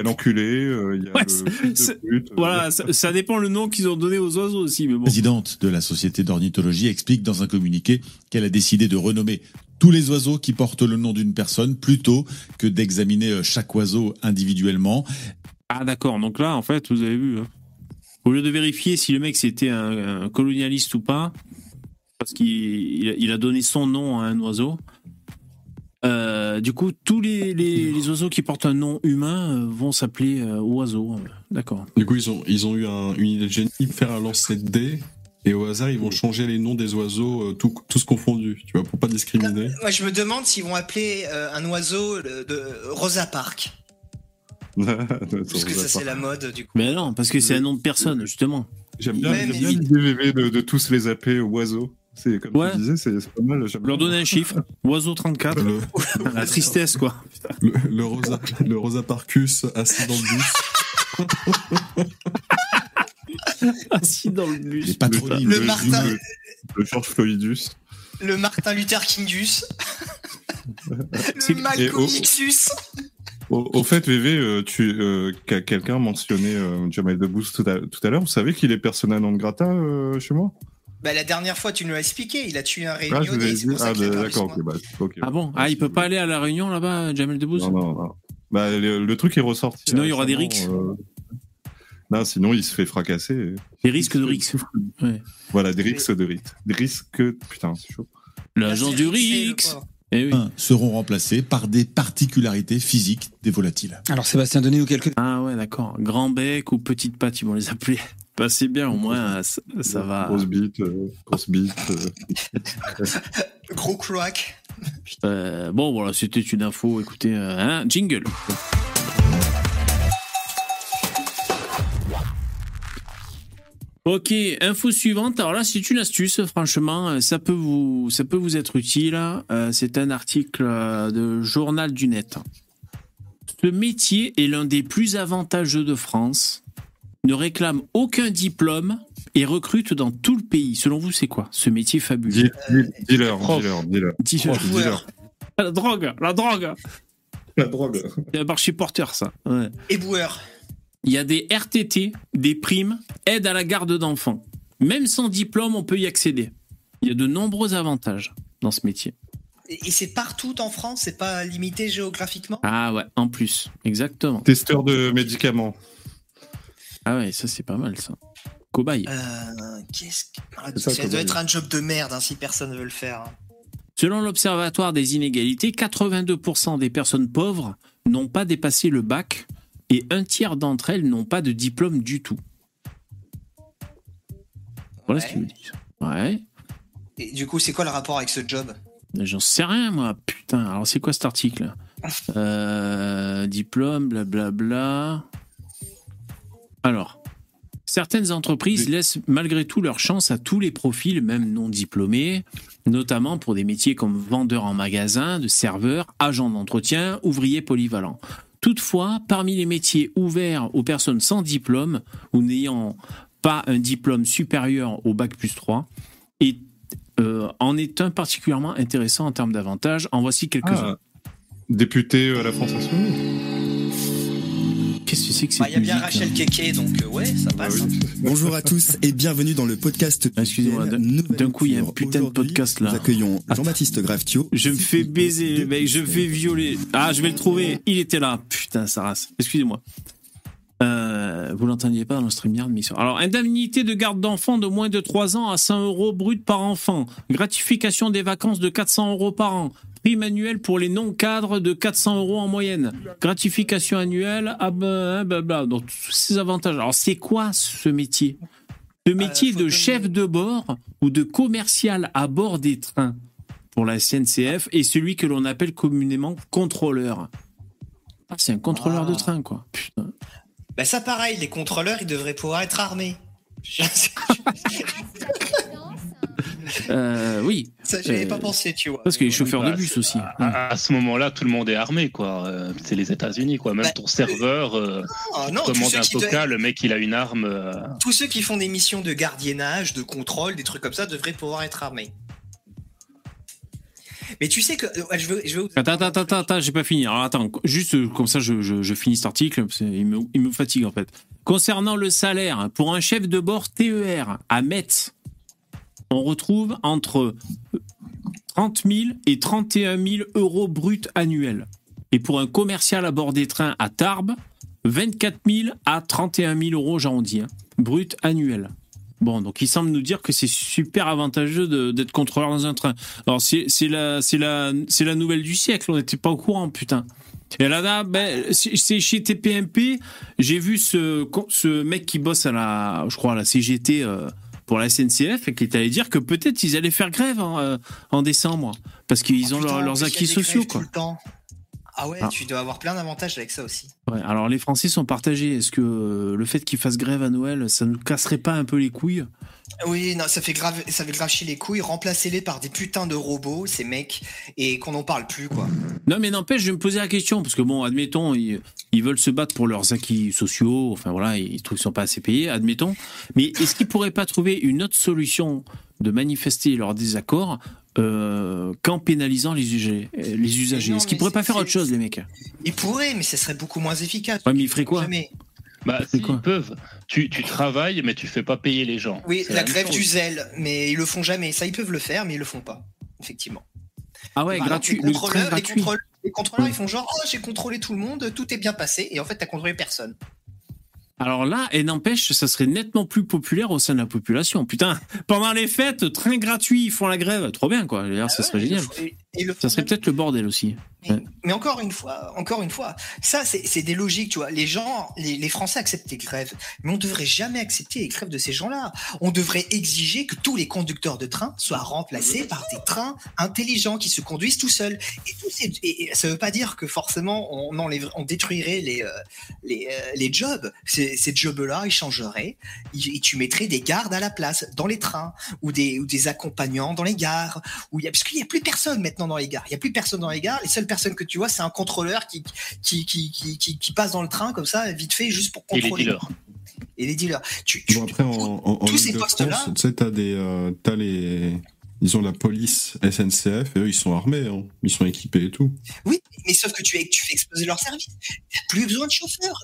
a l'enculé, euh, il y a Ouais, le fils de c'est- pute, euh, Voilà, ça, ça dépend le nom qu'ils ont donné aux oiseaux aussi, mais bon. présidente de la Société d'ornithologie explique dans un communiqué qu'elle a décidé de renommer tous les oiseaux qui portent le nom d'une personne plutôt que d'examiner euh, chaque oiseau individuellement. Ah d'accord, donc là en fait vous avez vu, hein. au lieu de vérifier si le mec c'était un, un colonialiste ou pas, parce qu'il il a- donné son nom à un oiseau, euh, du coup tous les, les, les oiseaux qui portent un nom humain euh, vont s'appeler euh, oiseaux. D'accord. Du coup, ils ont, ils ont eu un, une idée de génie, faire un lancer de dés, et au hasard, ils vont changer les noms des oiseaux, euh, tout- tous confondus, tu vois, pour pas discriminer. Moi, je me demande s'ils vont appeler euh, un oiseau de Rosa Parks. Parce que ça, c'est la mode, du coup. Mais non, parce que c'est un nom de personne justement. J'aime bien, bien l'idée VV de, de tous les appeler oiseaux. C'est comme Ouais. tu disais, c'est pas mal. Leur donner un chiffre, oiseau 34, Le, la tristesse quoi. le, le Rosa, le Rosa Parcus assis dans le bus. Assis dans le Les bus. patronymes Le des Martin. Le, le George Floydus. Le Martin Luther Kingus. C'est- le Malcolm. Xus. Au, au fait, VV, euh, tu, euh, quelqu'un mentionnait euh, Jamel Debbouze tout à, tout à l'heure. Vous savez qu'il est persona non grata euh, chez moi? Bah, la dernière fois, tu nous l'as expliqué. Il a tué un Ah, ça Ah, bah, d'accord, son ok. nom. Bah, ok. Ah bon? Ah il peut pas aller à la réunion là-bas, Jamel Debbouze? Non, non, non. Bah, le, le truc est ressorti. Sinon, il y aura des euh, Non, sinon il se fait fracasser. Des risques de Rix. Ouais. Voilà, des risques de Rix. Des risques. Putain, c'est chaud. L'agent du Rix. pauvre. Eh oui. Humains seront remplacés par des particularités physiques des volatiles. Alors Sébastien, donnez-nous quelques Ah ouais, d'accord. Grand bec ou petite patte, ils vont les appeler. Bah, c'est bien, au moins, euh, ça, ça va. Grosse bite, euh, grosse bite. euh. Gros cloaque. Euh, bon, voilà, c'était une info. Écoutez, euh, hein, jingle. Ok, info suivante. Alors là, c'est une astuce, franchement, euh, ça peut vous, ça peut vous être utile. Euh, c'est un article euh, de Journal du Net. Ce métier est l'un des plus avantageux de France, ne réclame aucun diplôme et recrute dans tout le pays. Selon vous, c'est quoi ce métier fabuleux? Deal- deal- Dealer, dealer, dealer. Dealer. La drogue, la drogue. La drogue. C'est un marché porteur, ça. Ouais. Éboueur. Il y a des RTT, des primes, aide à la garde d'enfants. Même sans diplôme, on peut y accéder. Il y a de nombreux avantages dans ce métier. Et c'est partout en France, c'est pas limité géographiquement? Ah ouais, en plus, exactement. Testeur de médicaments. Ah ouais, ça c'est pas mal ça. Cobaye. euh, Qu'est-ce que... Ah, C'est ça, doit être un job de merde hein, si personne veut le faire. hein. Selon l'Observatoire des inégalités, 82% des personnes pauvres n'ont pas dépassé le bac et un tiers d'entre elles n'ont pas de diplôme du tout. Voilà ce qu'ils me disent. Ouais. Et du coup, c'est quoi le rapport avec ce job? J'en sais rien, moi. Putain, alors c'est quoi cet article? Euh, Diplôme, blablabla. Alors, certaines entreprises laissent malgré tout leur chance à tous les profils, même non diplômés, notamment pour des métiers comme vendeur en magasin, de serveur, agent d'entretien, ouvrier polyvalent. Toutefois, parmi les métiers ouverts aux personnes sans diplôme ou n'ayant pas un diplôme supérieur au bac plus 3, et euh, en est un particulièrement intéressant en termes d'avantages. En voici quelques-uns. Ah, député à la France Insoumise. Qu'est-ce que c'est que Bah, cette Il y a bien musique, Rachel hein Keke, donc euh, ouais, ça passe. Bonjour à tous et bienvenue dans le podcast. Ah, Excusez-moi, d'un- coup, il y a un putain de podcast, là. Nous accueillons Jean-Baptiste Graftio. Je me fais baiser, mec, je me fais violer. Ah, je vais le trouver. Il était là. Putain, sa race. Excusez-moi. Euh, vous l'entendiez pas dans le StreamYard, mission. Alors, indemnité de garde d'enfant de moins de 3 ans à 100 euros brut par enfant. Gratification des vacances de 400 euros par an. Prime annuelle pour les non-cadres de 400 euros en moyenne. Gratification annuelle, ah ben, blablabla. Donc, tous ces avantages. Alors, c'est quoi ce métier? Ce métier faut de chef de bord ou de commercial à bord des trains pour la SNCF et celui que l'on appelle communément contrôleur? Ah, c'est un contrôleur Ah. de train, quoi. Putain. Bah ça pareil, les contrôleurs, ils devraient pouvoir être armés. Euh, oui. Ça, j'y avais Euh, pas pensé, tu vois. Parce que les chauffeurs Bah, de bus aussi. À, à ce moment-là, tout le monde est armé, quoi. Euh, C'est les États-Unis, quoi. Même Bah, ton serveur, euh, Ah, non, ceux, un coca, le mec, il a une arme. euh, tous ceux qui font des missions de gardiennage, de contrôle, des trucs comme ça, devraient pouvoir être armés. Mais tu sais que je veux, je veux. Attends, attends, attends, attends, j'ai pas fini. Alors attends, juste comme ça, je, je, je finis cet article. Il me, il me fatigue en fait. Concernant le salaire, pour un chef de bord TER à Metz, on retrouve entre 30 000 et 31 000 euros bruts annuels. Et pour un commercial à bord des trains à Tarbes, 24 000 à 31 000 euros, j'arrondis, hein, bruts annuels. Bon, donc il semble nous dire que c'est super avantageux d'être contrôleur dans un train. Alors c'est la la la nouvelle du siècle. On n'était pas au courant, putain. Et là, là ben, c'est chez TPMP. J'ai vu ce ce mec qui bosse à la je crois à la CGT euh, pour la SNCF et qui est allé dire que peut-être ils allaient faire grève en, euh, en décembre parce qu'ils Oh, ont putain, leur- en leurs acquis sociaux quoi. Tout le temps. Ah ouais, Ah. tu dois avoir plein d'avantages avec ça aussi. Ouais, alors les Français sont partagés. Est-ce que euh, le fait qu'ils fassent grève à Noël, ça nous casserait pas un peu les couilles? Oui, non, ça fait grave, ça fait grave chier les couilles. Remplacez-les par des putains de robots, ces mecs, et qu'on n'en parle plus, quoi. Non, mais n'empêche, je vais me poser la question, parce que bon, admettons, ils, ils veulent se battre pour leurs acquis sociaux, enfin voilà, ils trouvent qu'ils sont pas assez payés, admettons. Mais est-ce qu'ils pourraient pas trouver une autre solution de manifester leur désaccord euh, qu'en pénalisant les usagers, les usagers? non, Est-ce qu'ils pourraient pas faire autre chose, les mecs? Ils pourraient, mais ça serait beaucoup moins efficace. Ouais, mais ils feraient quoi? Jamais. Bah, C'est si, quoi ils peuvent. Tu, tu travailles, mais tu fais pas payer les gens. Oui, la grève chose. du zèle, mais ils le font jamais. Ça, ils peuvent le faire, mais ils le font pas. Effectivement. Ah ouais, gratuit, les contrôleurs, les gratuit. contrôleurs, les contrôleurs, Ouais. ils font genre, oh, j'ai contrôlé tout le monde, tout est bien passé, et en fait, t'as contrôlé personne. Alors là, et n'empêche, ça serait nettement plus populaire au sein de la population. Putain, pendant les fêtes, train gratuit, ils font la grève. Trop bien, quoi. D'ailleurs, ça Ah serait ouais, génial. et- et ils le Ça serait peut-être le bordel aussi. Mais, mais encore une fois, encore une fois, ça c'est des logiques, tu vois. Les gens, les, les Français acceptent les grèves, mais on devrait jamais accepter les grèves de ces gens-là. On devrait exiger que tous les conducteurs de train soient remplacés par des trains intelligents qui se conduisent tout seuls. Et, ces- et- et ça veut pas dire que forcément on, détruirait les, euh, les, euh, les jobs. Ces, ces jobs-là, ils changeraient. Et tu mettrais des gardes à la place dans les trains ou des, ou des accompagnants dans les gares. Où il y a, parce qu'il n'y a plus personne maintenant dans les gares. Il n'y a plus personne dans les gares. Les seules personnes que tu vois, c'est un contrôleur qui, qui, qui, qui, qui, qui passe dans le train comme ça, vite fait, juste pour Et les contrôler. dealers. Et les dealers. Tu, tu- Bon, après, en, en, en tous ces Ile-de-France, postes-là- tu sais, t'as des, euh, t'as les, ils ont la police SNCF et eux, ils sont armés, hein. Ils sont équipés et tout. Oui, mais sauf que tu, tu fais exploser leur service. Il n'y a plus besoin de chauffeurs.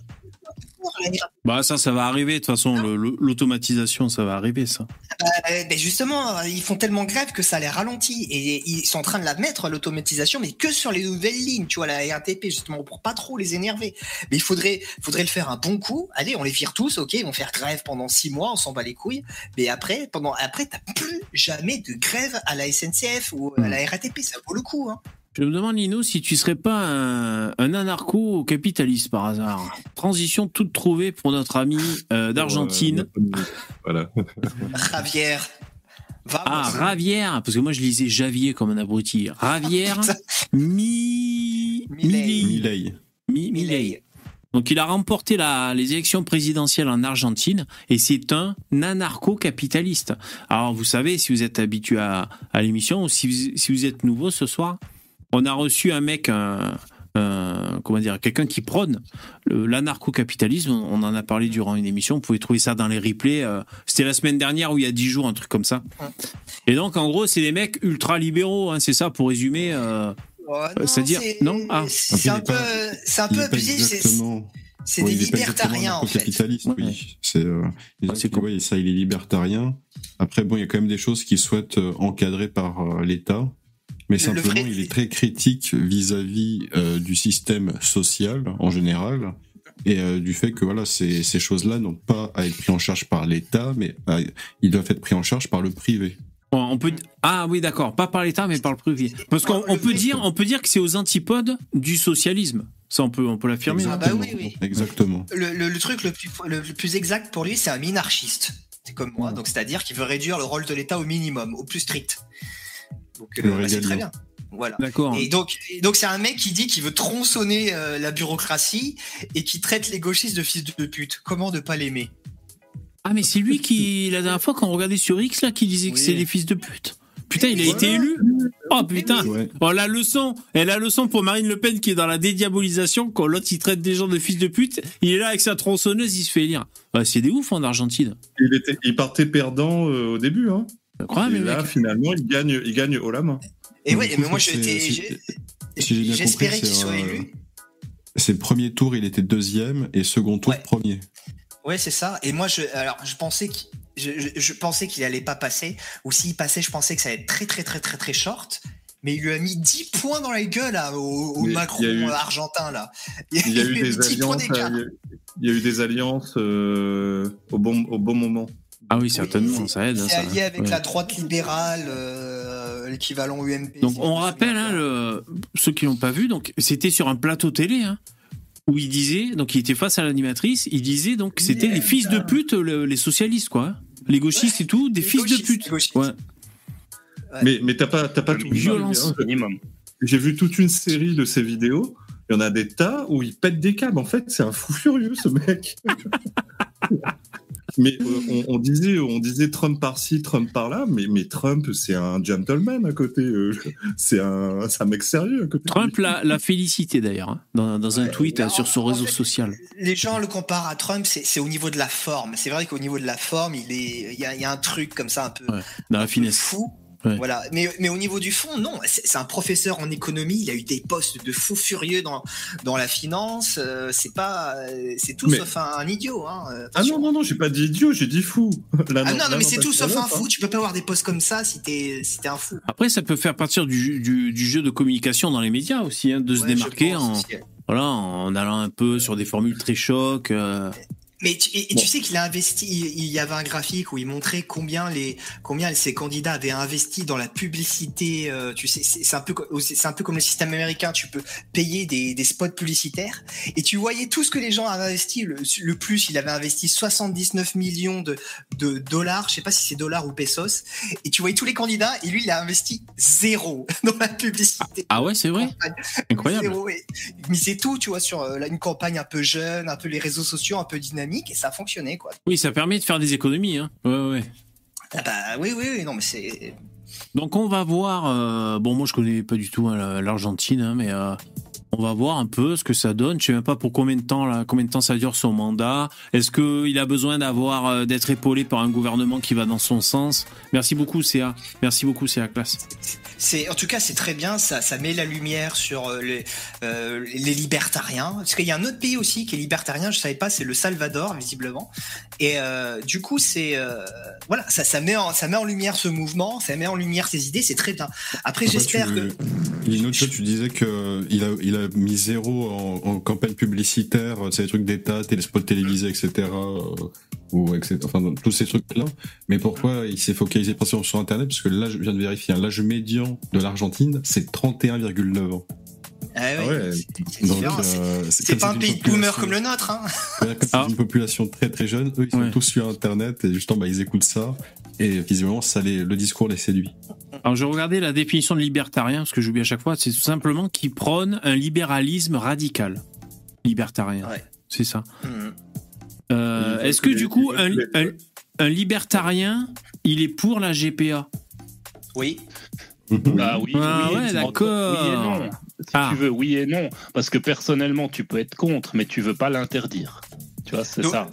Bah ça, ça va arriver. De toute façon, l'automatisation, ça va arriver, ça. Euh, ben justement, ils font tellement grève que ça les ralentit et ils sont en train de la mettre l'automatisation, mais que sur les nouvelles lignes, tu vois, la RATP justement pour pas trop les énerver. Mais il faudrait, faudrait le faire un bon coup. Allez, on les vire tous, ok, ils vont faire grève pendant six mois, on s'en bat les couilles. Mais après, pendant, après, t'as plus jamais de grève à la SNCF ou à la RATP, ça vaut le coup. Hein. Je me demande, Lino, si tu serais pas un, un anarcho-capitaliste par hasard. Transition toute trouvée pour notre ami euh, d'Argentine. Voilà. Javier. Vamos. Ah, Ravière, parce que moi je lisais Javier comme un abruti. Ravière, Mi... Milei. Milei. Mi- Milei. Donc il a remporté la, les élections présidentielles en Argentine et c'est un anarcho-capitaliste. Alors vous savez, si vous êtes habitué à, à l'émission ou si vous, si vous êtes nouveau ce soir, on a reçu un mec, un, un- comment dire, quelqu'un qui prône l'anarcho-capitalisme. On en a parlé durant une émission. Vous pouvez trouver ça dans les replays. euh, C'était la semaine dernière ou il y a dix jours, un truc comme ça. Et donc en gros, c'est des mecs ultra libéraux. hein, c'est ça pour résumer. euh, Ouais, Euh, c'est-à-dire- non Ah. c'est un peu, c'est un peu abusif. c'est- des libertariens, en fait. anarcho-capitaliste, oui. C'est, euh, Ouais, que, cool. ouais, ça, il est libertarien. Après, bon, il y a quand même des choses qu'il souhaite euh, encadrer par euh, l'État. Mais Le- le simplement, vrai- il est très critique vis-à-vis euh, du système social en général et euh, du fait que voilà, ces, ces choses-là n'ont pas à être prises en charge par l'État, mais à- ils doivent être pris en charge par le privé. On peut ah oui d'accord pas par l'État mais par le privé parce qu'on on peut dire on peut dire que c'est aux antipodes du socialisme ça on peut on peut l'affirmer Ah bah oui, oui. Exactement. Le, le- le truc le plus, le, le plus exact pour lui, c'est un minarchiste. C'est comme moi, donc c'est-à-dire qu'il veut réduire le rôle de l'État au minimum, au plus strict. Donc euh, bah, c'est très bien. Voilà. d'accord Et donc, et donc c'est un mec qui dit qu'il veut tronçonner euh, la bureaucratie et qui traite les gauchistes de fils de pute. Comment ne pas l'aimer? Ah mais c'est lui qui la dernière fois quand on regardait sur X là qui disait que c'est les fils de pute putain il a été élu oh putain Ouais. Oh, la leçon, et la leçon pour Marine Le Pen qui est dans la dédiabolisation, quand l'autre il traite des gens de fils de pute, il est là avec sa tronçonneuse, il se fait élire. Bah, c'est des ouf en Argentine. Il, était, il partait perdant euh, au début. Hein. Et là, finalement, il gagne, il gagne haut la main. Et coup, mais moi j'espérais qu'il soit élu. C'est le premier tour, il était deuxième, et second tour, Ouais. premier. Ouais, c'est ça. Et moi, je, alors, je pensais qu'il, je, je- je pensais qu'il allait pas passer. Ou s'il passait, je pensais que ça allait être très, très, très, très, très short. Mais il lui a mis 10 points dans la gueule là, au, Macron eu- argentin là. Il y a eu des 10 points alliances, euh, il y a eu des alliances euh, au, bon, au bon moment. Ah oui, certainement, ça aide. hein, C'est allié avec Ouais. la droite libérale, euh, l'équivalent UMP. Donc on rappelle, hein, le- ceux qui l'ont pas vu, donc c'était sur un plateau télé, hein, où il disait, donc il était face à l'animatrice, il disait donc que c'était les fils de pute, le- les socialistes quoi, les gauchistes et tout, des Les fils de pute. Ouais. Mais, mais t'as pas, t'as pas tout vu, Violence. Minimum. J'ai vu toute une série de ces vidéos. Il y en a des tas où il pète des câbles. En fait, c'est un fou furieux, ce mec. mais euh, on, on disait, on disait Trump par-ci, Trump par-là, mais, mais Trump, c'est un gentleman à côté. euh, c'est un, mec sérieux à côté. Trump l'a félicité d'ailleurs, hein, dans, dans un Ouais, tweet euh, sur son en réseau fait, social. Les gens le comparent à Trump, c'est au niveau de la forme. C'est vrai qu'au niveau de la forme, il est, il y a, il y a un truc comme ça un peu, Ouais, Dans la un peu finesse. fou. Ouais. Voilà. Mais, mais au niveau du fond, non. C'est un professeur en économie. Il a eu des postes de fou furieux dans, dans la finance. euh, c'est pas, euh, c'est tout Mais- sauf un, un idiot. Hein, euh, Ah attention. non, non, non, j'ai pas dit idiot, j'ai dit fou. Là, Ah non, non, là, mais c'est tout sauf un fou. Tu peux pas avoir des postes comme ça si t'es si un fou. Après, ça peut faire partir du, du, du jeu de communication dans les médias aussi, hein, de se Ouais, démarquer en, aussi. voilà, en allant un peu sur des formules très chocs. euh. Mais tu, et, et tu sais qu'il a investi. Il, il y avait un graphique où il montrait combien les combien ces candidats avaient investi dans la publicité. euh, tu sais, c'est c'est un peu co- c'est un peu comme le système américain. Tu peux payer des, des spots publicitaires et tu voyais tout ce que les gens avaient investi. Le, le plus, il avait investi 79 millions de, de dollars. Je sais pas si c'est dollars ou pesos. Et tu voyais tous les candidats et lui, il a investi zéro dans la publicité. Ah ouais, c'est vrai? Incroyable. Zéro, et il misait tout, tu vois, sur euh, là, une campagne un peu jeune, un peu les réseaux sociaux, un peu dynamique, et ça a fonctionné, quoi. Oui, ça permet de faire des économies. Hein. Ouais, ouais. Ah bah oui, oui, oui, non, mais c'est. Donc on va voir. euh, bon, moi je connais pas du tout hein, la- l'Argentine, hein, mais euh, on va voir un peu ce que ça donne. Je sais même pas pour combien de temps, là, combien de temps ça dure son mandat. Est-ce qu'il a besoin d'avoir euh, d'être épaulé par un gouvernement qui va dans son sens? Merci beaucoup, CA. Merci beaucoup, CA classe. C'est, en tout cas, c'est très bien. Ça, ça met la lumière sur euh, les, euh, les libertariens. Parce qu'il y a un autre pays aussi qui est libertarien. Je savais pas, c'est le Salvador, visiblement. Et euh, du coup, c'est euh, voilà, ça, ça met en, ça met en lumière ce mouvement, ça met en lumière ses idées. C'est très bien. Après, Après, j'espère tu- que Lino, tu, tu disais que il a, il a mis zéro en, campagne publicitaire, c'est des trucs d'État, téléspots télévisés, etc. euh, etc. Enfin, tous ces trucs-là. Mais pourquoi il s'est focalisé principalement sur Internet? Parce que là, je viens de vérifier, hein, l'âge médian de l'Argentine, c'est 31,9 ans. Ah ouais, Ah ouais. c'est- euh, pas un pays de population- boomers comme le nôtre. Hein. Comme Ah. une population très très jeune, eux ils sont Ouais. tous sur Internet et justement bah, ils écoutent ça et visiblement ça les, le discours les séduit. Alors je regardais la définition de libertarien, parce que j'oublie à chaque fois, c'est tout simplement qui prône un libéralisme radical. Libertarien. Ouais. C'est ça. Mhm. Euh, Est-ce que du coup, un libertarien, il est pour la GPA Oui. Bah oui, Ah oui, ouais, entre- d'accord. Oui et non. Si Ah. tu veux, oui et non. Parce que personnellement, tu peux être contre, mais tu veux pas l'interdire. Tu vois, c'est ça.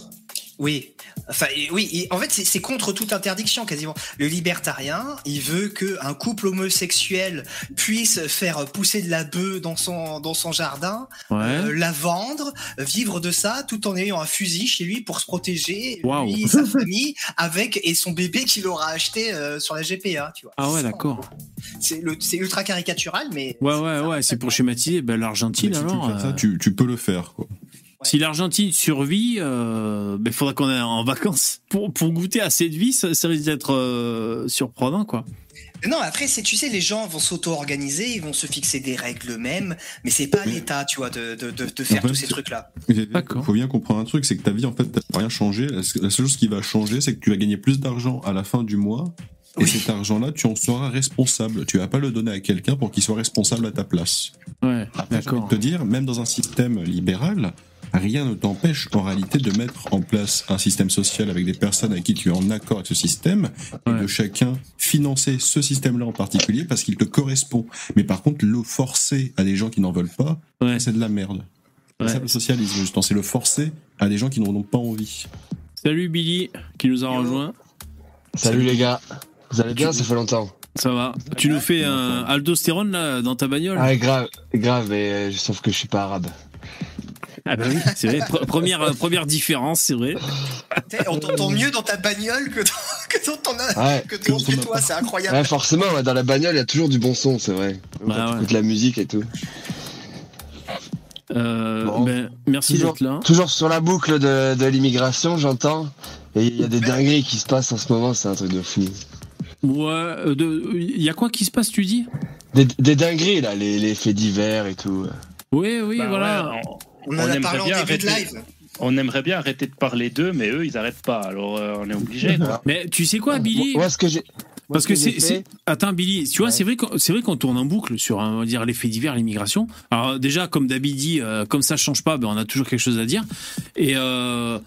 Oui, enfin oui. en fait, c'est contre toute interdiction quasiment. Le libertarien, il veut que un couple homosexuel puisse faire pousser de la bœuf dans son dans son jardin, Ouais. euh, la vendre, vivre de ça, tout en ayant un fusil chez lui pour se protéger, lui, sa famille, avec et son bébé qu'il aura acheté euh, sur la GPA. Tu vois. Ah ouais, d'accord. C'est ultra caricatural, mais Ouais, ouais, ouais, c'est pour schématiser. Ben, l'Argentine, tu alors. ça, euh, tu, tu peux le faire. Quoi. Si l'Argentine survit, euh, ben, faudra qu'on aille en vacances. Pour, pour goûter à cette vie, ça, ça risque d'être euh, surprenant, quoi. Non, après, c'est, tu sais, les gens vont s'auto-organiser, ils vont se fixer des règles eux-mêmes, mais c'est pas à l'État, tu vois, de, de, de, de faire fait, tous ces trucs-là. Il faut bien comprendre un truc, c'est que ta vie, en fait, t'as rien changé. La seule chose qui va changer, c'est que tu vas gagner plus d'argent à la fin du mois. Et cet argent-là, tu en seras responsable. Tu vas pas le donner à quelqu'un pour qu'il soit responsable à ta place. Ouais, Après, envie de te dire, même dans un système libéral, rien ne t'empêche en réalité de mettre en place un système social avec des personnes avec qui tu es en accord avec ce système et de chacun financer ce système-là en particulier parce qu'il te correspond. Mais par contre, le forcer à des gens qui n'en veulent pas, c'est de la merde. C'est ça le socialisme, justement. C'est le forcer à des gens qui n'en ont pas envie. Salut Billy, qui nous a rejoint. Salut les gars, vous allez bien? Ça fait longtemps. Ça va. Tu nous fais un aldostérone là dans ta bagnole? Ah grave, grave, mais euh, sauf que je suis pas arabe. Ah bah oui, c'est vrai. Pre- première, euh, première différence, c'est vrai. On t'entend mieux dans ta bagnole que dans, que dans ton, Ouais. que dans chez toi, c'est incroyable. Ouais, forcément, ouais, dans la bagnole, il y a toujours du bon son, c'est vrai. Quand t'écoutes la musique et tout. Euh, Bon. ben, merci toujours, d'être là. Toujours sur la boucle de, de l'immigration, j'entends. Et il y a des dingueries qui se passent en ce moment, c'est un truc de fou. Ouais, euh, il y a quoi qui se passe, tu dis? Des, des dingueries, là, les, les faits divers et tout. Oui, oui, Bah voilà. ouais, On en a aimerait parlé en bien début de arrêter- live. On aimerait bien arrêter de parler d'eux, mais eux, ils arrêtent pas. Alors, euh, on est obligé. Mais tu sais quoi, Billy Moi, ce que j'ai. Parce ce que c'est, attends Billy, tu vois, c'est vrai qu'on, c'est vrai qu'on tourne en boucle sur, on va dire, les faits divers, l'immigration. Alors déjà, comme David dit, euh, comme ça change pas, ben on a toujours quelque chose à dire. Et euh,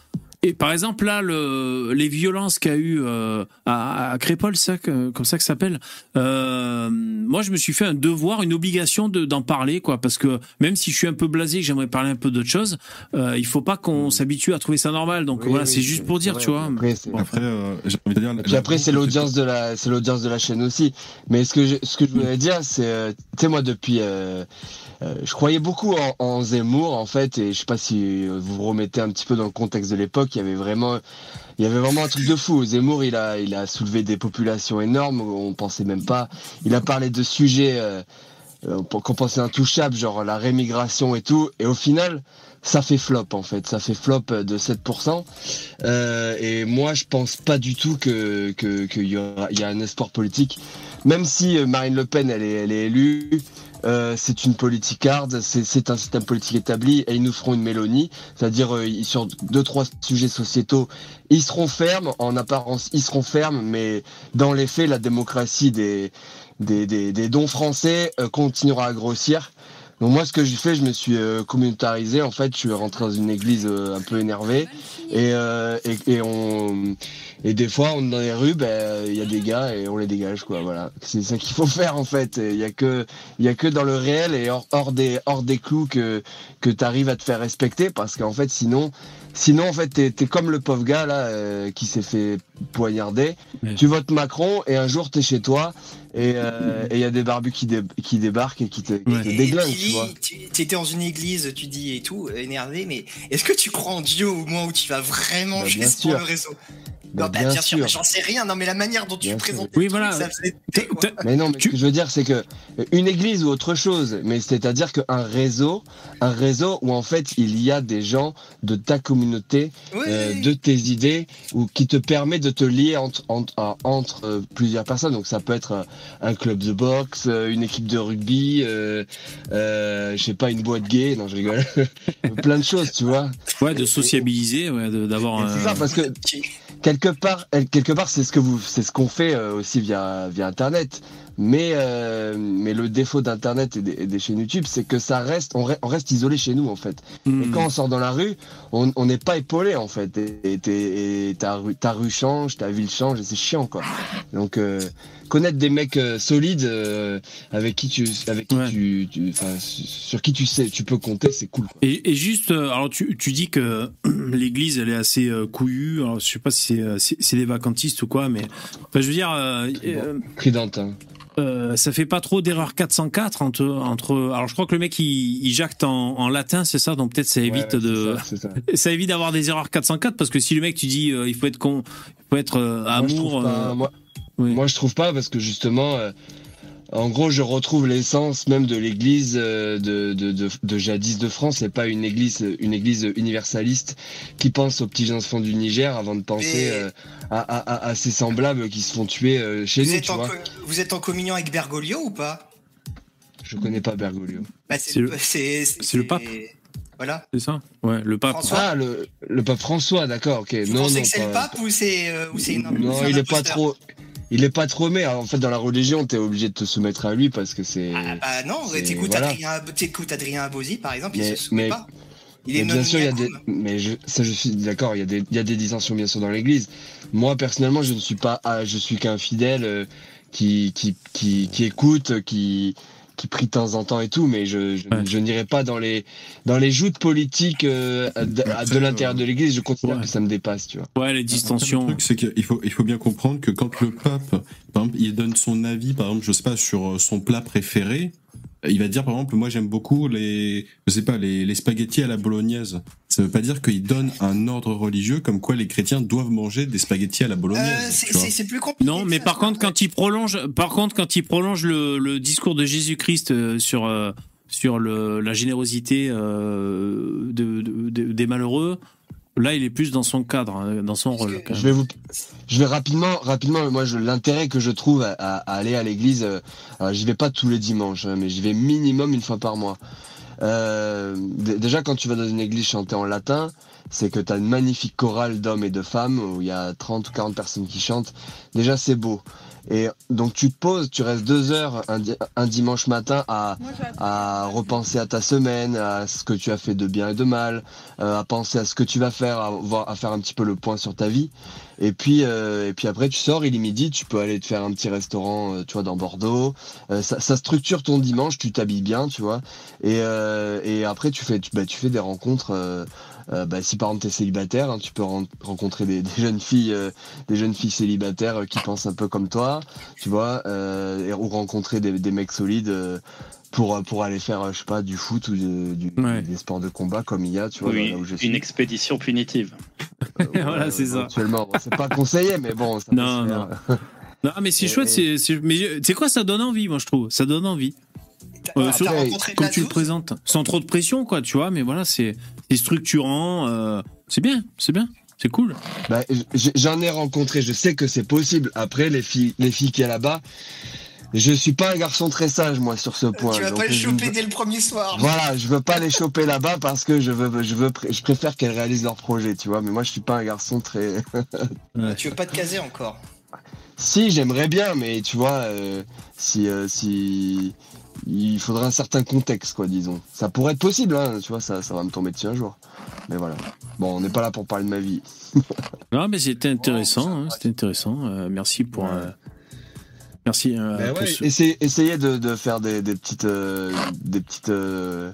et par exemple là, le, les violences qu'a eu euh, à, à Crépol, ça, que- comme ça que ça s'appelle. Euh, moi, je me suis fait un devoir, une obligation de, d'en parler, quoi, parce que même si je suis un peu blasé, que j'aimerais parler un peu d'autre chose, euh, il faut pas qu'on s'habitue à trouver ça normal. Donc Oui, voilà, oui, c'est juste pour dire, vrai, tu vois. Après, c'est- Après, euh, j'ai envie de dire. Et puis après, c'est l'audience de la, c'est l'audience de la chaîne aussi. Mais ce que je, ce que je voulais dire, c'est, euh, tu sais, moi, depuis, je croyais beaucoup en, en Zemmour, en fait, et je sais pas si vous vous remettez un petit peu dans le contexte de l'époque, il y avait vraiment, il y avait vraiment un truc de fou. Zemmour, il a, il a soulevé des populations énormes, on pensait même pas. Il a parlé de sujets, euh, euh, qu'on pensait intouchables, genre la rémigration et tout, et au final, ça fait flop en fait, ça fait flop de 7%. Euh, et moi, je pense pas du tout que qu'il y, y a un espoir politique, même si Marine Le Pen elle est, elle est élue. Euh, c'est une politicarde, c'est c'est un système politique établi et ils nous feront une Mélonie, c'est-à-dire euh, sur deux trois sujets sociétaux, ils seront fermes en apparence, ils seront fermes, mais dans les faits, la démocratie des dons français euh, continuera à grossir. Donc moi, ce que j'ai fait, je me suis euh, communautarisé. En fait, je suis rentré dans une église euh, un peu énervé, et, euh, et, et on et des fois, on est dans les rues, ben il y a des gars et on les dégage, quoi. Voilà, c'est ça qu'il faut faire en fait. Il y a que il y a que dans le réel et hors, hors des hors des clous que que t'arrives à te faire respecter, parce qu'en fait, sinon sinon en fait t'es es comme le pauvre gars là euh, qui s'est fait poignarder. Tu votes Macron et un jour t'es chez toi et euh, il y a des barbus qui, dé- qui débarquent et qui te, qui te déglinguent, tu vois. tu étais dans une église, tu dis et tout, énervé, mais est-ce que tu crois en Dieu au moins où tu vas vraiment Bah, pour sûr. le réseau? Bah, Non, bah, bien bien, sûr, j'en sais rien. Non, mais la manière dont tu Bien présentes sûr. le truc, ça faisait. Mais non, mais ce que je veux dire, c'est que une église ou autre chose, mais c'est-à-dire qu'un réseau, un réseau où en fait il y a des gens de ta communauté, euh, de tes idées, ou qui te permet de te lier entre entre, euh, plusieurs personnes. Donc ça peut être euh, un club de boxe, euh, une équipe de rugby, euh, euh, je sais pas, une boîte gay. Non, je rigole. Plein de choses, tu vois. Ouais, de sociabiliser, ouais, d'avoir un. C'est ça, parce que quelque part, quelque part, c'est ce que vous, c'est ce qu'on fait euh, aussi via via internet. Mais, euh, mais le défaut d'Internet et des, et des chaînes YouTube, c'est que ça reste, on, re- on reste isolé chez nous en fait. Hmm. Et quand on sort dans la rue, on n'est pas épaulé en fait. Et, et ta, rue, ta rue change, ta ville change, et c'est chiant quoi. Donc euh, connaître des mecs euh, solides euh, avec qui tu, avec qui tu, tu- enfin, sur qui tu sais, tu peux compter, c'est cool. quoi. Et, et juste, euh, alors tu, tu dis que l'église elle est assez couillue. Alors je sais pas si c'est des vacantistes ou quoi, mais enfin, je veux dire, Tridente. hein. euh, ça fait pas trop d'erreur 404 entre entre. Alors je crois que le mec il, il jacte en, en latin, c'est ça, donc peut-être ça évite Ouais, de, ça, ça évite d'avoir des erreurs 404 parce que si le mec tu dis euh, il faut être con, il faut être euh, amour. pas, moi, oui. moi, je trouve pas parce que justement, euh, en gros, je retrouve l'essence même de l'église euh, de, de, de, de jadis de France. C'est pas une église, une église universaliste qui pense aux petits enfants du Niger avant de penser Mais- euh, à, à, à, à ses semblables qui se font tuer euh, chez Vous nous, êtes, tu vois. vous êtes en communion avec Bergoglio ou pas? Je connais pas Bergoglio. Bah, C'est le- pape. Voilà. C'est ça? Ouais, le pape. François. Ah, le, le pape François, d'accord, ok. Vous non, pensez non, que c'est le pape ou c'est euh, ou c'est une Non, il est pas trop. Il est pas trop mais en fait dans la religion t'es obligé de te soumettre à lui parce que c'est. Bah non, c'est- t'écoutes voilà. Adrien, Adrien Abosi par exemple, il Mais- se soumet mais- pas. Il est Mais bien sûr, il y a des, mais je, ça, je suis d'accord. Il y a des, il y a des dissensions bien sûr dans l'Église. Moi, personnellement, je ne suis pas, ah, je suis qu'un fidèle euh, qui, qui, qui, qui écoute, qui, qui prie de temps en temps et tout. Mais je, je, je n'irai pas dans les, dans les joutes politiques euh, de, de l'intérieur de l'Église. Je considère que ça me dépasse, tu vois. Ouais, les distensions. Le truc, c'est qu'il faut, il faut bien comprendre que quand le pape, par exemple, il donne son avis, par exemple, je sais pas, sur euh, son plat préféré, euh, il va dire, par exemple, moi j'aime beaucoup les, je sais pas, les, les spaghettis à la bolognaise. Ça veut pas dire qu'il donne un ordre religieux comme quoi les chrétiens doivent manger des spaghettis à la bolognaise. Euh, c'est- plus compliqué. Non, mais par contre, quand il prolonge, par contre, quand il prolonge le, le discours de Jésus-Christ euh, sur euh, sur le, la générosité euh, de, de- de- des malheureux, là, il est plus dans son cadre, hein, dans son rôle. quand Je vais vous, je vais rapidement, rapidement. Moi, je, l'intérêt que je trouve à, aller à l'église, euh, j'y vais pas tous les dimanches, hein, mais j'y vais minimum une fois par mois. Euh, déjà, quand tu vas dans une église chanter en latin, c'est que tu as une magnifique chorale d'hommes et de femmes où il y a 30 ou 40 personnes qui chantent. Déjà, c'est beau. Et donc, tu te poses, tu restes deux heures un, di- un dimanche matin à, à repenser à ta semaine, à ce que tu as fait de bien et de mal, euh, à penser à ce que tu vas faire, à, voir, à faire un petit peu le point sur ta vie. Et puis, euh, et puis après, tu sors, il est midi, tu peux aller te faire un petit restaurant, euh, tu vois, dans Bordeaux. Euh, ça, structure ton dimanche, tu t'habilles bien, tu vois. Et, et après, tu fais, bah, tu fais des rencontres. Euh, bah, si par exemple t'es célibataire, hein, tu peux ren- rencontrer des, des jeunes filles, euh, des jeunes filles célibataires euh, qui pensent un peu comme toi, tu vois, euh, et- ou rencontrer des, des mecs solides euh, pour pour aller faire, je sais pas, du foot ou de- du, des sports de combat comme il y a, tu vois, Oui, là où je suis. une expédition punitive. voilà, c'est ça. Actuellement, bon, c'est pas conseillé, mais bon. Ça Non, peut se non. faire. Non, mais c'est Et- chouette. c'est c'est- mais tu sais quoi, ça donne envie, moi je trouve. Ça donne envie. Euh, rencontré comme tu le présentes, sans trop de pression, quoi, tu vois. Mais voilà, c'est c'est structurant. euh, c'est bien, c'est bien, c'est cool. Bah, j'en ai rencontré, je sais que c'est possible. Après, les filles, les filles qui a là-bas, je suis pas un garçon très sage, moi, sur ce point. Tu vas Donc, pas le je choper veux- dès le premier soir. Voilà, je veux pas les choper là-bas parce que je veux, je veux, je préfère qu'elles réalisent leur projet, tu vois. Mais moi, je suis pas un garçon très. Tu veux pas te caser encore? Si, j'aimerais bien, mais tu vois, euh, si, euh, si, il faudrait un certain contexte, quoi, disons. Ça pourrait être possible, hein, tu vois, ça, ça va me tomber dessus un jour. Mais voilà. Bon, on n'est pas là pour parler de ma vie. Non, mais c'était intéressant. hein, c'était intéressant. Euh, merci pour. euh, merci. euh, Ben pour ouais, ce- essayez, essayez de, de faire des, des petites, euh, des petites euh,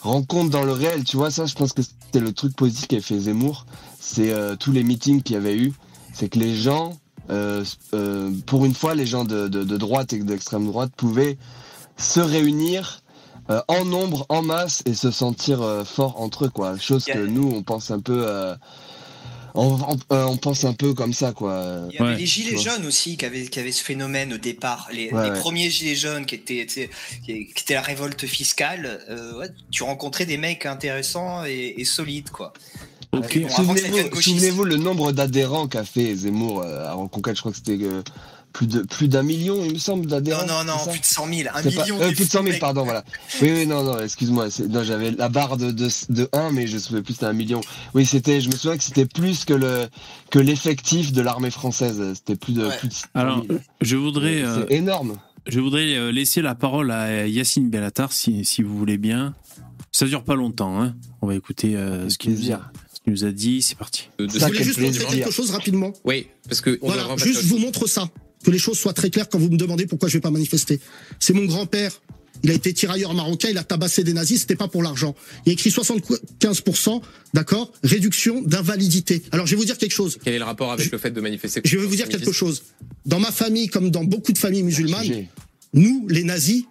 rencontres dans le réel. Tu vois, ça, je pense que c'était le truc positif qu'a fait Zemmour. C'est euh, tous les meetings qu'il y avait eu. C'est que les gens, euh, euh, pour une fois, les gens de, de, de droite et d'extrême droite pouvaient se réunir euh, en nombre, en masse et se sentir euh, forts entre eux, quoi. Chose que nous, on pense un peu. euh, on, on- euh, on pense un peu comme ça, quoi. Il y avait les gilets jaunes aussi qui avaient, qui avaient ce phénomène au départ. Les, Ouais, les ouais. premiers gilets jaunes qui étaient, tu sais, qui qui étaient la révolte fiscale. euh, ouais, tu rencontrais des mecs intéressants et, et solides, quoi. Ok. Bon, Souvenez-vous souvenez-vous le nombre d'adhérents qu'a fait Zemmour euh, à Reconquête. Je crois que c'était euh, plus de plus d'un million, il me semble, d'adhérents. Non, non, non, plus de 100 000. Un C'est pas- million. euh, plus de 100 000, mecs. pardon, voilà. Oui, oui, non, non, excuse-moi. Non, j'avais la barre de, de, de 1, mais je me souviens plus, c'était un million. Oui, c'était, je me souviens que c'était plus que le, que l'effectif de l'armée française. C'était plus de, plus de 100 000. Alors, je voudrais. euh, C'est énorme. Je voudrais euh, laisser la parole à Yacine Bellatar, si, si vous voulez bien. Ça dure pas longtemps. Hein. On va écouter euh, ce qu'il nous, a- nous dit. C'est parti. Je voulais juste montrer quelque chose rapidement. Oui, parce que on Voilà, juste je vous montre ça. Que les choses soient très claires quand vous me demandez pourquoi je vais pas manifester. C'est mon grand-père. Il a été tirailleur marocain, il a tabassé des nazis, c'était pas pour l'argent. Il a écrit 75%, d'accord, réduction d'invalidité. Alors je vais vous dire quelque chose. Quel est le rapport avec le fait de manifester Je vais vous dire quelque chose. Dans ma famille, comme dans beaucoup de familles musulmanes, nous, les nazis,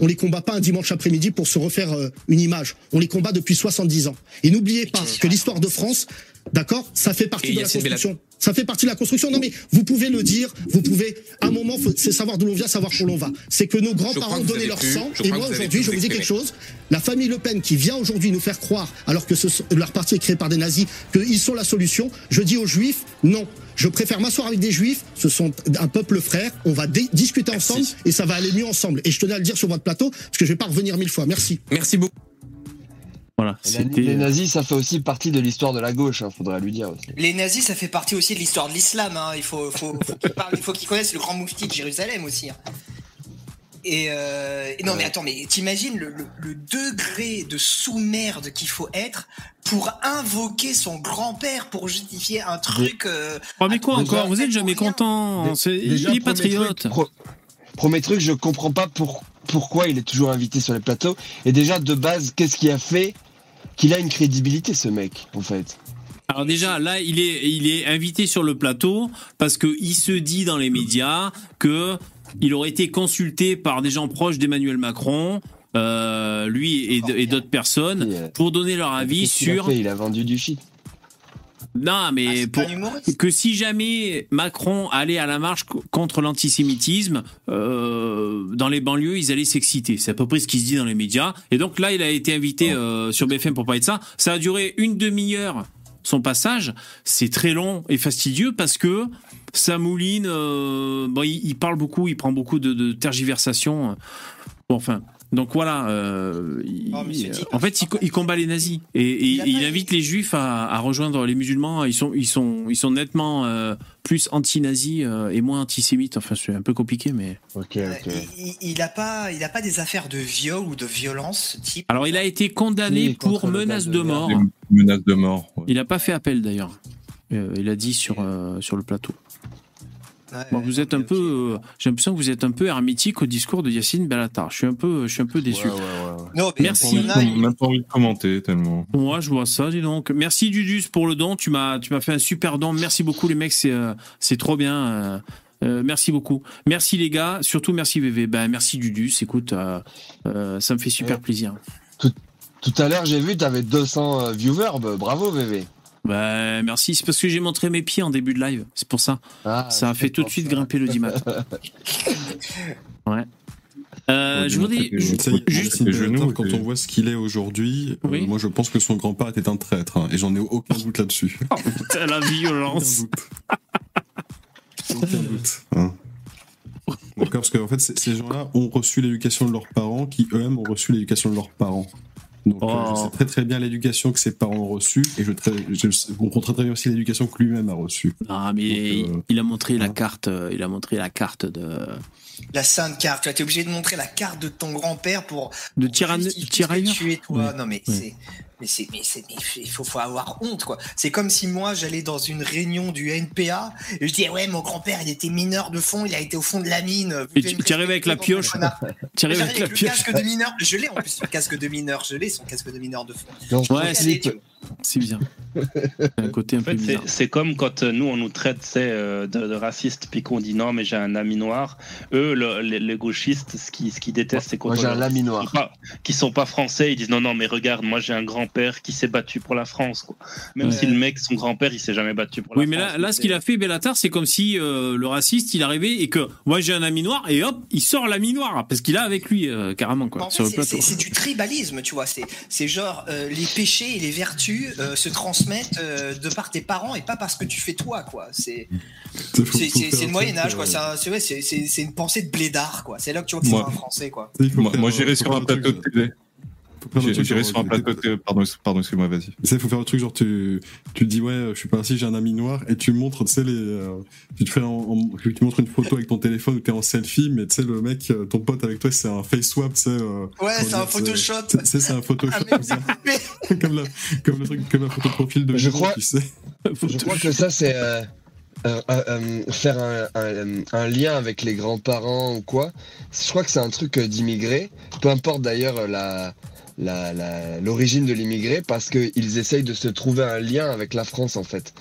on les combat pas un dimanche après-midi pour se refaire euh, une image. On les combat depuis 70 ans. Et n'oubliez pas que l'histoire de France, d'accord, ça fait partie de la construction. Ça fait partie de la construction. Non mais vous pouvez le dire, vous pouvez. À un moment, c'est savoir d'où l'on vient, savoir où l'on va. C'est que nos grands-parents avez leur sang. Et moi aujourd'hui, je vous dire quelque chose. La famille Le Pen qui vient aujourd'hui nous faire croire, alors que ce, leur parti est créé par des nazis, qu'ils sont la solution. Je dis aux Juifs, non. Je préfère m'asseoir avec des Juifs. Ce sont un peuple frère. On va discuter ensemble et ça va aller mieux ensemble. Et je tenais à le dire sur votre plateau parce que je vais pas revenir mille fois. Merci. Merci beaucoup. Voilà, Les nazis, ça fait aussi partie de l'histoire de la gauche, hein, faudrait lui dire aussi. Les nazis, ça fait partie aussi de l'histoire de l'islam. hein. Il faut, faut, faut qu'ils connaissent le grand moufti de Jérusalem aussi. hein. Et, euh, et non, mais attends, mais t'imagines le, le- le degré de sous-merde qu'il faut être pour invoquer son grand-père pour justifier un truc. euh, Oh, mais quoi encore Vous êtes jamais content. Déjà, Il est premier patriote. truc, pro- premier truc, je comprends pas pour, pourquoi il est toujours invité sur les plateaux. Et déjà, de base, qu'est-ce qui a fait qu'il a une crédibilité, ce mec, en fait Alors déjà, là, il est, il est invité sur le plateau parce que il se dit dans les médias que il aurait été consulté par des gens proches d'Emmanuel Macron, euh, lui et, et d'autres personnes, pour donner leur avis Qu'est-ce qu'il a sur. fait? Il a vendu du shit. Non, mais pour, que si jamais Macron allait à la marche co- contre l'antisémitisme, euh, dans les banlieues, ils allaient s'exciter. C'est à peu près ce qui se dit dans les médias. Et donc là, il a été invité euh, sur BFM pour parler de ça. Ça a duré une demi-heure, son passage. C'est très long et fastidieux parce que ça mouline. euh, bon, il, il parle beaucoup, il prend beaucoup de, de tergiversations. Bon, enfin. Donc voilà, euh, il- en fait, il, co- il combat les nazis et, il invite les juifs à, à rejoindre les musulmans. Ils sont, ils sont, ils sont nettement euh, plus anti-nazis euh, et moins antisémites. Enfin, c'est un peu compliqué, mais. Ok, il, il a pas, il a pas des affaires de viol ou de violence, ce type. Alors, il a été condamné Oui, pour menace de de mort. Des menaces de mort. ouais. Il n'a pas fait appel d'ailleurs. Euh, il a dit sur euh, sur le plateau. Bon, vous êtes un peu, euh, j'ai l'impression que vous êtes un peu hermétique au discours de Yacine Bellatar. Je suis un peu, je suis un peu déçu. Non, Merci. y en a, J'ai même pas envie de commenter tellement. Moi, je vois ça, dis donc. Merci Dudus pour le don. Tu m'as, tu m'as fait un super don. Merci beaucoup, les mecs. C'est, euh, c'est trop bien. Euh, euh, merci beaucoup. Merci les gars. Surtout merci VV. Ben merci Dudus. Écoute, euh, euh, ça me fait super plaisir. Tout, tout à l'heure, j'ai vu, t'avais 200 euh, viewers. bah, bravo, VV. Ben merci. C'est parce que j'ai montré mes pieds en début de live. C'est pour ça. Ah, ça a fait tout de suite grimper le dimat. Ouais. Euh, je vous dis, juste, quand on voit ce qu'il est aujourd'hui, euh, moi je pense que son grand-père était un traître, hein, et j'en ai aucun doute là-dessus. Putain, la violence. Aucun doute. hein. D'accord, parce qu'en fait, ces gens-là ont reçu l'éducation de leurs parents, qui eux-mêmes ont reçu l'éducation de leurs parents. Donc, euh, Oh. je sais très très bien l'éducation que ses parents ont reçue, et je, très, je comprends très très bien aussi l'éducation que lui-même a reçue. Ah, mais Donc, euh, il a montré la carte. euh, Il a montré la carte de la sainte carte. Tu as été obligé de montrer la carte de ton grand-père pour. de pour tyrann- justifier ce que tirailleur. Tu es toi. Ouais. Non mais Ouais. c'est. Mais c'est, mais c'est, mais il faut, faut avoir honte, quoi. C'est comme si moi, j'allais dans une réunion du NPA et je disais, ouais, mon grand-père, il était mineur de fond, il a été au fond de la mine. Vous Et devez tu arrives avec la pioche. Tu arrives J'arrive avec la le pioche. casque de mineur. Je l'ai en plus, son casque de mineur. Je l'ai, son casque de mineur de fond. Ouais, c'est c'est bien. Un côté un En peu fait, c'est- bizarre. c'est comme quand euh, nous on nous traite euh, de, de racistes puis qu'on dit non mais j'ai un ami noir. Eux le- les, les gauchistes ce qu'ils ce qu'ils détestent c'est qu'on Moi, j'ai un ami noir. Qui sont, pas, qui sont pas français ils disent non non mais regarde moi j'ai un grand père qui s'est battu pour la France quoi. Même Ouais. si le mec son grand père il s'est jamais battu pour Oui, la mais France. là, là, ce qu'il a fait, Bellatar, c'est comme si euh, le raciste, il arrivait et que moi j'ai un ami noir et hop, il sort l'ami noir parce qu'il a avec lui euh, carrément quoi En sur fait, le c'est- plateau. c'est c'est du tribalisme, tu vois. C'est c'est genre euh, les péchés et les vertus euh, se transmettent euh, de par tes parents et pas parce que tu fais toi, quoi. C'est le Moyen Âge, quoi. euh, C'est ouais, une pensée de blédard, quoi. C'est là que tu vois que c'est un Français, quoi. Moi, j'irai sur un plateau de télé. Faut faire le J'ai- truc, J'irai genre, sur un plateau de... Pardon, pardon excuse-moi, vas-y. Tu sais, il faut faire le truc genre tu tu dis ouais, je suis pas assis, j'ai un ami noir et tu montres, tu sais les, euh, tu te fais en, en- tu montres une photo avec ton téléphone où t'es en selfie, mais tu sais le mec, euh, ton pote avec toi, c'est un face swap, tu sais. euh, Ouais, c'est un Photoshop. C'est c'est- c'est un Photoshop comme ça, comme, la, comme le truc, comme la photo de profil de Je crois- tu sais. Je crois que ça, c'est euh, euh, euh, euh, faire un, un- un lien avec les grands-parents ou quoi. Je crois que c'est un truc euh, d'immigré. Peu importe d'ailleurs la- l'origine de l'immigré parce qu'ils essayent de se trouver un lien avec la France en fait.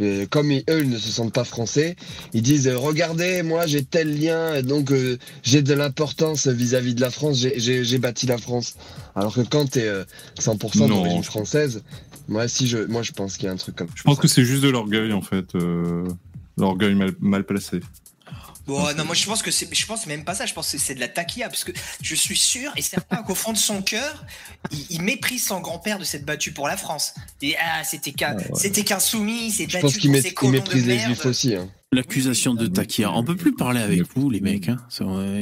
Euh, comme ils- eux ils ne se sentent pas français, ils disent euh, regardez moi j'ai tel lien donc euh, j'ai de l'importance vis-à-vis de la France, j'ai- j'ai j'ai bâti la France. Alors que quand t'es euh, 100% Non. d'origine française, moi si je moi je pense qu'il y a un truc comme Je pense que c'est juste de l'orgueil en fait, euh, l'orgueil mal, mal placé. Bon, non, moi je pense que c'est, je pense même pas ça. Je pense que c'est de la taquilla parce que je suis sûr et certain qu'au fond de son cœur, il, il méprise son grand-père de s'être battu pour la France. Et ah, c'était qu'un, c'était qu'un soumis, c'est Je battu pense qu'il méprise de les juifs aussi. Hein. L'accusation de Takia. On peut plus parler avec vous, les mecs. Hein.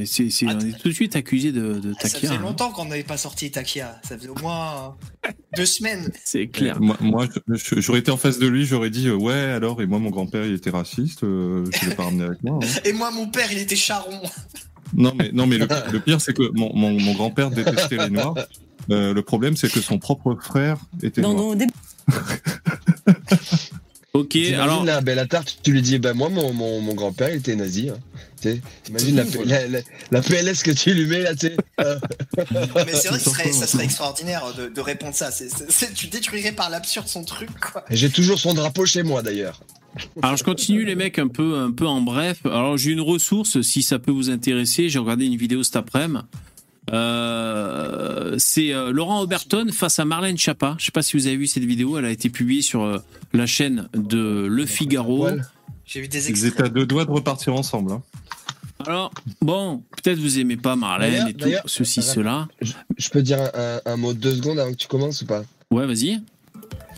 C'est- c'est- on est tout de suite accusé de, de Ah, ça Takia. faisait hein. longtemps qu'on n'avait pas sorti Takia. Ça faisait au moins euh, deux semaines. C'est clair. Moi, j'aurais été en face de lui, j'aurais dit euh, ouais alors et moi mon grand-père il était raciste, euh, je l'ai pas ramené avec moi. hein. Et moi, mon père, il était charron. Non mais non mais le, le pire c'est que mon, mon, mon grand-père détestait les noirs. Euh, le problème c'est que son propre frère était Non, noir. non, des- Ok, alors. la belle tarte, tu lui dis, ben moi, mon, mon, mon grand-père, il était nazi. Hein. Tu sais, Imagine la, la, la, la PLS que tu lui mets là, tu sais. Euh, Mais c'est vrai que ce serait- ça serait extraordinaire de, de répondre ça. C'est- tu détruirais par l'absurde son truc, quoi. J'ai toujours son drapeau chez moi d'ailleurs. Alors je continue les mecs un peu un peu en bref. Alors j'ai une ressource si ça peut vous intéresser. J'ai regardé une vidéo cet après-midi. Euh, c'est euh, Laurent Oberton face à Marlène Schiappa. Je sais pas si vous avez vu cette vidéo. Elle a été publiée sur euh, la chaîne de Le Figaro. J'ai vu des Ils étaient à deux doigts de repartir ensemble. hein. Alors bon, peut-être vous aimez pas Marlène et tout ceci cela. Je, je peux dire un, un, un mot de deux secondes avant que tu commences ou pas? Ouais, vas-y.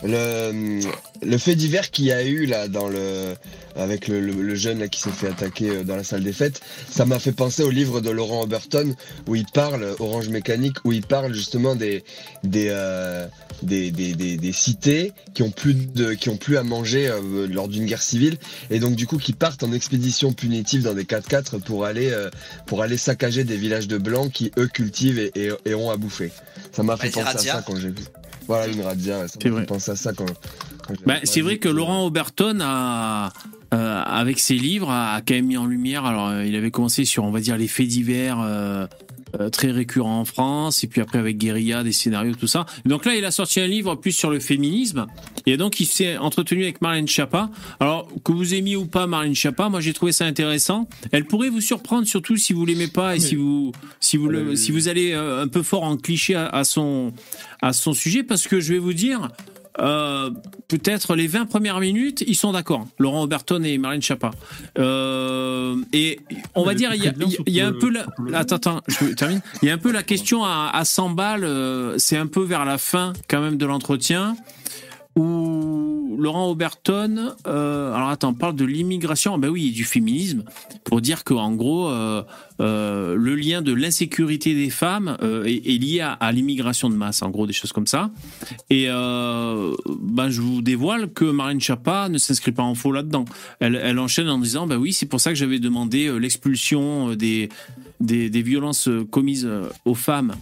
Le, le fait divers qu'il y a eu là dans le avec le, le- le jeune là qui s'est fait attaquer euh, dans la salle des fêtes, ça m'a fait penser au livre de Laurent Oberton où il parle Orange Mécanique où il parle justement des des euh, des, des, des, des cités qui ont plus de qui ont plus à manger euh, lors d'une guerre civile et donc du coup qui partent en expédition punitive dans des 4x4 pour aller euh, pour aller saccager des villages de blancs qui eux cultivent et, et, et ont à bouffer. Ça m'a fait c'est penser à ça quand j'ai vu. Voilà une ouais, ça C'est m'a vrai. fait penser à ça quand, Bah, c'est vrai que Laurent Oberton a, euh, avec ses livres, a, a quand même mis en lumière. Alors, euh, il avait commencé sur, on va dire, les faits divers euh, euh, très récurrents en France, et puis après avec Guérilla, des scénarios, tout ça. Donc là, il a sorti un livre plus sur le féminisme, et donc il s'est entretenu avec Marlène Schiappa. Alors que vous aimiez ou pas Marlène Schiappa, moi j'ai trouvé ça intéressant. Elle pourrait vous surprendre, surtout si vous l'aimez pas et si vous si vous le, si vous allez euh, un peu fort en cliché à, à son à son sujet, parce que je vais vous dire. Euh, peut-être les 20 premières minutes, ils sont d'accord. Laurent Oberton et Marlène Schiappa. Euh, et on va dire, il y a, y un peu le- la, attends, attends, je termine. Il y a un peu la question à, à 100 balles. euh, c'est un peu vers la fin quand même de l'entretien où Laurent Oberton, euh, alors attends, parle de l'immigration, ben oui, du féminisme, pour dire qu'en gros, euh, euh, le lien de l'insécurité des femmes est, lié à, l'immigration de masse, en gros, des choses comme ça. Et ben, je vous dévoile que Marine Chapa ne s'inscrit pas en faux là-dedans. Elle, elle enchaîne en disant, ben oui, c'est pour ça que j'avais demandé l'expulsion des, des, violences commises aux femmes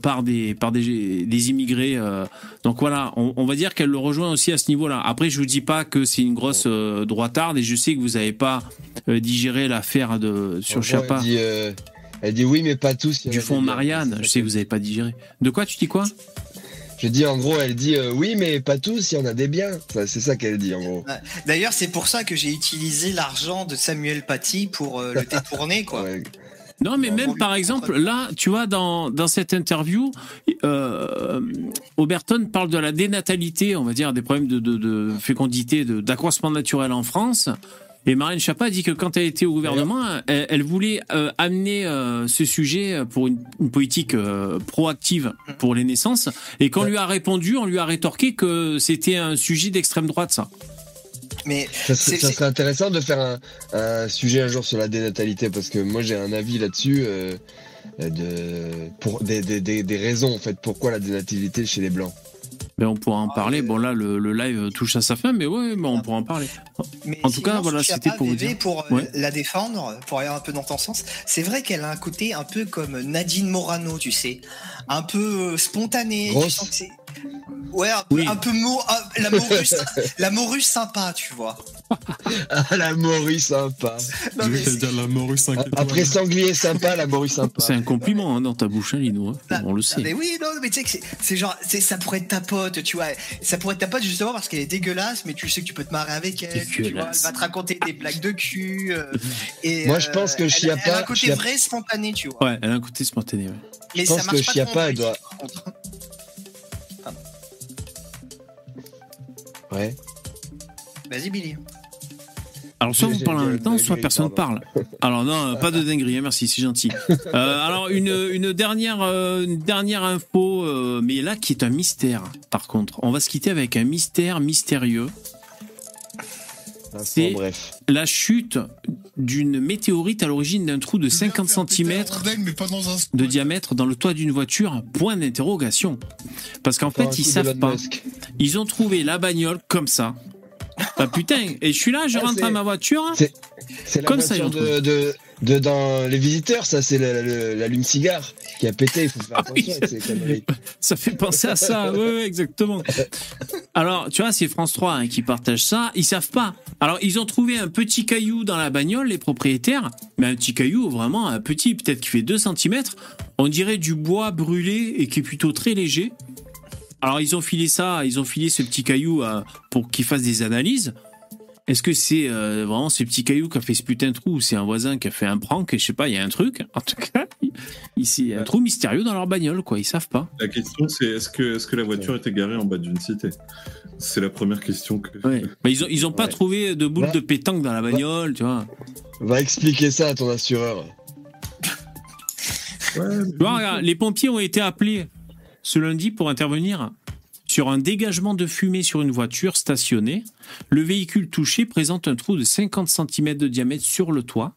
par des par des, des immigrés. donc voilà, on, on va dire qu'elle le rejoint aussi à ce niveau-là. Après, je vous dis pas que c'est une grosse euh, droitarde et je sais que vous n'avez pas euh, digéré l'affaire de sur Chapa Elle dit, euh, elle dit oui, mais pas tous. du fond. Marianne. Je sais que vous n'avez pas digéré. De quoi tu dis quoi? Je dis en gros, elle dit euh, oui, mais pas tous, il y en a des biens. C'est ça qu'elle dit en gros. D'ailleurs, c'est pour ça que j'ai utilisé l'argent de Samuel Paty pour euh, le détourner, quoi. Non, mais même par exemple, là, tu vois, dans, dans cette interview, euh, Oberton parle de la dénatalité, on va dire, des problèmes de, de, de fécondité, d'accroissement naturel en France. Et Marlène Schiappa dit que quand elle était au gouvernement, elle, voulait euh, amener euh, ce sujet pour une, politique euh, proactive pour les naissances. Et qu'on lui a répondu, on lui a rétorqué que c'était un sujet d'extrême droite, ça. Mais Ça, serait- ça serait intéressant de faire un, un sujet un jour sur la dénatalité parce que moi j'ai un avis là-dessus. euh, de pour des, des, des, des raisons en fait. Pourquoi la dénativité chez les blancs Mais on pourra en parler. Bon là, le, le live touche à sa fin, mais ouais, mais on pourra en parler. Mais en tout cas, voilà, tu c'était pour vous dire. pour euh, Ouais. la défendre, pour aller un peu dans ton sens, c'est vrai qu'elle a un côté un peu comme Nadine Morano, tu sais, un peu euh, spontané. Tu Grosse. sens que c'est ouais, un peu, un peu mo- ah, la morue, la morue sympa, tu vois. Ah, la morue sympa. Non, mais dire la morue 5 Après sanglier sympa, la morue sympa. C'est un compliment hein, dans ta bouche, hein, Lino. hein. On le Ah, sait. mais oui, non, mais tu sais que c'est- genre, ça pourrait être ta pote, tu vois. Ça pourrait être ta pote justement parce qu'elle est dégueulasse, mais tu sais que tu peux te marrer avec elle. Tu vois, Dégueulasse. elle va te raconter des blagues de cul. euh, et, Moi, je pense que elle- Chiappa- Elle a un côté Chiappa- vrai, spontané, tu vois. Ouais, elle a un côté spontané. ouais. Mais Je ça pense marche que pas Chiappa, elle doit- Ouais. Vas-y, Billy. Alors soit vous parlez en même temps, soit personne pardon. parle. Alors non, euh, pas de dinguerie, hein, merci, c'est gentil. Euh, alors une, une dernière euh, une dernière info, euh, mais là qui est un mystère. Par contre, on va se quitter avec un mystère mystérieux. C'est la chute d'une météorite à l'origine d'un trou de 50 cm de diamètre dans le toit d'une voiture. Point d'interrogation. Parce qu'en fait, ils savent pas. Musk. Ils ont trouvé la bagnole comme ça. Ah putain, et je suis là, je Ah, rentre à ma voiture. C'est c'est la Comme ça, voiture de, de dans les visiteurs, ça c'est la- la- l'allume-cigare qui a pété, il faut Ah avec. Ça fait penser à ça, oui, exactement. Alors, tu vois, c'est France 3 hein, qui partage ça, ils savent pas. Alors, ils ont trouvé un petit caillou dans la bagnole, les propriétaires, mais un petit caillou vraiment un petit, peut-être qui fait 2 cm. On dirait du bois brûlé et qui est plutôt très léger. Alors, ils ont filé ça, ils ont filé ce petit caillou euh, pour qu'il fasse des analyses. Est-ce que c'est euh, vraiment ce petit caillou qui a fait ce putain de trou ou c'est un voisin qui a fait un prank et je sais pas, il y a un truc. En tout cas, il- c'est un trou mystérieux dans leur bagnole, quoi. Ils savent pas. La question, c'est est-ce que, est-ce que la voiture était garée en bas d'une cité? C'est la première question que. Ouais. Mais ils ont, ils ont pas Ouais. trouvé de boule Va- de pétanque dans la bagnole, tu vois. Va expliquer ça à ton assureur. Tu vois, regarde, les pompiers ont été appelés ce lundi pour intervenir sur un dégagement de fumée sur une voiture stationnée. Le véhicule touché présente un trou de 50 cm de diamètre sur le toit.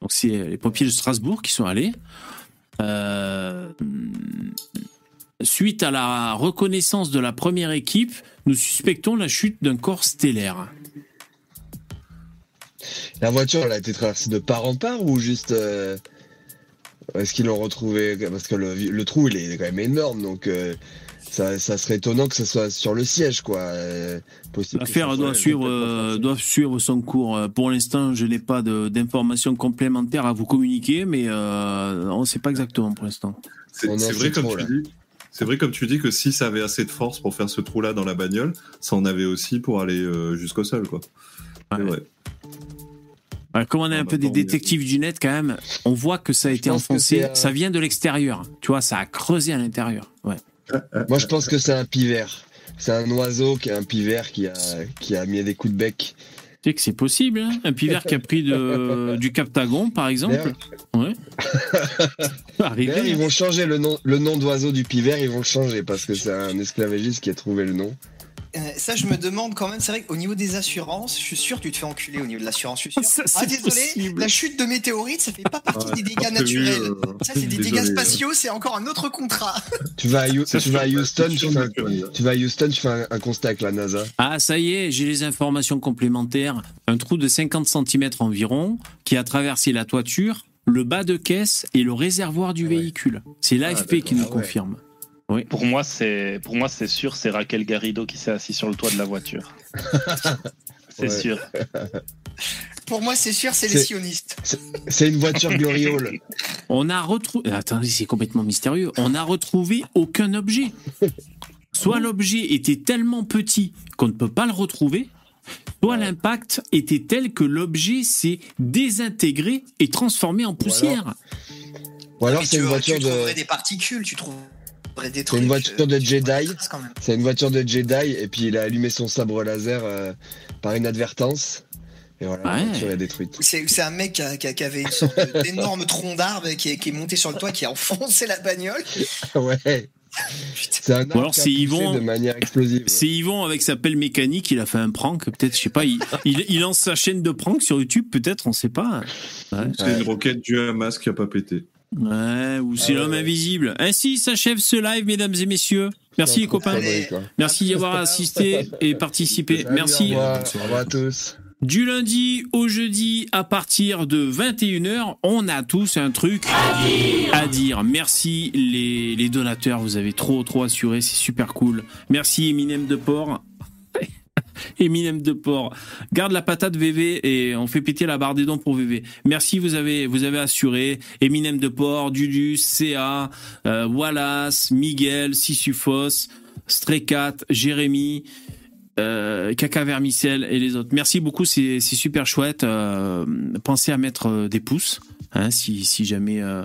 Donc c'est les pompiers de Strasbourg qui sont allés. Euh, Suite à la reconnaissance de la première équipe, nous suspectons la chute d'un corps stellaire. La voiture, a été traversée de part en part ou juste. euh, Est-ce qu'ils l'ont retrouvé Parce que le, le trou, il est quand même énorme, donc euh, ça, ça serait étonnant que ce soit sur le siège, quoi. Euh, L'affaire doit suivre, euh, doit suivre son cours. Euh, Pour l'instant, je n'ai pas d'informations complémentaires à vous communiquer, mais euh, on ne sait pas exactement pour l'instant. C'est vrai, comme trop, tu là. dis. C'est vrai, comme tu dis, que si ça avait assez de force pour faire ce trou-là dans la bagnole, ça en avait aussi pour aller euh, jusqu'au sol, quoi. C'est vrai. Ouais, comme on est un bah, peu des détectives du net quand même, on voit que ça a été enfoncé. euh, Ça vient de l'extérieur. Tu vois, ça a creusé à l'intérieur. Ouais. Moi, je pense que c'est un pivert. C'est un oiseau qui est un pivert qui a, qui a mis des coups de bec. Tu sais que c'est possible. hein un pivert qui a pris de, du Captagon, par exemple. Ouais. Ils vont changer le nom, le nom d'oiseau du pivert, ils vont le changer parce que c'est un esclavagiste qui a trouvé le nom. Euh, ça, je me demande quand même, c'est vrai qu'au niveau des assurances, je suis sûr que tu te fais enculer au niveau de l'assurance. Je suis sûr. Ça, ah, désolé, possible. la chute de météorite, ça fait pas partie Ouais, des dégâts naturels. euh, ça, c'est des désolé, dégâts euh. spatiaux, c'est encore un autre contrat. Tu vas à, vas Houston, tu fais, un, naturel. tu vas à Houston, tu fais un, un constat avec la NASA. Ah, ça y est, j'ai les informations complémentaires. Un trou de 50 cm environ qui a traversé la toiture, le bas de caisse et le réservoir du véhicule. C'est l'AFP qui nous Ah ouais. confirme. Pour moi, c'est pour moi c'est sûr, c'est Raquel Garrido qui s'est assis sur le toit de la voiture. c'est Ouais. sûr. Pour moi, c'est sûr, c'est les sionistes. C'est une voiture gloriole. On a retrouvé. Attendez, c'est complètement mystérieux. On n'a retrouvé aucun objet. Soit l'objet était tellement petit qu'on ne peut pas le retrouver, soit l'impact était tel que l'objet s'est désintégré et transformé en poussière. Ou alors Mais c'est une voiture tu de. trouverais des particules, tu des C'est une voiture euh, de tu Jedi. C'est une voiture de Jedi et puis il a allumé son sabre laser euh, par inadvertance. Et voilà, la Ouais. voiture est détruite. C'est un mec qui, a- qui a- qui avait une sorte d'énorme tronc d'arbre qui, est- qui est monté sur le toit, qui a enfoncé la bagnole. ouais. C'est un alors c'est Yvon. de manière explosive. C'est Yvon avec sa pelle mécanique, il a fait un prank, peut-être, je sais pas, il, il, il lance sa chaîne de prank sur YouTube, peut-être, on sait pas. Ouais. C'est une roquette du Hamas qui a pas pété. Ouais, ou c'est Ah, l'homme ouais. invisible. Ainsi s'achève ce live, mesdames et messieurs. Merci les copains. Allez. Merci d'y avoir assisté et participé. Salut, Merci. Au revoir, au revoir à tous. Du lundi au jeudi à partir de 21h, on a tous un truc à dire. Merci les, les donateurs, vous avez trop trop assuré, c'est super cool. Merci Eminem de Port. Eminem de Port. Garde la patate VV et on fait péter la barre des dons pour VV. Merci, vous avez vous avez assuré. Eminem de Port, Dudus, CA, euh, Wallace, Miguel, Sissufos, Stray4, Jérémy euh, Caca Vermicelle et les autres. Merci beaucoup, c'est super chouette. Euh, pensez à mettre des pouces, hein, si, si jamais, euh,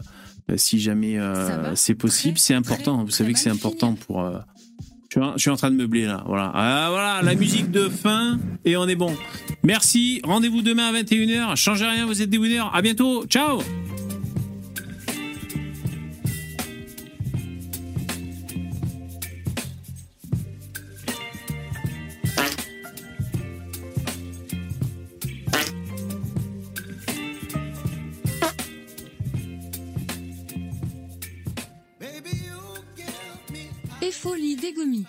si jamais c'est possible. C'est important. Vous savez que c'est important pour. Je suis, en, je suis en train de meubler là. Voilà. Ah, voilà, la musique de fin et on est bon. Merci. Rendez-vous demain à 21h. Changez rien, vous êtes des winners. À bientôt. Ciao. Et folie des gommis.